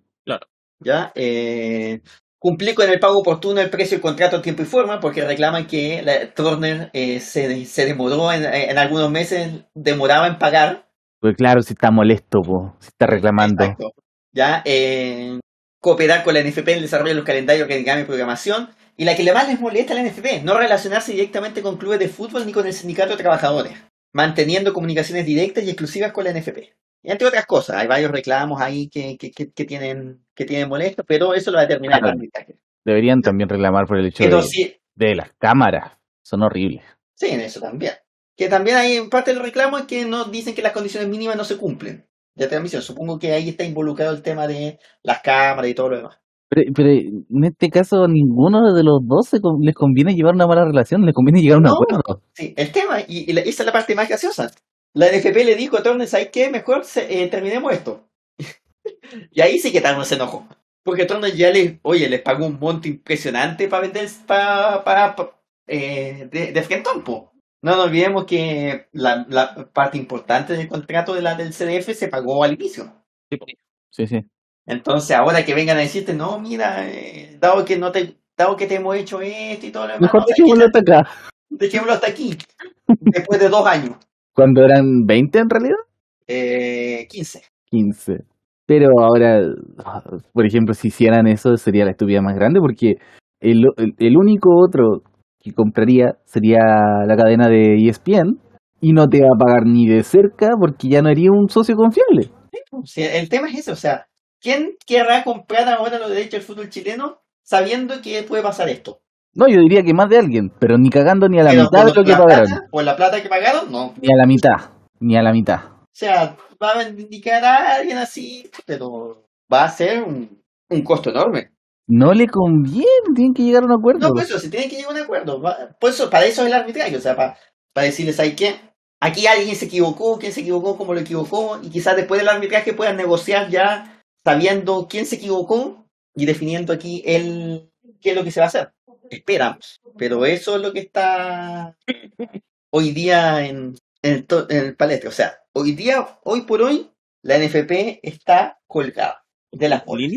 ¿Ya? Eh, cumplí con el pago oportuno del precio del contrato en tiempo y forma porque reclaman que la, Turner eh, se, se demoró en, en algunos meses, demoraba en pagar. Pues claro, si está molesto, po, si está reclamando. Exacto. ¿Ya? Eh, cooperar con la NFP en el desarrollo de los calendarios, organigrama y programación. Y la que le más les molesta a la NFP, no relacionarse directamente con clubes de fútbol ni con el sindicato de trabajadores, manteniendo comunicaciones directas y exclusivas con la NFP. Y entre otras cosas, hay varios reclamos ahí que, que, que, que tienen, que tienen molestos, pero eso lo va a determinar el Claro. arbitraje. Deberían también reclamar por el hecho Pero de, las cámaras. Son horribles. Sí, en eso también. Que también hay en parte del reclamo es que no dicen que las condiciones mínimas no se cumplen de transmisión. Supongo que ahí está involucrado el tema de las cámaras y todo lo demás. Pero, pero en este caso, a ninguno de los dos les conviene llevar una mala relación, les conviene llegar a un No. acuerdo. Sí, el tema, y, y la- esa es la parte más graciosa. La NFP le dijo a Turner, ¿sabes qué? Mejor se- eh, terminemos esto. (laughs) y ahí sí que Turner se enojó. Porque Turner ya les, oye, les pagó un monto impresionante para vender, para, para, pa- eh, de, de Frentón, po. No nos olvidemos que la, la parte importante del contrato de la, del CDF se pagó al inicio. Sí, sí. Entonces, ahora que vengan a decirte, no, mira, eh, dado que no te, dado que te hemos hecho esto y todo lo demás, Mejor no, ¿sabes dejémoslo hasta acá. dejémoslo hasta aquí. Después de dos años, Cuando eran 20 en realidad, eh, 15. 15. Pero ahora, por ejemplo, si hicieran eso, sería la estupidez más grande porque el, el, el único otro que compraría sería la cadena de ESPN y no te va a pagar ni de cerca porque ya no haría un socio confiable. Sea, el tema es ese, o sea, ¿quién querrá comprar ahora los derechos del fútbol chileno sabiendo que puede pasar esto? No, yo diría que más de alguien, pero ni cagando ni a la Pero mitad de lo que pagaron. plata- por la plata que pagaron, no. Ni a la mitad, ni a la mitad. O sea, va a indicar a alguien así, pero va a ser un, un costo enorme. No le conviene, tienen que llegar a un acuerdo. No, por eso, se tiene que llegar a un acuerdo. Por eso, para eso es el arbitraje, o sea, para, para decirles, ¿hay qué? Aquí alguien se equivocó, quién se equivocó, cómo lo equivocó, y quizás después del arbitraje puedan negociar ya sabiendo quién se equivocó y definiendo aquí el qué es lo que se va a hacer. Esperamos. Pero eso es lo que está hoy día en, en el, to- en el palestre. O sea, hoy día, hoy por hoy, la NFP está colgada de las bolas.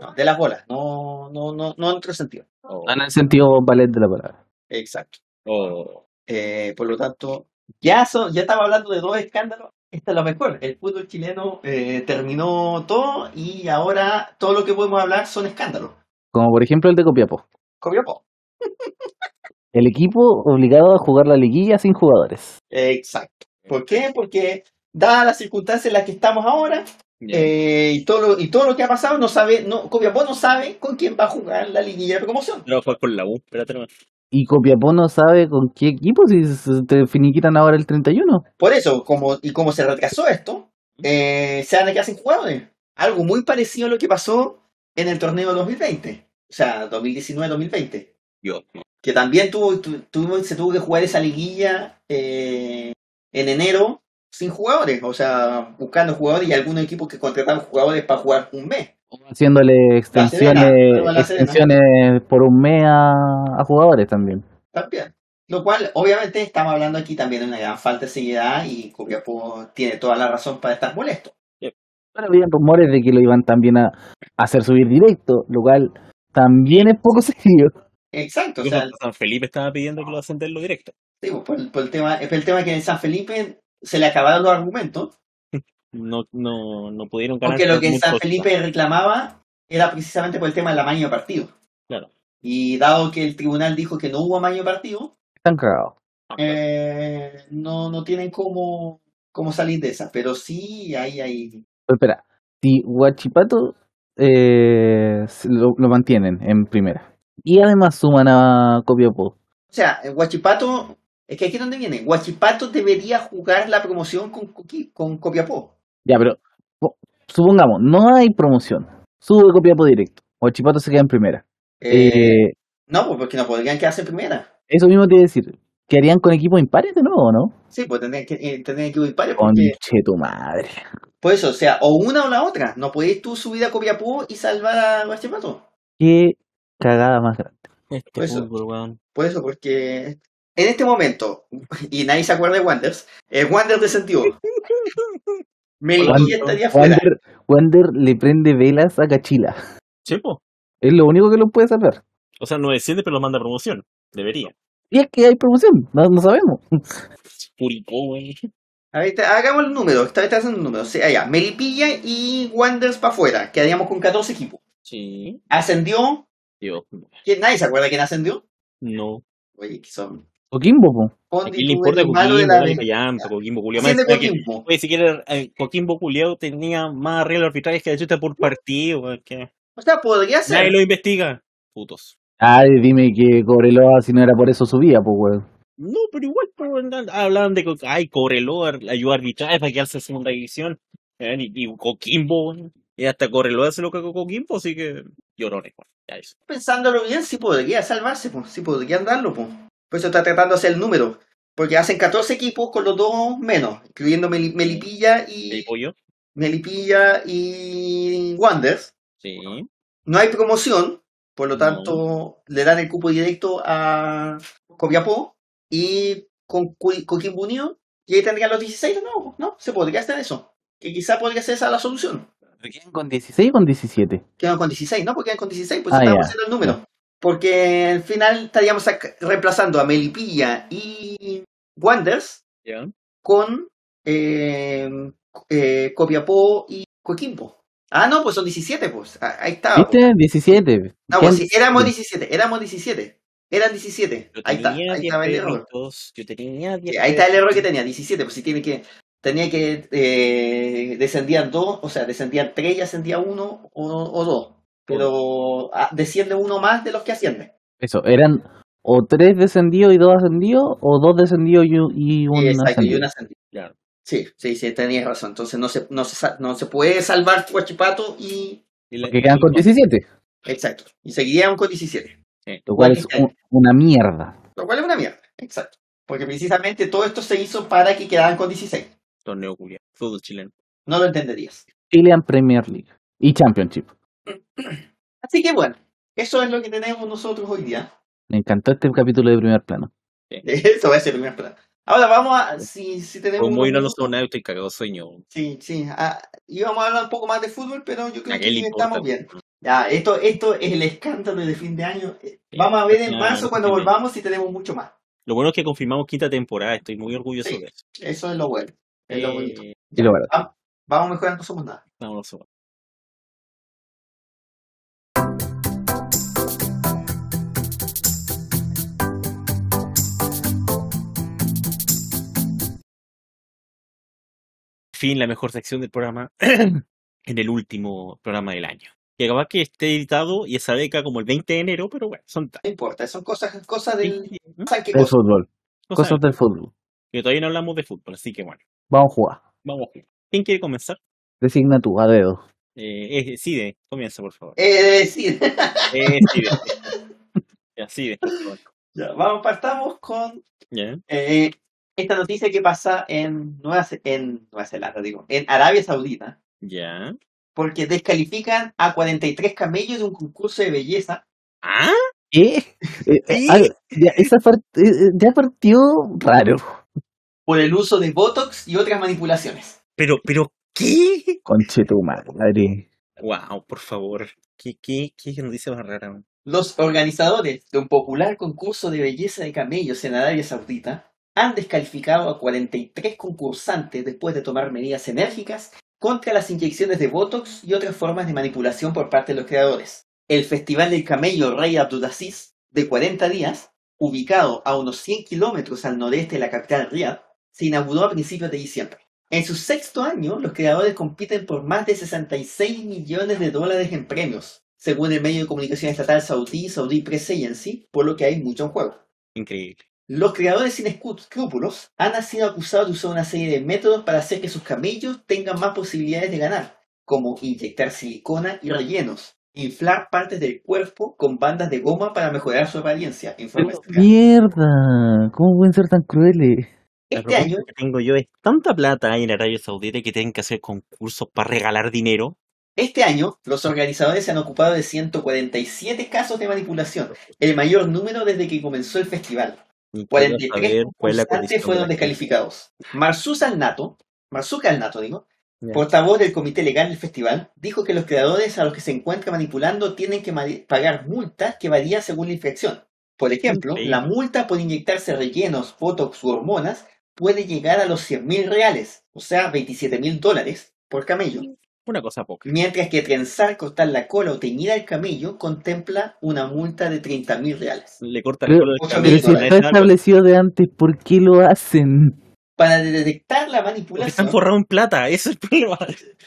No, de las bolas, no, no, no, no en otro sentido. Oh, en el sentido ballet de la palabra. Exacto. oh. Eh, por lo tanto, ya, son, ya estaba hablando de dos escándalos. Este es lo mejor. El fútbol chileno eh, terminó todo y ahora todo lo que podemos hablar son escándalos. Como por ejemplo el de Copiapó. Copiapó. (laughs) El equipo obligado a jugar la liguilla sin jugadores. Exacto. ¿Por qué? Porque dadas las circunstancias en las que estamos ahora. Eh, y, todo lo, y todo lo que ha pasado, no sabe, no, Copiapó no sabe con quién va a jugar la liguilla de promoción. A jugar con la U, espérate nomás. Y Copiapó no sabe con qué equipo si se te finiquitan ahora el 31. Por eso, como, y como se retrasó esto, eh, se van a quedar sin jugadores. Algo muy parecido a lo que pasó en el torneo 2020. O sea, 2019-2020. Dios mío. Que también tuvo, tu- tuvo- se tuvo que jugar esa liguilla eh, en enero sin jugadores. O sea, buscando jugadores y algunos equipos que contrataron jugadores para jugar un mes. Haciéndole extensiones, Serena, extensiones por un mes a, a jugadores también. También. Lo cual, obviamente, estamos hablando aquí también de una gran falta de seriedad y Copiapó tiene toda la razón para estar molesto. Pero habían rumores de que lo iban también a hacer subir directo, lo cual también es poco serio. Exacto, o sea, San Felipe estaba pidiendo que lo ascenderlo directo. Sí, pues, por, el- por el tema, por el tema que en San Felipe se le acabaron los argumentos, No, no, no pudieron ganar. porque lo que San cosas. Felipe reclamaba era precisamente por el tema del amaño de partido. Claro. Y dado que el tribunal dijo que no hubo amaño de partido, Están cagados. eh, no tienen cómo, cómo salir de esa. Pero sí, hay, hay. Pero espera, si Huachipato eh, lo, lo mantienen en primera y además suman a Copiapó, O sea, Huachipato, es que aquí es donde viene. Huachipato debería jugar la promoción con, con Copiapó. ya, pero po- supongamos, no hay promoción, sube Copiapó directo, Huachipato se queda en primera. Eh, Eh, no, pues porque no podrían quedarse en primera. eso mismo te iba a decir, ¿qué harían con equipos impares de nuevo o no? Sí, pues tendrían que, eh, tendrían que ir pares porque, Conche tu madre. por eso, o sea, o una o la otra. No podéis tú subir a Copiapó y salvar a Huachipato. Qué cagada más grande. Este Por eso. fútbol, weón. Por eso, porque en este momento, y nadie se acuerda de Wanderers, el Wander descendió. (laughs) Melipilla Wander- estaría fuera. Wander, Wander le prende velas a Cachila. Sí, po. Es lo único que lo puede salvar. O sea, no desciende, pero lo manda a promoción. Debería. Y es que hay promoción, no, no sabemos. Puricó, wey. Ahorita, hagamos el número, esta vez está haciendo el número. O sea, ya, Melipilla y Wanderers para afuera. Quedaríamos con 14 equipos. Sí. Ascendió. Dios. ¿quién- ¿Nadie se acuerda quién ascendió? No. Oye, que son. Coquimbo, po. ¿A quién le importa el malo de Coquimbo? la callampa, Coquimbo, culiao. Asciende Más encima que- Coquimbo. Oye, si quieres, eh, Coquimbo Culiao tenía más arreglos arbitrales que de chuta por partido, weón, que O sea, podría ser. nadie lo investiga. Putos. Ay, dime que Cobreloa, si no era por eso subía, pues, weón. No, pero igual, pues, hablaban de, co- ay, Correloa, ayuda a arbitrar para quedarse en segunda división. eh, Y, y Coquimbo, weón. Y hasta Correloa se lo cagó Coquimbo, así que llorones, weón. Ya eso. Pensándolo bien, sí podría salvarse, pues. Sí podría andarlo, pues. Por eso está tratando de hacer el número. Porque hacen 14 equipos con los dos menos, incluyendo Meli- Melipilla ¿Y pollo? Melipilla y Wanderers. Sí. No hay promoción, por lo No. tanto le dan el cupo directo a Copiapó y con Coquimbo Unido y ahí tendrían los 16 de nuevo, ¿no? Se podría hacer eso. Que quizá podría ser esa la solución. ¿Quedan con 16 o con 17? Quedan con 16, ¿no? Porque quedan con 16, pues Ah, estamos haciendo el número. Porque al final estaríamos reemplazando a Melipilla y Wanderers Ya. con eh, eh, Copiapó y Coquimbo. Ah, no, pues son 17, pues. Ah, Ahí está. pues. ¿Viste? 17. No, pues sí, éramos 17. 17, éramos 17. Eran 17. Yo Ahí está, ahí 10 estaba el error. Yo tenía 10 Sí, Ahí está el error que tenía, 17, pues si tiene que, tenía que, eh, descendían dos, o sea, descendían tres y ascendía uno o, o dos. Pero ah, desciende uno más de los que ascienden. Eso, eran o tres descendidos y dos ascendidos, o dos descendidos y, un- y un Sí, exacto, y un ascendido. Claro. Sí, sí, sí, tenías razón. Entonces no se, no se, sa- no se puede salvar Huachipato y... Que quedan con 17, Exacto. Y seguiríamos con 17. lo cual es un- una mierda. Lo cual es una mierda. Exacto. Porque precisamente todo esto se hizo para que quedaran con 16. Torneo culiao. Fútbol chileno. No lo entenderías. Chilean Premier League y Championship. Así que bueno, eso es lo que tenemos nosotros hoy día. Me encantó este capítulo de primer plano. (laughs) Eso va a ser el primer plan. Ahora vamos a, si, si tenemos... Como no nada, estoy cagado de sueño. Sí, sí. ah, íbamos a hablar un poco más de fútbol, pero yo creo ¿A que importa? estamos bien. Ya, esto, esto es el escándalo de fin de año. Eh, Vamos a ver en marzo cuando volvamos si tenemos mucho más. Lo bueno es que confirmamos quinta temporada. Estoy muy orgulloso Sí. de eso. Eso es lo bueno. Es lo bonito. Eh, Y lo barato. Vamos, mejorando, no somos nada. vamos a ver. Fin, la mejor sección del programa (clears throat) en el último programa del año. Que acaba que esté editado y esa beca como el 20 de enero, pero bueno, son No importa, son cosas, cosas del... ¿no? ¿Saben qué Del cosas? fútbol. Cosas del fútbol. que todavía no hablamos de fútbol, así que bueno, Vamos a jugar. vamos. ¿Quién quiere comenzar? Designa tú, a dedo. Eh, eh, Side, comienza por favor. Eh, sí. Eh, (laughs) Side, por favor. Ya, vamos, partamos con Ya. eh, esta noticia que pasa en Nueva, en Nueva Zelanda, digo, en Arabia Saudita, Ya. porque descalifican a 43 camellos de un concurso de belleza ¿Ah? ¿Qué? Eh, eh, ¿Sí? ah, ya, esa part- eh, eh, ya partió raro. por el uso de Botox y otras manipulaciones. Pero, pero, ¿qué? Conche tu madre. Wow, por favor. ¿Qué, qué, qué noticia más rara? Los organizadores de un popular concurso de belleza de camellos en Arabia Saudita han descalificado a 43 concursantes después de tomar medidas enérgicas contra las inyecciones de Botox y otras formas de manipulación por parte de los creadores. El Festival del Camello Rey Abdulaziz, de 40 días, ubicado a unos 100 kilómetros al noreste de la capital Riyadh, se inauguró a principios de diciembre. En su sexto año, los creadores compiten por más de 66 millones de dólares en premios, según el medio de comunicación estatal saudí Saudi Press Agency, por lo que hay mucho en juego. Increíble. Los creadores sin escrúpulos han sido acusados de usar una serie de métodos para hacer que sus camellos tengan más posibilidades de ganar, como inyectar silicona y rellenos, inflar partes del cuerpo con bandas de goma para mejorar su apariencia. este. Mierda, ¿cómo pueden ser tan crueles? La Este año, que tengo yo es tanta plata en Arabia Saudita que tienen que hacer concursos para regalar dinero. este año, los organizadores se han ocupado de 147 casos de manipulación, el mayor número desde que comenzó el festival. Y quiero 43 saber cuál es la concursantes condición de fueron descalificados. Marzuka Al-Nato, Marzuka Al-Nato digo, portavoz del comité legal del festival, dijo que los creadores a los que se encuentran manipulando tienen que pagar multas que varían según la infracción. Por ejemplo, la multa por inyectarse rellenos, botox u hormonas puede llegar a los 100 mil reales, o sea, 27 mil dólares por camello. Una cosa poca. Mientras que trenzar, cortar la cola o teñir al camello contempla una multa de 30 mil reales. Le corta el Pero- culo del Pero camello. mil si está establecido de antes, ¿por qué lo hacen? Para detectar la Porque manipulación, están forrados en plata, ese es el problema.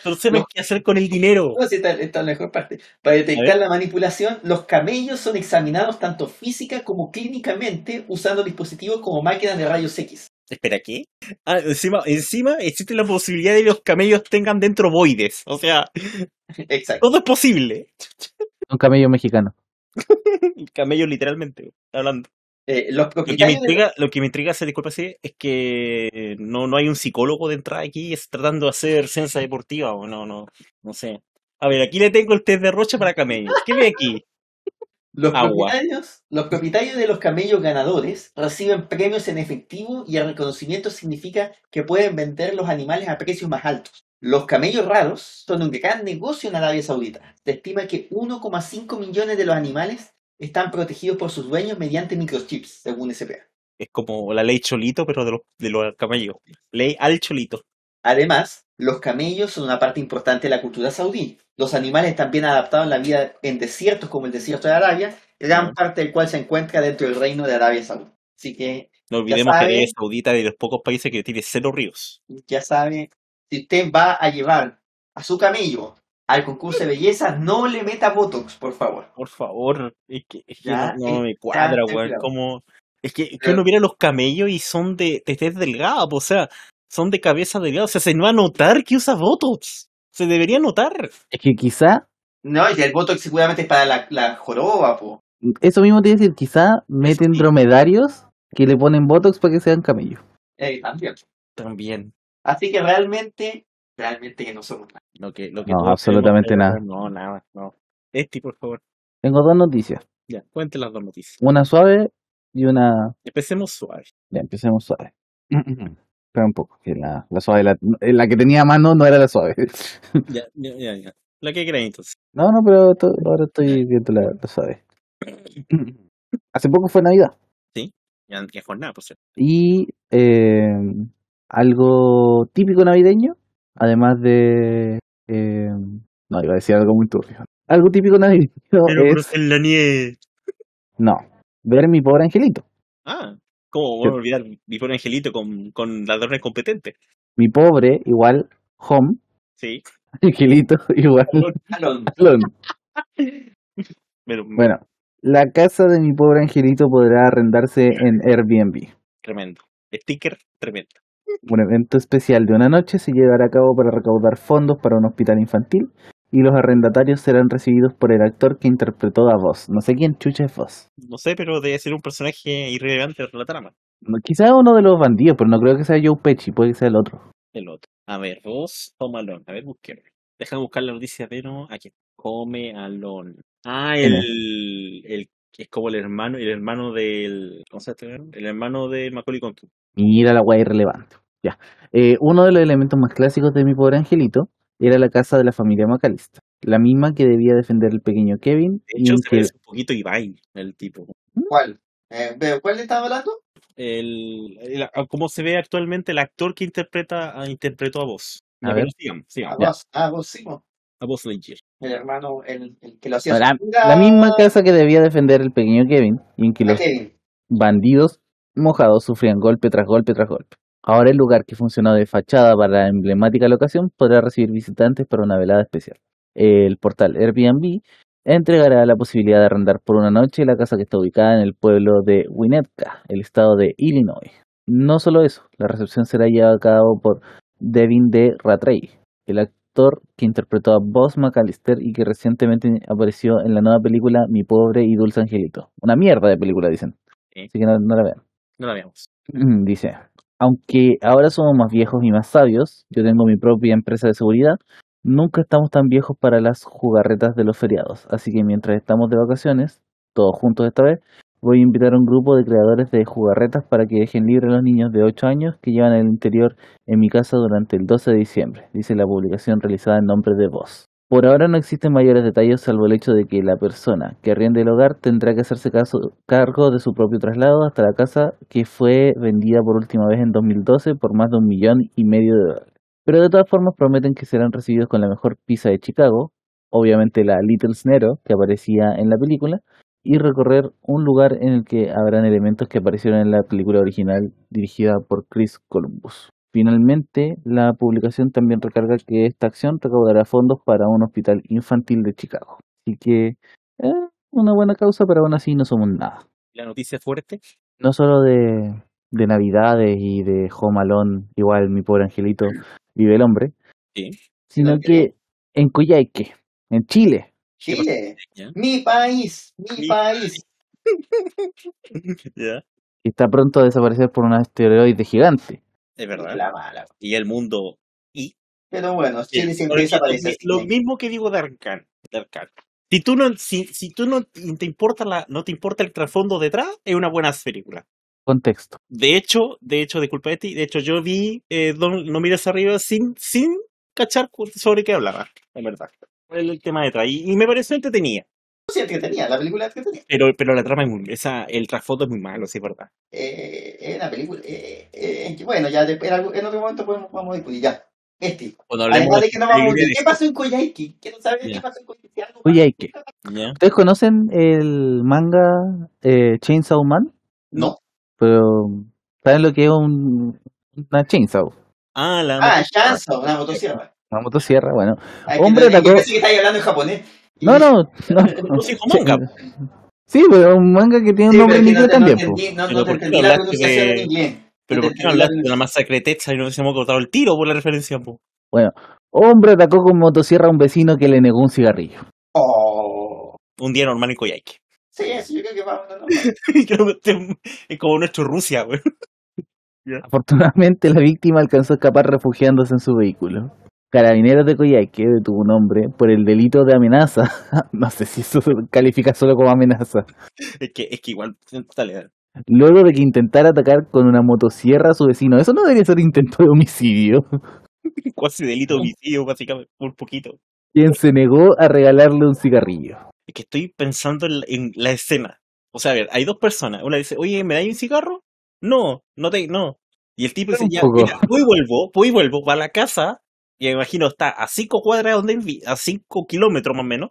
No saben qué hacer con el dinero. No, sí, esta, esta es la mejor parte. Para detectar la manipulación, los camellos son examinados tanto física como clínicamente usando dispositivos como máquinas de rayos X. Espera, ¿qué? Ah, encima, encima existe la posibilidad de que los camellos tengan dentro voides. O sea, Exacto. todo es posible. Un camello mexicano. El (laughs) camello literalmente, hablando. Eh, los Lo que me intriga, lo que me intriga, se disculpa sí, es que no, no hay un psicólogo de entrada aquí es tratando de hacer ciencia deportiva o no, no, no sé. A ver, aquí le tengo el test de rocha para camellos. ¿Qué ve aquí? Los agua. propietarios, los propietarios de los camellos ganadores reciben premios en efectivo y el reconocimiento significa que pueden vender los animales a precios más altos. Los camellos raros son un gran negocio en Arabia Saudita. Se estima que 1,5 millones de los animales están protegidos por sus dueños mediante microchips, según SPA. Es como la ley cholito, pero de los, de los camellos. Ley al cholito. Además, los camellos son una parte importante de la cultura saudí. Los animales están bien adaptados a la vida en desiertos como el desierto de Arabia, gran parte del cual se encuentra dentro del reino de Arabia Saudí. Así que No olvidemos que. Arabia Saudita es de los pocos países que tiene cero ríos. ya sabe, si usted va a llevar a su camello al concurso de belleza, no le meta Botox, por favor. Por favor, es que, es que no, no me cuadra, weón. Como, es que, es que uno mira los camellos y son de, de tez delgada, o sea, son de cabeza delgada. O sea, se va a notar que usa Botox. Se debería notar. Es que quizá, No, y el Botox seguramente es para la, la joroba, po. eso mismo te decir, quizá meten dromedarios que le ponen botox para que sean camellos. Eh, también. También. Así que realmente, realmente que no somos nada. Lo que, lo que No, absolutamente nada. No, nada, no. Esti, por favor. Tengo dos noticias, Ya, cuente las dos noticias. una suave y una... Empecemos suave. Ya, empecemos suave. Espera un poco, que la, la suave, la, la que tenía a mano no era la suave. (laughs) Ya, ya, ya, ya. La que queráis entonces. No, no, pero to- ahora estoy viendo la, la suave. (clears throat) Hace poco fue Navidad Ya, ya jornada, por cierto. y eh, algo típico navideño, además de... eh, no, iba a decir algo muy turbio. Algo típico navideño Pero es... en la nieve. No, ver mi pobre angelito. Ah, ¿cómo voy a olvidar mi pobre angelito con, con ladrones competentes? Mi pobre igual home, Sí. (laughs) angelito igual Alon, alone. (laughs) Pero, Bueno, la casa de mi pobre angelito podrá arrendarse en Airbnb. tremendo. Sticker, tremendo. Un evento especial de una noche se llevará a cabo para recaudar fondos para un hospital infantil y los arrendatarios serán recibidos por el actor que interpretó a Voss. No sé quién chucha es Voss. No sé, pero debe ser un personaje irrelevante de la trama. No, quizá uno de los bandidos, pero no creo que sea Joe Pesci, puede que sea el otro. El otro. A ver, vos, Home Alone. A ver, busquemos. Deja de buscar la noticia, pero aquí. Home Alone. Ah, ¿Quién el, el es como el hermano, el hermano del, ¿cómo se llama? El hermano de Macaulay Culkin. Mira la guay irrelevante. Ya. Eh, uno de los elementos más clásicos de mi pobre angelito era la casa de la familia McAllister. La misma que debía defender el pequeño Kevin De y hecho, se que parece un poquito Ibai, el tipo. ¿cuál? Eh, ¿De cuál le estaba hablando? El, el- cómo se ve actualmente el actor que interpreta a, interpretó a vos. A ver. sigamos, A sigamos. vos, a vos. A vos Lightyear. el hermano, el, el que lo hacía. la, misma casa que debía defender el pequeño Kevin y en que los Kevin. bandidos mojados sufrían golpe tras golpe tras golpe. Ahora el lugar que funcionó de fachada para la emblemática locación podrá recibir visitantes para una velada especial. El portal Airbnb entregará la posibilidad de arrendar por una noche la casa que está ubicada en el pueblo de Winnetka, el estado de Illinois. No solo eso, la recepción será llevada a cabo por Devin D. Rattray, el actor que interpretó a Boss McAllister y que recientemente apareció en la nueva película Mi pobre y dulce angelito. Una mierda de película, dicen. Sí. Así que no, no la vean. No la veamos. (clears throat) Dice, aunque ahora somos más viejos y más sabios, yo tengo mi propia empresa de seguridad, nunca estamos tan viejos para las jugarretas de los feriados. Así que mientras estamos de vacaciones, todos juntos esta vez, voy a invitar a un grupo de creadores de jugarretas para que dejen libre a los niños de 8 años que llevan el interior en mi casa durante el 12 de diciembre, dice la publicación realizada en nombre de Voz. Por ahora no existen mayores detalles salvo el hecho de que la persona que arriende el hogar tendrá que hacerse cargo de su propio traslado hasta la casa que fue vendida por última vez en 2012 por más de un millón y medio de dólares. Pero de todas formas prometen que serán recibidos con la mejor pizza de Chicago, obviamente la Little Snero que aparecía en la película, y recorrer un lugar en el que habrán elementos que aparecieron en la película original dirigida por Chris Columbus. Finalmente, la publicación también recarga que esta acción recaudará fondos para un hospital infantil de Chicago. Así que, eh, una buena causa, pero aún así no somos nada. La noticia fuerte. No solo de, de Navidades y de Home Alone, igual mi pobre angelito vive el hombre, Sí. sino que- en Coyhaique, en Chile, Chile, mi país, mi Mi país. (laughs) Está pronto a desaparecer por un asteroide gigante. Es verdad. La mala. Y el mundo. Y. Pero bueno, Chile siempre Porque desaparece. lo, mismo que digo de Arcan. De Arcan. Si tú no, si, si tú no te importa la, no te importa el trasfondo detrás, es una buena película. Contexto. De hecho, de hecho, disculpa de ti, de hecho yo vi eh, Don- No mires arriba sin, sin cachar sobre qué hablaba, la verdad. El, el tema detrás. Y, y me pareció entretenida. Sí, entretenida, la película entretenida. Pero, pero la trama es muy, esa, el trasfondo es muy malo, sí es verdad. Eh, es una película. Eh, eh, bueno, ya después, en algún- en otro momento podemos, vamos a discutir. Ya. Este. Cuando hablemos de que no vamos a. ¿Qué pasó en Coyhaique? ¿Quiero saber Ya. qué pasó en? ¿Algo Coyhaique. ¿Ya? ¿Ustedes conocen el manga eh, Chainsaw Man? No. Pero, ¿saben lo que es un, una chainsaw? Ah, la Ah, Chanzo, una motosierra. Una motosierra, bueno. Ay, Hombre, que, yo atacó- pensé que estabas hablando en japonés. No, no, no. Manga. Sí, pero un manga que tiene un Sí, nombre en inglés también. no, Pero no te ¿por qué entendí no la hablaste pronunciación de- en inglés. Pero ¿por qué no hablaste de la masacre Texas y no se hemos cortado el tiro por la referencia? po? Hombre atacó con motosierra a un vecino que le negó un cigarrillo. Oh. Un día normal en Coyhaique. Sí, eso yo creo que va a Creo que este es como nuestro Rusia, güey. Afortunadamente, la víctima alcanzó a escapar refugiándose en su vehículo. Carabineros de Coyhaique detuvo un hombre por el delito de amenaza. (laughs) no sé si eso califica solo como amenaza. Es que, es que igual, dale, dale. Luego de que intentara atacar con una motosierra a su vecino. Eso no debería ser intento de homicidio. (laughs) Casi delito de homicidio, básicamente, por poquito. Quien se negó a regalarle un cigarrillo. Es que estoy pensando en la, en la escena. O sea, a ver, hay dos personas. Una dice, oye, ¿me dais un cigarro? No, no te, no. Y el tipo dice, ya, mira, voy y vuelvo, voy y vuelvo, va a la casa, y me imagino está a cinco cuadras donde él a cinco kilómetros más o menos,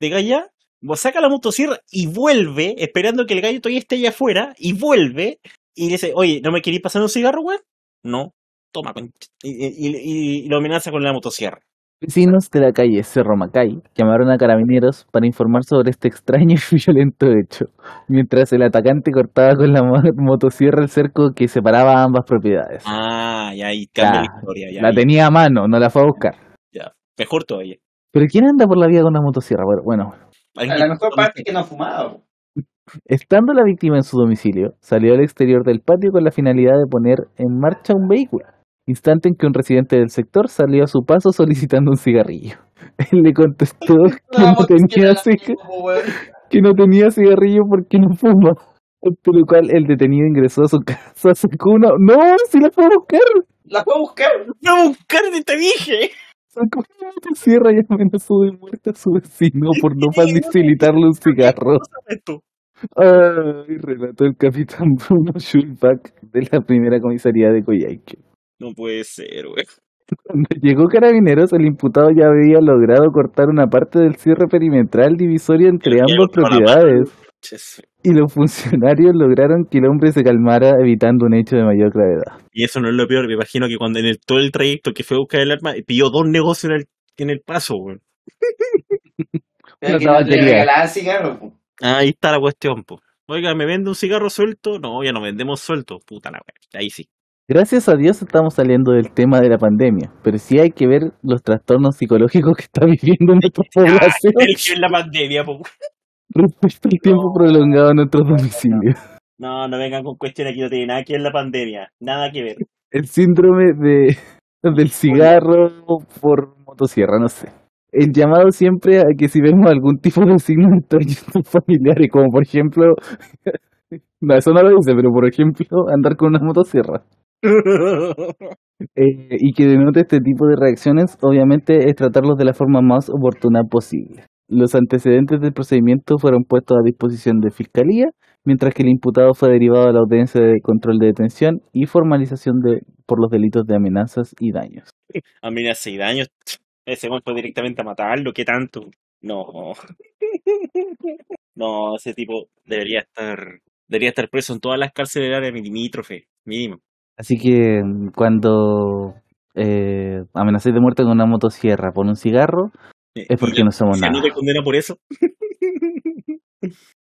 de allá, saca la motosierra y vuelve, esperando que el gallo todavía esté allá afuera, y vuelve, y le dice, oye, ¿no me queréis pasar un cigarro, weón? No, toma, y- y lo amenaza con la motosierra. Vecinos de la calle Cerro Macay llamaron a carabineros para informar sobre este extraño y violento hecho, mientras el atacante cortaba con la mo- motosierra el cerco que separaba ambas propiedades. Ah, ya ahí cambia Ya, la historia, ya, la ahí, tenía a mano, no la fue a buscar. mejor todavía. Pero ¿quién anda por la vía con una motosierra? Bueno, A la mejor parte que no ha fumado. estando la víctima en su domicilio, salió al exterior del patio con la finalidad de poner en marcha un vehículo, instante en que un residente del sector salió a su paso solicitando un cigarrillo. (laughs) Él le contestó (laughs) que no tenía, ciga- (laughs) que no tenía cigarrillo porque no fuma. Ante lo cual el detenido ingresó a su casa, sacó una... ¡No! ¡Sí la fue a buscar! La puedo buscar. ¡No, buscarte te dije! Sacó una motosierra y amenazó de muerte a su vecino por no facilitarle un cigarro. Esto. Ay, relató el capitán Bruno Schulbach de la primera comisaría de Coyhaique. No puede ser, güey. Cuando llegó Carabineros, el imputado ya había logrado cortar una parte del cierre perimetral divisorio entre ambas propiedades. Y los funcionarios lograron que el hombre se calmara evitando un hecho de mayor gravedad. Y eso no es lo peor, me imagino que cuando en el, todo el trayecto que fue a buscar el arma, pilló dos negocios en el, en el paso, (laughs) que no. Ahí está la cuestión, po. Oiga, ¿me vende un cigarro suelto? No, ya no vendemos suelto. Puta la weá. Ahí sí. Gracias a Dios estamos saliendo del tema de la pandemia, pero sí hay que ver los trastornos psicológicos que está viviendo nuestra (laughs) población Ah, que es la pandemia, po. respecto al tiempo prolongado en nuestros domicilios. No, no vengan con cuestiones que no tienen nada que ver la pandemia. Nada que ver. El síndrome de, del cigarro por motosierra, no sé. El llamado siempre a que si vemos algún tipo de signos extraños en (laughs) familiares, como por ejemplo, (laughs) no, eso no lo dice, pero por ejemplo, andar con una motosierra. Eh, y que denote este tipo de reacciones, obviamente es tratarlos de la forma más oportuna posible. Los antecedentes del procedimiento fueron puestos a disposición de Fiscalía, mientras que el imputado fue derivado a la audiencia de control de detención y formalización de, por los delitos de amenazas y daños. Amenaza y daños. Ese fue directamente a matarlo. ¿Qué tanto? No. No, ese tipo debería estar debería estar preso en todas las cárceles del área limítrofe, mínimo. Así que cuando eh, amenacéis de muerte con una motosierra por un cigarro, es porque no somos nada. no te condena por eso. (laughs)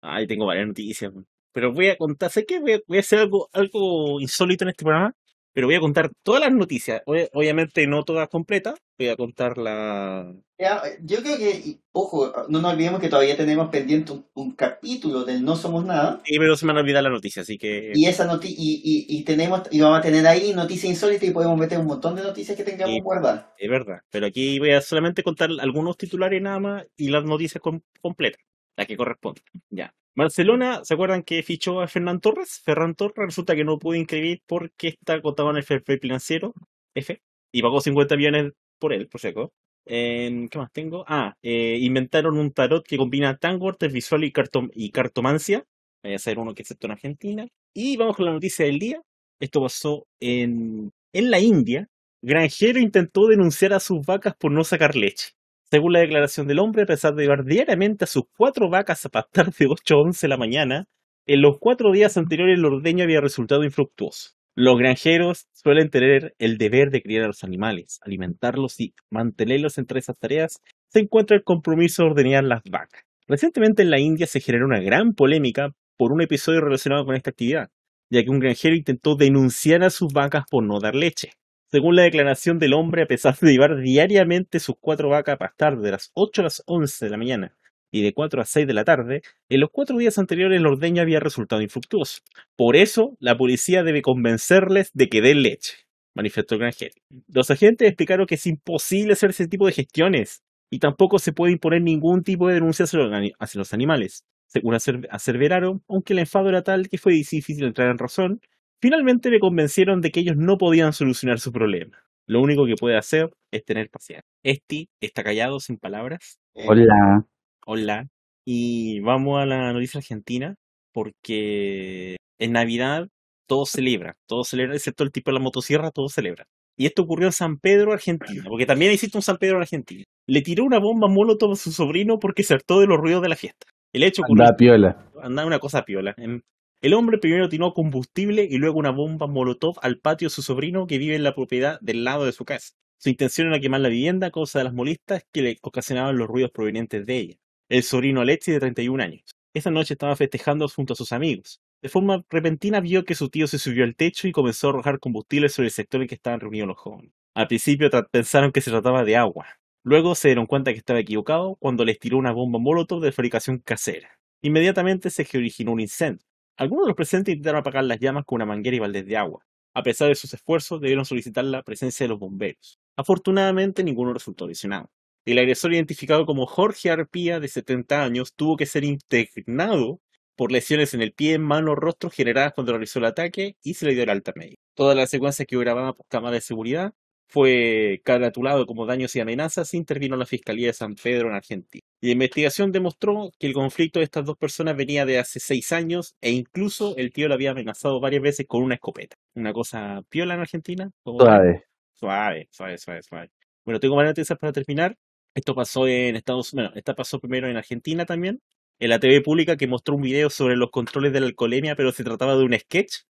Ay, tengo varias noticias. Pero voy a contar, sé que voy a, voy a hacer algo, algo insólito en este programa, pero voy a contar todas las noticias. Ob- Obviamente no todas completas, voy a contar la... Ya, Yo creo que, ojo, no nos olvidemos que todavía tenemos pendiente un, un capítulo del No Somos Nada. Sí, pero se me van a olvidar la noticia, así que... Y esa noti y, y, y tenemos y vamos a tener ahí noticias insólitas y podemos meter un montón de noticias que tengamos Sí. guardadas. Es verdad, pero aquí voy a solamente contar algunos titulares nada más y las noticias com- completas, las que corresponden. Ya. Barcelona, ¿se acuerdan que fichó a Fernán Torres? Ferran Torres resulta que no pudo inscribir porque está contado en el fair play financiero, F, y pagó 50 millones por él, por seco. En- ¿Qué más tengo? Ah, eh, inventaron un tarot que combina tango, arte visual y cartomancia. Vaya a ser uno que excepto en Argentina. Y vamos con la noticia del día. Esto pasó en, en la India. Granjero intentó denunciar a sus vacas por no sacar leche. Según la declaración del hombre, a pesar de llevar diariamente a sus cuatro vacas a pastar de 8 a 11 de la mañana, en los cuatro días anteriores el ordeño había resultado infructuoso. Los granjeros suelen tener el deber de criar a los animales, alimentarlos y mantenerlos entre esas tareas. Se encuentra el compromiso de ordeñar las vacas. Recientemente en la India se generó una gran polémica por un episodio relacionado con esta actividad, ya que un granjero intentó denunciar a sus vacas por no dar leche. Según la declaración del hombre, a pesar de llevar diariamente sus cuatro vacas a pastar de las 8 a las 11 de la mañana y de 4 a 6 de la tarde, en los cuatro días anteriores el ordeño había resultado infructuoso. Por eso, la policía debe convencerles de que den leche, manifestó el granjero. Los agentes explicaron que es imposible hacer ese tipo de gestiones y tampoco se puede imponer ningún tipo de denuncia hacia los animales. Según aseveraron, aunque el enfado era tal que fue difícil entrar en razón, Finalmente le convencieron de que ellos no podían solucionar su problema. Lo único que puede hacer es tener paciencia. Esti está callado sin palabras. Hola. Hola. Y vamos a la noticia argentina porque en Navidad todos celebran, todos celebran, excepto el tipo de la motosierra, todos celebran. Y esto ocurrió en San Pedro, Argentina, porque también existe un San Pedro en Argentina. Le tiró una bomba molotov a su sobrino porque se hartó de los ruidos de la fiesta. El hecho ocurrió Anda piola. andaba una cosa piola. Em, El hombre primero tiró combustible y luego una bomba molotov al patio de su sobrino que vive en la propiedad del lado de su casa. Su intención era quemar la vivienda a causa de las molestas que le ocasionaban los ruidos provenientes de ella. El sobrino Alexi de 31 años. Esa noche estaba festejando junto a sus amigos. De forma repentina vio que su tío se subió al techo y comenzó a arrojar combustible sobre el sector en que estaban reunidos los jóvenes. Al principio pensaron que se trataba de agua. Luego se dieron cuenta que estaba equivocado cuando les tiró una bomba molotov de fabricación casera. Inmediatamente se originó un incendio. Algunos de los presentes intentaron apagar las llamas con una manguera y baldes de agua. A pesar de sus esfuerzos, debieron solicitar la presencia de los bomberos. Afortunadamente, ninguno resultó lesionado. El agresor, identificado como Jorge Arpía, de 70 años, tuvo que ser internado por lesiones en el pie, mano, rostro generadas cuando realizó el ataque y se le dio el alta médica. Toda la secuencia que grabada por cámara de seguridad fue caratulado como daños y amenazas e intervino la Fiscalía de San Pedro en Argentina. Y la investigación demostró que el conflicto de estas dos personas venía de hace seis años e incluso el tío lo había amenazado varias veces con una escopeta. Una cosa piola en Argentina. Suave. Suave, suave, suave, suave. Bueno, tengo varias noticias para terminar. Esto pasó en Estados Unidos, bueno, esta pasó primero en Argentina también. en la TV pública que mostró un video sobre los controles de la alcoholemia, pero se trataba de un sketch.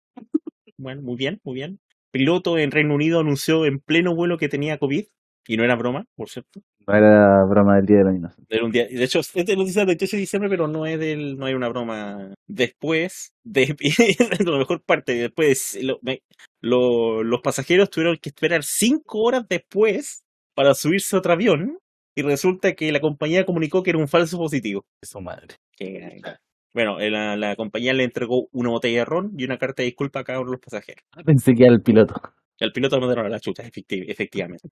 Bueno, muy bien, muy bien. Piloto en Reino Unido anunció en pleno vuelo que tenía COVID, y no era broma, por cierto. No era broma del Día de los Inocentes. Era un día, de hecho, es de noticia del 28 de diciembre, pero no es del, no hay una broma. Después, de, (laughs) la mejor parte, después, lo- me- lo- los pasajeros tuvieron que esperar cinco horas después para subirse a otro avión, y resulta que la compañía comunicó que era un falso positivo. Su madre. Que- bueno, eh, la, la compañía le entregó una botella de ron y una carta de disculpa a cada uno de los pasajeros. Pensé que era el piloto. Al piloto lo mandaron a la chucha, efecti- efectivamente.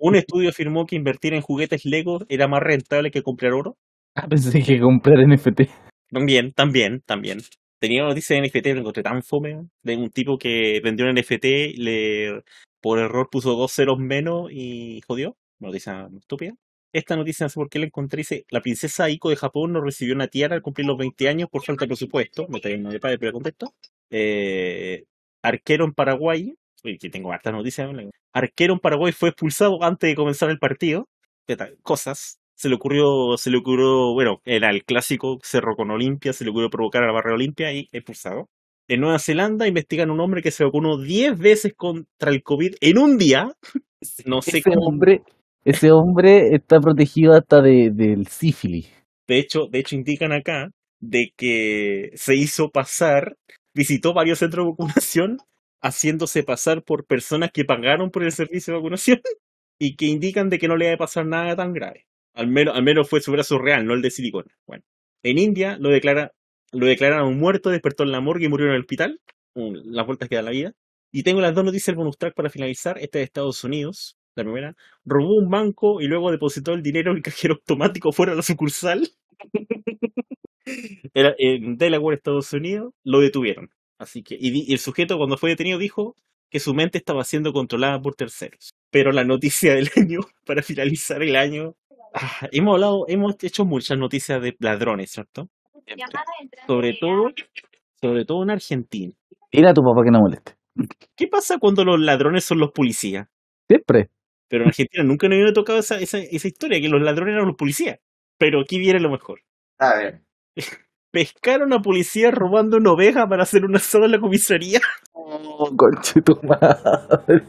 Un estudio afirmó que invertir en juguetes Lego era más rentable que comprar oro. Ah, pensé que comprar NFT. También, también, también. Tenía una noticia de NFT, lo encontré tan fome, de un tipo que vendió un NFT, le por error puso dos ceros menos y jodió. Noticia estúpida. Esta noticia no sé por qué la encontré, dice, la princesa Aiko de Japón no recibió una tiara al cumplir los 20 años por falta de presupuesto. Trae una de contexto. Eh, arquero en Paraguay, uy, que tengo hartas noticias. ¿no? Arquero en Paraguay fue expulsado antes de comenzar el partido. Cosas. Se le ocurrió, se le ocurrió, bueno, era el clásico Cerro con Olimpia, se le ocurrió provocar a la barra Olimpia y expulsado. En Nueva Zelanda investigan a un hombre que se vacunó 10 veces contra el COVID en un día. (laughs) No sé Ese cómo. hombre, ese hombre está protegido hasta de, del sífilis. De hecho, de hecho indican acá de que se hizo pasar, visitó varios centros de vacunación haciéndose pasar por personas que pagaron por el servicio de vacunación (laughs) y que indican de que no le a pasar nada tan grave. Al menos, al menos fue su brazo real, no el de silicona. Bueno, en India lo declara, lo declararon muerto, despertó en la morgue y murió en el hospital. Las vueltas que da la vida. Y tengo las dos noticias del bonus track para finalizar. Esta de Estados Unidos. La primera, robó un banco y luego depositó el dinero en el cajero automático fuera de la sucursal. (laughs) Era en Delaware, Estados Unidos, lo detuvieron. Así que, y, el sujeto cuando fue detenido dijo que su mente estaba siendo controlada por terceros. Pero la noticia del (laughs) año, para finalizar el año, ah, hemos hablado, hemos hecho muchas noticias de ladrones, ¿cierto? Sobre todo, sobre todo en Argentina. Dile a tu papá que no moleste. ¿Qué pasa cuando los ladrones son los policías? Siempre. Pero en Argentina nunca nos había tocado esa, esa, esa historia, que los ladrones eran los policías. Pero aquí viene lo mejor. A ver. (laughs) Pescaron a policías robando una oveja para hacer un asado en la comisaría. (laughs) Oh, conche tu madre.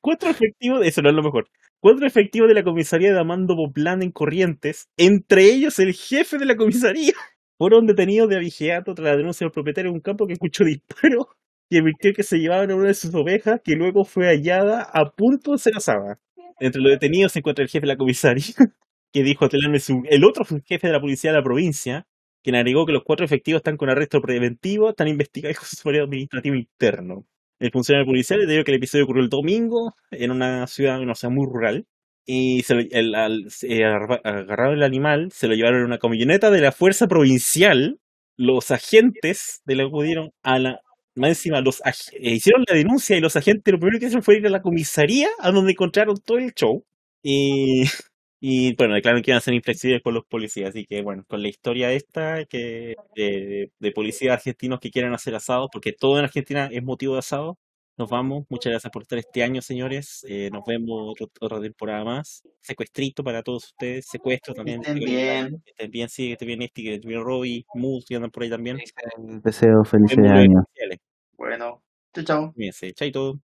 Cuatro efectivos, eso no es lo mejor. Cuatro efectivos de la comisaría de Amando Boplán en Corrientes, entre ellos el jefe de la comisaría, (laughs) fueron detenidos de abigeato tras la denuncia del propietario de un campo que escuchó disparos y advirtió que se llevaban a una de sus ovejas que luego fue hallada a punto de ser asada. Entre los detenidos se encuentra el jefe de la comisaría, (laughs) que dijo tenerme su, el otro jefe de la policía de la provincia, quien agregó que los cuatro efectivos están con arresto preventivo, están investigados (laughs) con su administrativo interno. El funcionario policial le dijo que el episodio ocurrió el domingo en una ciudad, no sé, muy rural. Y se al, se agarra- agarraron el animal, se lo llevaron en una camioneta de la fuerza provincial. Los agentes de la acudieron a la. Más encima, los eh, hicieron la denuncia y los agentes lo primero que hicieron fue ir a la comisaría a donde encontraron todo el show. Y, y bueno, declararon que iban a ser inflexibles con los policías. Así que bueno, con la historia esta que de, de policías argentinos que quieren hacer asados, porque todo en Argentina es motivo de asado. Nos vamos. Muchas gracias por estar este año, señores. Eh, nos vemos otro- otra temporada más. Secuestrito para todos ustedes. Secuestro también. estén bien. Que estén bien, sí, que esté bien este, que esté bien Robbie, Moose, que andan por ahí también. Deseo años. sociales. Bueno. Chao, chao. Cuídense. Chaito.